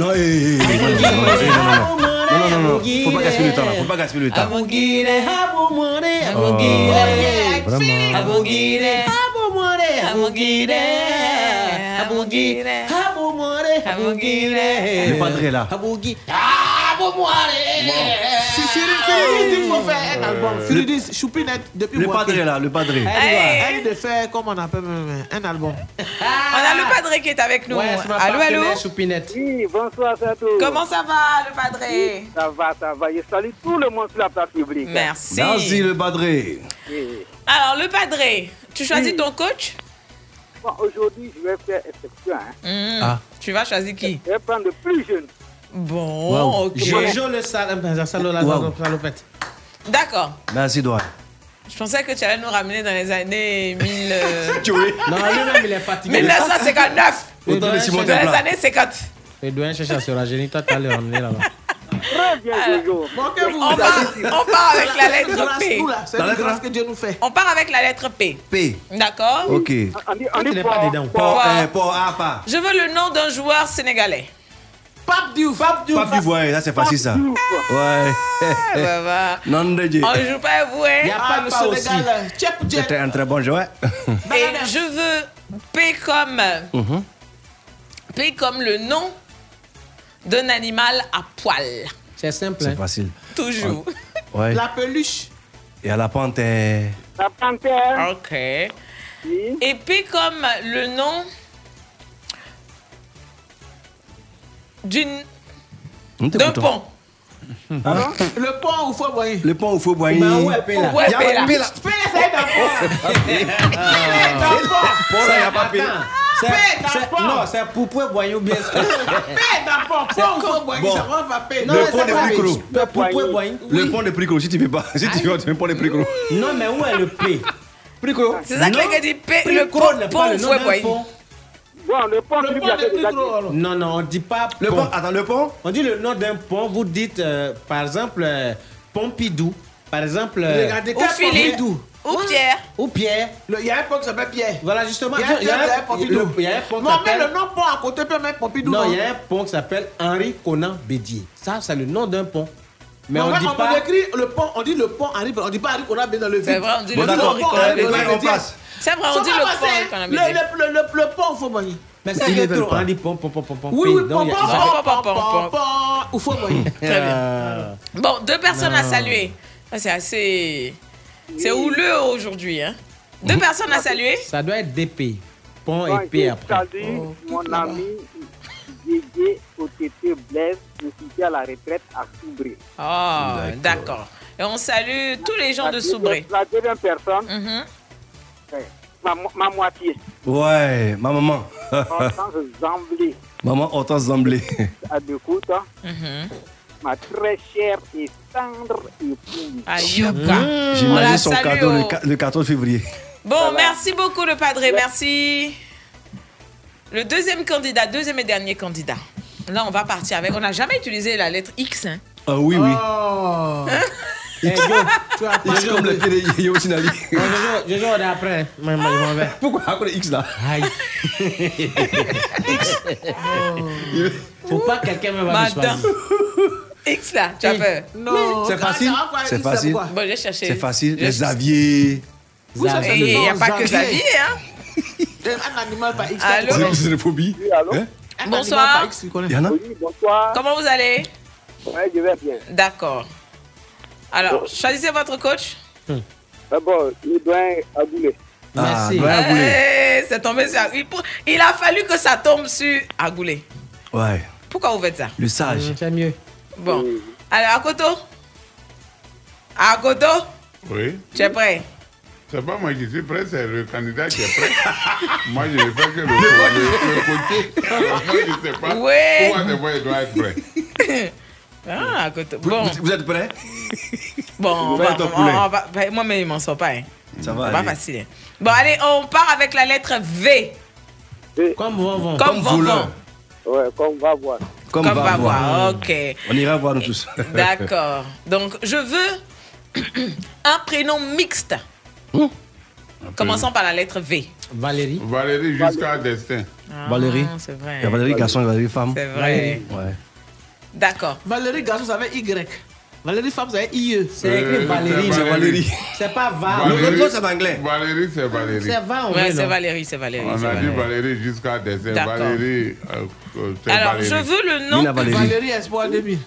Non, eh, eh, eh, non, non, non, non, eh, non, non, faut pas gaspiller le temps là, faut pas gaspiller le temps. Le padre là. Dit qu'il faut faire un album. Cyril dit Choupinette depuis Le padre là, le padre. Elle de faire, comment on appelle même, un album. On a le padre qui est avec nous. Allô, allô? Choupinette. Oui, bonsoir à tous. Comment ça va, le padre Ça va, ça va. Je salue tout le monde sur la place publique. Merci. Merci le padre. Oui. Alors, le padre, tu choisis ton coach? Bon, aujourd'hui, je vais faire exception. Hein. Hmm. Ah. Tu vas choisir qui? Je vais prendre le plus jeune. Bon, Wow. ok. Jojo le salopette. D'accord. Merci, Doigt. Je pensais que tu allais nous ramener dans les années 1000, euh, <laughs> Non, lui-même, il est fatigué. 1959. Autant Dans de Simon les années 50. Il doit chercher à se rajeunir. Toi, tu le ramener là-bas. Très bien, Jojo. On part, on part avec la lettre P. C'est la grâce que Dieu nous fait. On part avec la lettre P. P. D'accord Ok. On Tu pas dedans. Je veux le nom d'un joueur sénégalais. Pape Diouf. Pape Diouf. Pape D'ivoire, ça c'est facile ça. Ouais. bah, bah. Non, de Dieu. On joue pas à vous, hein Il y a Ah, pas le de aussi. C'était un très bon joueur. <laughs> Et je veux P comme, Mhm. P comme le nom d'un animal à poil. C'est simple. C'est hein. facile. Toujours. Ouais. La peluche. Et à la panthère. La panthère. Ok. Et P comme le nom d'une d'un pont. Hein? Le pont où faut boyer. Le pont où faut boire. Ben ouais, là. Ouais, Y a P pas là. de paix là. Fais c'est d'un pont. Pour ça, y a pas de. Attends, c'est- c'est-. Non, c'est pour pouvoir boire bien. Paix d'un <laughs> pont. Pont où faut boyer. Ça va pas. Non, Le c'est pont pas vrai. Pricolo. Pour pouvoir boire. Le pont de Pricolo, si tu veux pas. Si tu veux, tu veux le pont de Pricolo. Non, mais où est le P? Pricolo. C'est ça que les gars disent P, le pont, n'est pont pas où le faut pont. Bon, le pont, Le pont de. Non, non, on dit pas Le pont. pont, attends, le pont? On dit le nom d'un pont, vous dites euh, par exemple euh, Pompidou, par exemple euh, Regardez, Ou. Pompidou Ou Pierre? ou Pierre? Il y a un pont qui s'appelle Pierre. Voilà justement, Il y a un il y a un pont qui Non, mais s'appelle le nom pont à côté peut mettre Pompidou. Non, il y a un pont qui s'appelle Henri Conan Bédier. Ça, c'est le nom d'un pont. Mais on dit on pas. écrit le pont, on dit le pont Henri, on dit pas Henri a bien dans le vide. C'est vrai, on dit Bon, le pont. Henri Bédier. Conan on Bédier. C'est vrai, on Faut dit le pont. le, le, le, le, le pont, faut. Mais Ils c'est trop. pas. On dit pont, pont, pont, pont, pont. Oui, oui, Pom, pont, pom, pom, pom, pom, pom. pom, faut boyer. Très bien. Euh, Bon, deux personnes à saluer. C'est assez. C'est houleux aujourd'hui. Hein. Deux personnes à saluer. Ça doit être DP. Pont Bon, et P après. salue mon ami Didier OTT Blaise, je suis à la retraite à Soubré. Oh, d'accord. Et on salue tous les gens La de Soubré. La deuxième personne, Ma, ma moitié, Ouais, ma maman. Hortense Zamblé, <laughs> Maman Hortense Zamblé. à l'écoute, hein. Mhm. ma très chère et tendre épouse. Mmh. J'imagine son cadeau le, au- qua- le 14 février. Bon, merci beaucoup le padré, merci. Le deuxième candidat, deuxième et dernier candidat. Là, on va partir avec. On n'a jamais utilisé la lettre X. Hein. Ah oui, oui. Oh. <laughs> Eh, Jo, tu as X comme le pied de Yo Sinali. On est après. Moi, moi, je m'en vais. Pourquoi de X là? Aïe. Faut pas que quelqu'un me va. X là, tu as peur. Non, C'est facile. C'est X, facile. Bon, j'ai cherché. C'est facile. Les. Oui, le Il n'y a pas que Xavier. Hein. Un animal par X. Allô? C'est une phobie. Hein? Bonsoir. X, Oui, bonsoir. Comment vous allez? Ouais, je vais bien. D'accord. Alors, choisissez votre coach. D'abord, le doyen Agoulé. Ah, Merci. Eh, c'est tombé sur... Il, il a fallu que ça tombe sur Agoulé. Ouais, Pourquoi vous faites ça? Le sage. Hum, C'est mieux. Bon. Alors, Akoto? Akoto? Oui. Tu es prêt? C'est pas moi qui suis prêt, c'est le candidat qui est prêt. <laughs> moi, je ne fais que le, le, le côté. <laughs> moi, je ne sais pas. Ouais. Pourquoi c'est moi, il doit être prêt. <laughs> Ah, Bon, vous- vous êtes prêts? <laughs> Bon on Fais va, ton on- poulet. on va- moi, mais il m'en sort pas. Hein. Ça va C'est pas facile. hein. Bon, allez, on part avec la lettre V. Comme vont. Comme, Comme Vont. Ouais, comme va voir. Comme, Comme va, va voir. voir. Ok. On ira voir nous tous. <laughs> D'accord. Donc, je veux <clears throat> un prénom mixte. Commençons par la lettre V. Valérie. Valérie jusqu'à destin. Valérie. Ah, C'est vrai. Il y a Valérie garçon et Valérie femme. C'est vrai. Ouais. D'accord. Valérie Garçon, ça avait Y. Valérie Femme, ça avait IE. C'est écrit Euh, Valérie. c'est Valérie. C'est pas Va. Le Valérie. l'autre, c'est en anglais. Valérie, c'est Valérie. C'est Va Ouais, c'est Valérie, c'est Valérie. On c'est a dit Valérie. Jusqu'à. D'accord. Valérie, euh, euh, c'est Alors, Valérie. je veux le nom, Valérie. Valérie Espoir 2000.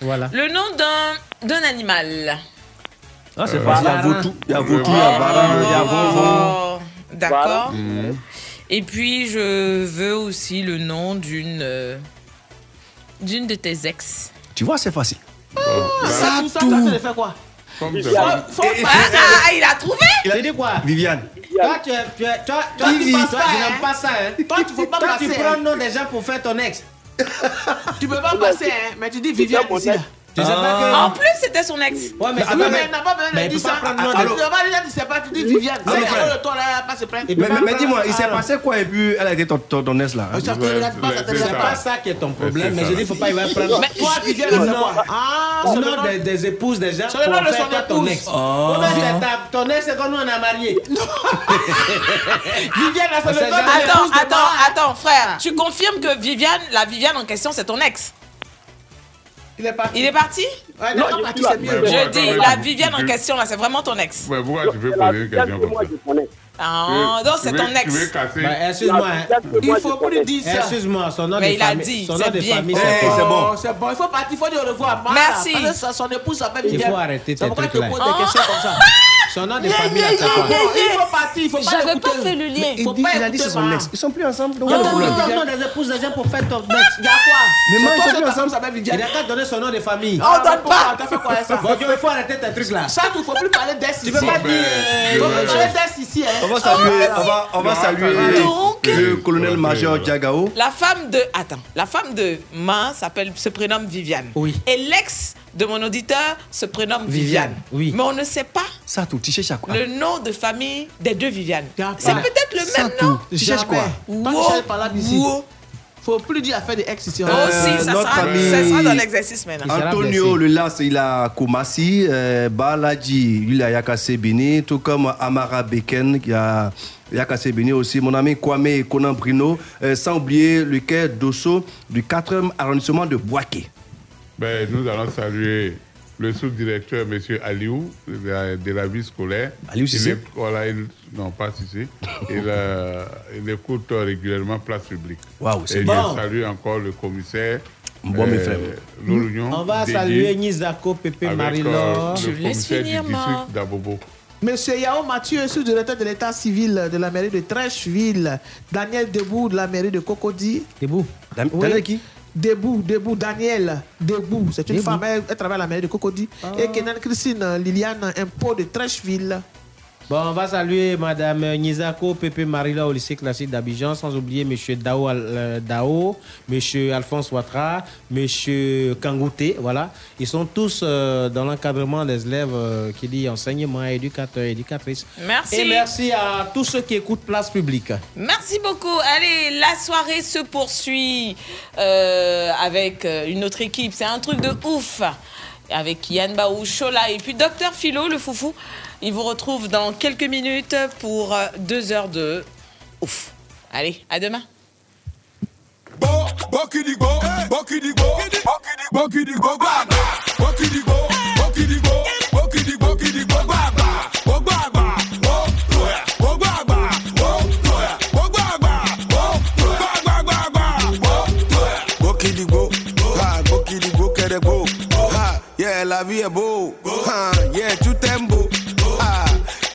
Voilà. le nom d'un, d'un animal. Ah, c'est Euh, facile. Il y a Varin. Vautour, il y a Vautour, il y a Varin, il y a. Oh, d'accord. Mhm. Et puis, je veux aussi le nom d'une, euh, d'une de tes ex. Tu vois, c'est facile. Bon, Ça, tout ça, ça te fait quoi comme c'est Faut- pas- faut Ah, ah, il a trouvé Il a dit quoi? Viviane. Toi, tu es. Tu toi, toi, Vivi. tu passes pas, Toi, je hein. n'aime pas ça. Hein? Toi, tu faut pas Toi, tu passer, prends hein? le nom des gens pour faire ton ex. Tu peux pas passer, hein, mais tu dis Viviane ici. là. Ex. Tu sais pas que. En plus, c'était son ex. Ouais, mais pas. mais elle n'a pas besoin de dire ça. prendre le nom Ah, de- Tu vas pas dis Viviane. Ah, C'est le toi là, pas se peut Mais, dis-moi, il s'est passé quoi et puis elle a été ton, ton, ton ex là c'est pas pas. ça qui est ton problème, mais je dis, il faut pas y va prendre. Mais toi, Viviane, le c'est nom, quoi Ah, le nom des, des épouses des gens C'est le nom de son ton ex. Oh. Ton ex, c'est quand nous on a marié. <laughs> <laughs> Viviane, là, c'est le nom de Attends, attends, attends, frère. Tu confirmes que Viviane, la Viviane en question, c'est ton ex? Il est parti. Il est parti Ouais, il est parti, c'est mieux. Je dis, la Viviane en question, là, c'est vraiment ton ex. Ouais, pourquoi tu veux C'est poser une question que comme moi ça. Ah, donc c'est ton ex. Bah, excuse-moi. Hein. Il faut plus connais. dire ça. Excuse-moi, son nom Mais de il a famille. dit, son c'est nom de bien. famille, Eh, c'est c'est quoi bon. Oh, C'est bon, il faut partir, il faut dire au revoir. Merci. parce que sa- Son épouse s'appelle Il Viviane. faut arrêter C'est tes pourquoi tu poses des questions comme ça. Son nom de famille, quoi Bon, il faut partir, il faut pas J'avais pas fait le lien. Il faut dit- pas il a dit écouter c'est son Mara. ex. Ils sont plus ensemble. Donc, Il il y a a problème. des épouses des gens pour faire ton ex. Il y a quoi? Mais moi, ils sont plus femme s'appelle Il n'a qu'à donner son nom de famille. On donne pas. T'as fait quoi avec ça? Bon, il faut arrêter tes trucs là. Ça, il faut plus parler d'ex ici. Tu peux pas Ben, dire. Il euh, faut Ouais. plus parler d'ex ici. hein. On va saluer, on va, va ça va. Donc- le colonel-major Diagao. La femme de. Attends, la femme de Ma s'appelle, se prénomme Viviane. Oui. Et l'ex de mon auditeur se prénomme Viviane. Viviane, oui. Mais on ne sait pas Ça, tout, tu cherches à quoi? le nom de famille des deux Viviane. C'est peut-être le Ça, même tout. nom. Tu cherches quoi? Wow. Faut plus dire affaire des ex ici. Si, ça notre sera, ami- ça sera dans l'exercice maintenant. Antonio le il a Koumassi, euh, Balaji, il a Yakassé Bini, tout comme Amara Beken, qui a Yakassé Bini aussi, mon ami Kwame Conan Brino, euh, sans oublier le quai d'Osso du 4e arrondissement de Boaké. Ben, nous allons saluer le sous-directeur, M. Aliou, de la, de la vie scolaire. Aliou est- voilà, il- Non, pas <laughs> il, euh, il écoute régulièrement Place Publique. Waouh, c'est Et bon. je salue encore le commissaire. Bon, mes frères. L'Orunion. On va saluer Nizako, Pépé, Marie-Laure. euh, Je le laisse commissaire finir, du district d'Abobo. Monsieur Yao Mathieu, sous-directeur de l'état civil de la mairie de Trècheville. Daniel Debout de la mairie de Cocody. Debout. Dan- Oui. Daniel qui? Debout, Debout, Daniel Debout. C'est une Debout. femme, elle, elle travaille à la mairie de Cocody. Et Kenan Christine Liliane, impôt de Trècheville. Bon, on va saluer Madame Nizako, Pépé Marila au lycée classique d'Abidjan, sans oublier Monsieur Dao, euh, Dao Monsieur Alphonse Ouattara, Monsieur Kangouté, voilà. Ils sont tous euh, dans l'encadrement des élèves euh, qui dit enseignement, éducateur, éducatrice. Merci. Et merci à tous ceux qui écoutent Place Publique. Merci beaucoup. Allez, la soirée se poursuit avec une autre équipe. C'est un truc de ouf. Avec Yann Baou, Chola et puis Docteur Philo, le foufou. Il vous retrouve dans quelques minutes pour euh, deux heures de ouf. Allez, à demain. la vie est beau. Yeah, tout beau.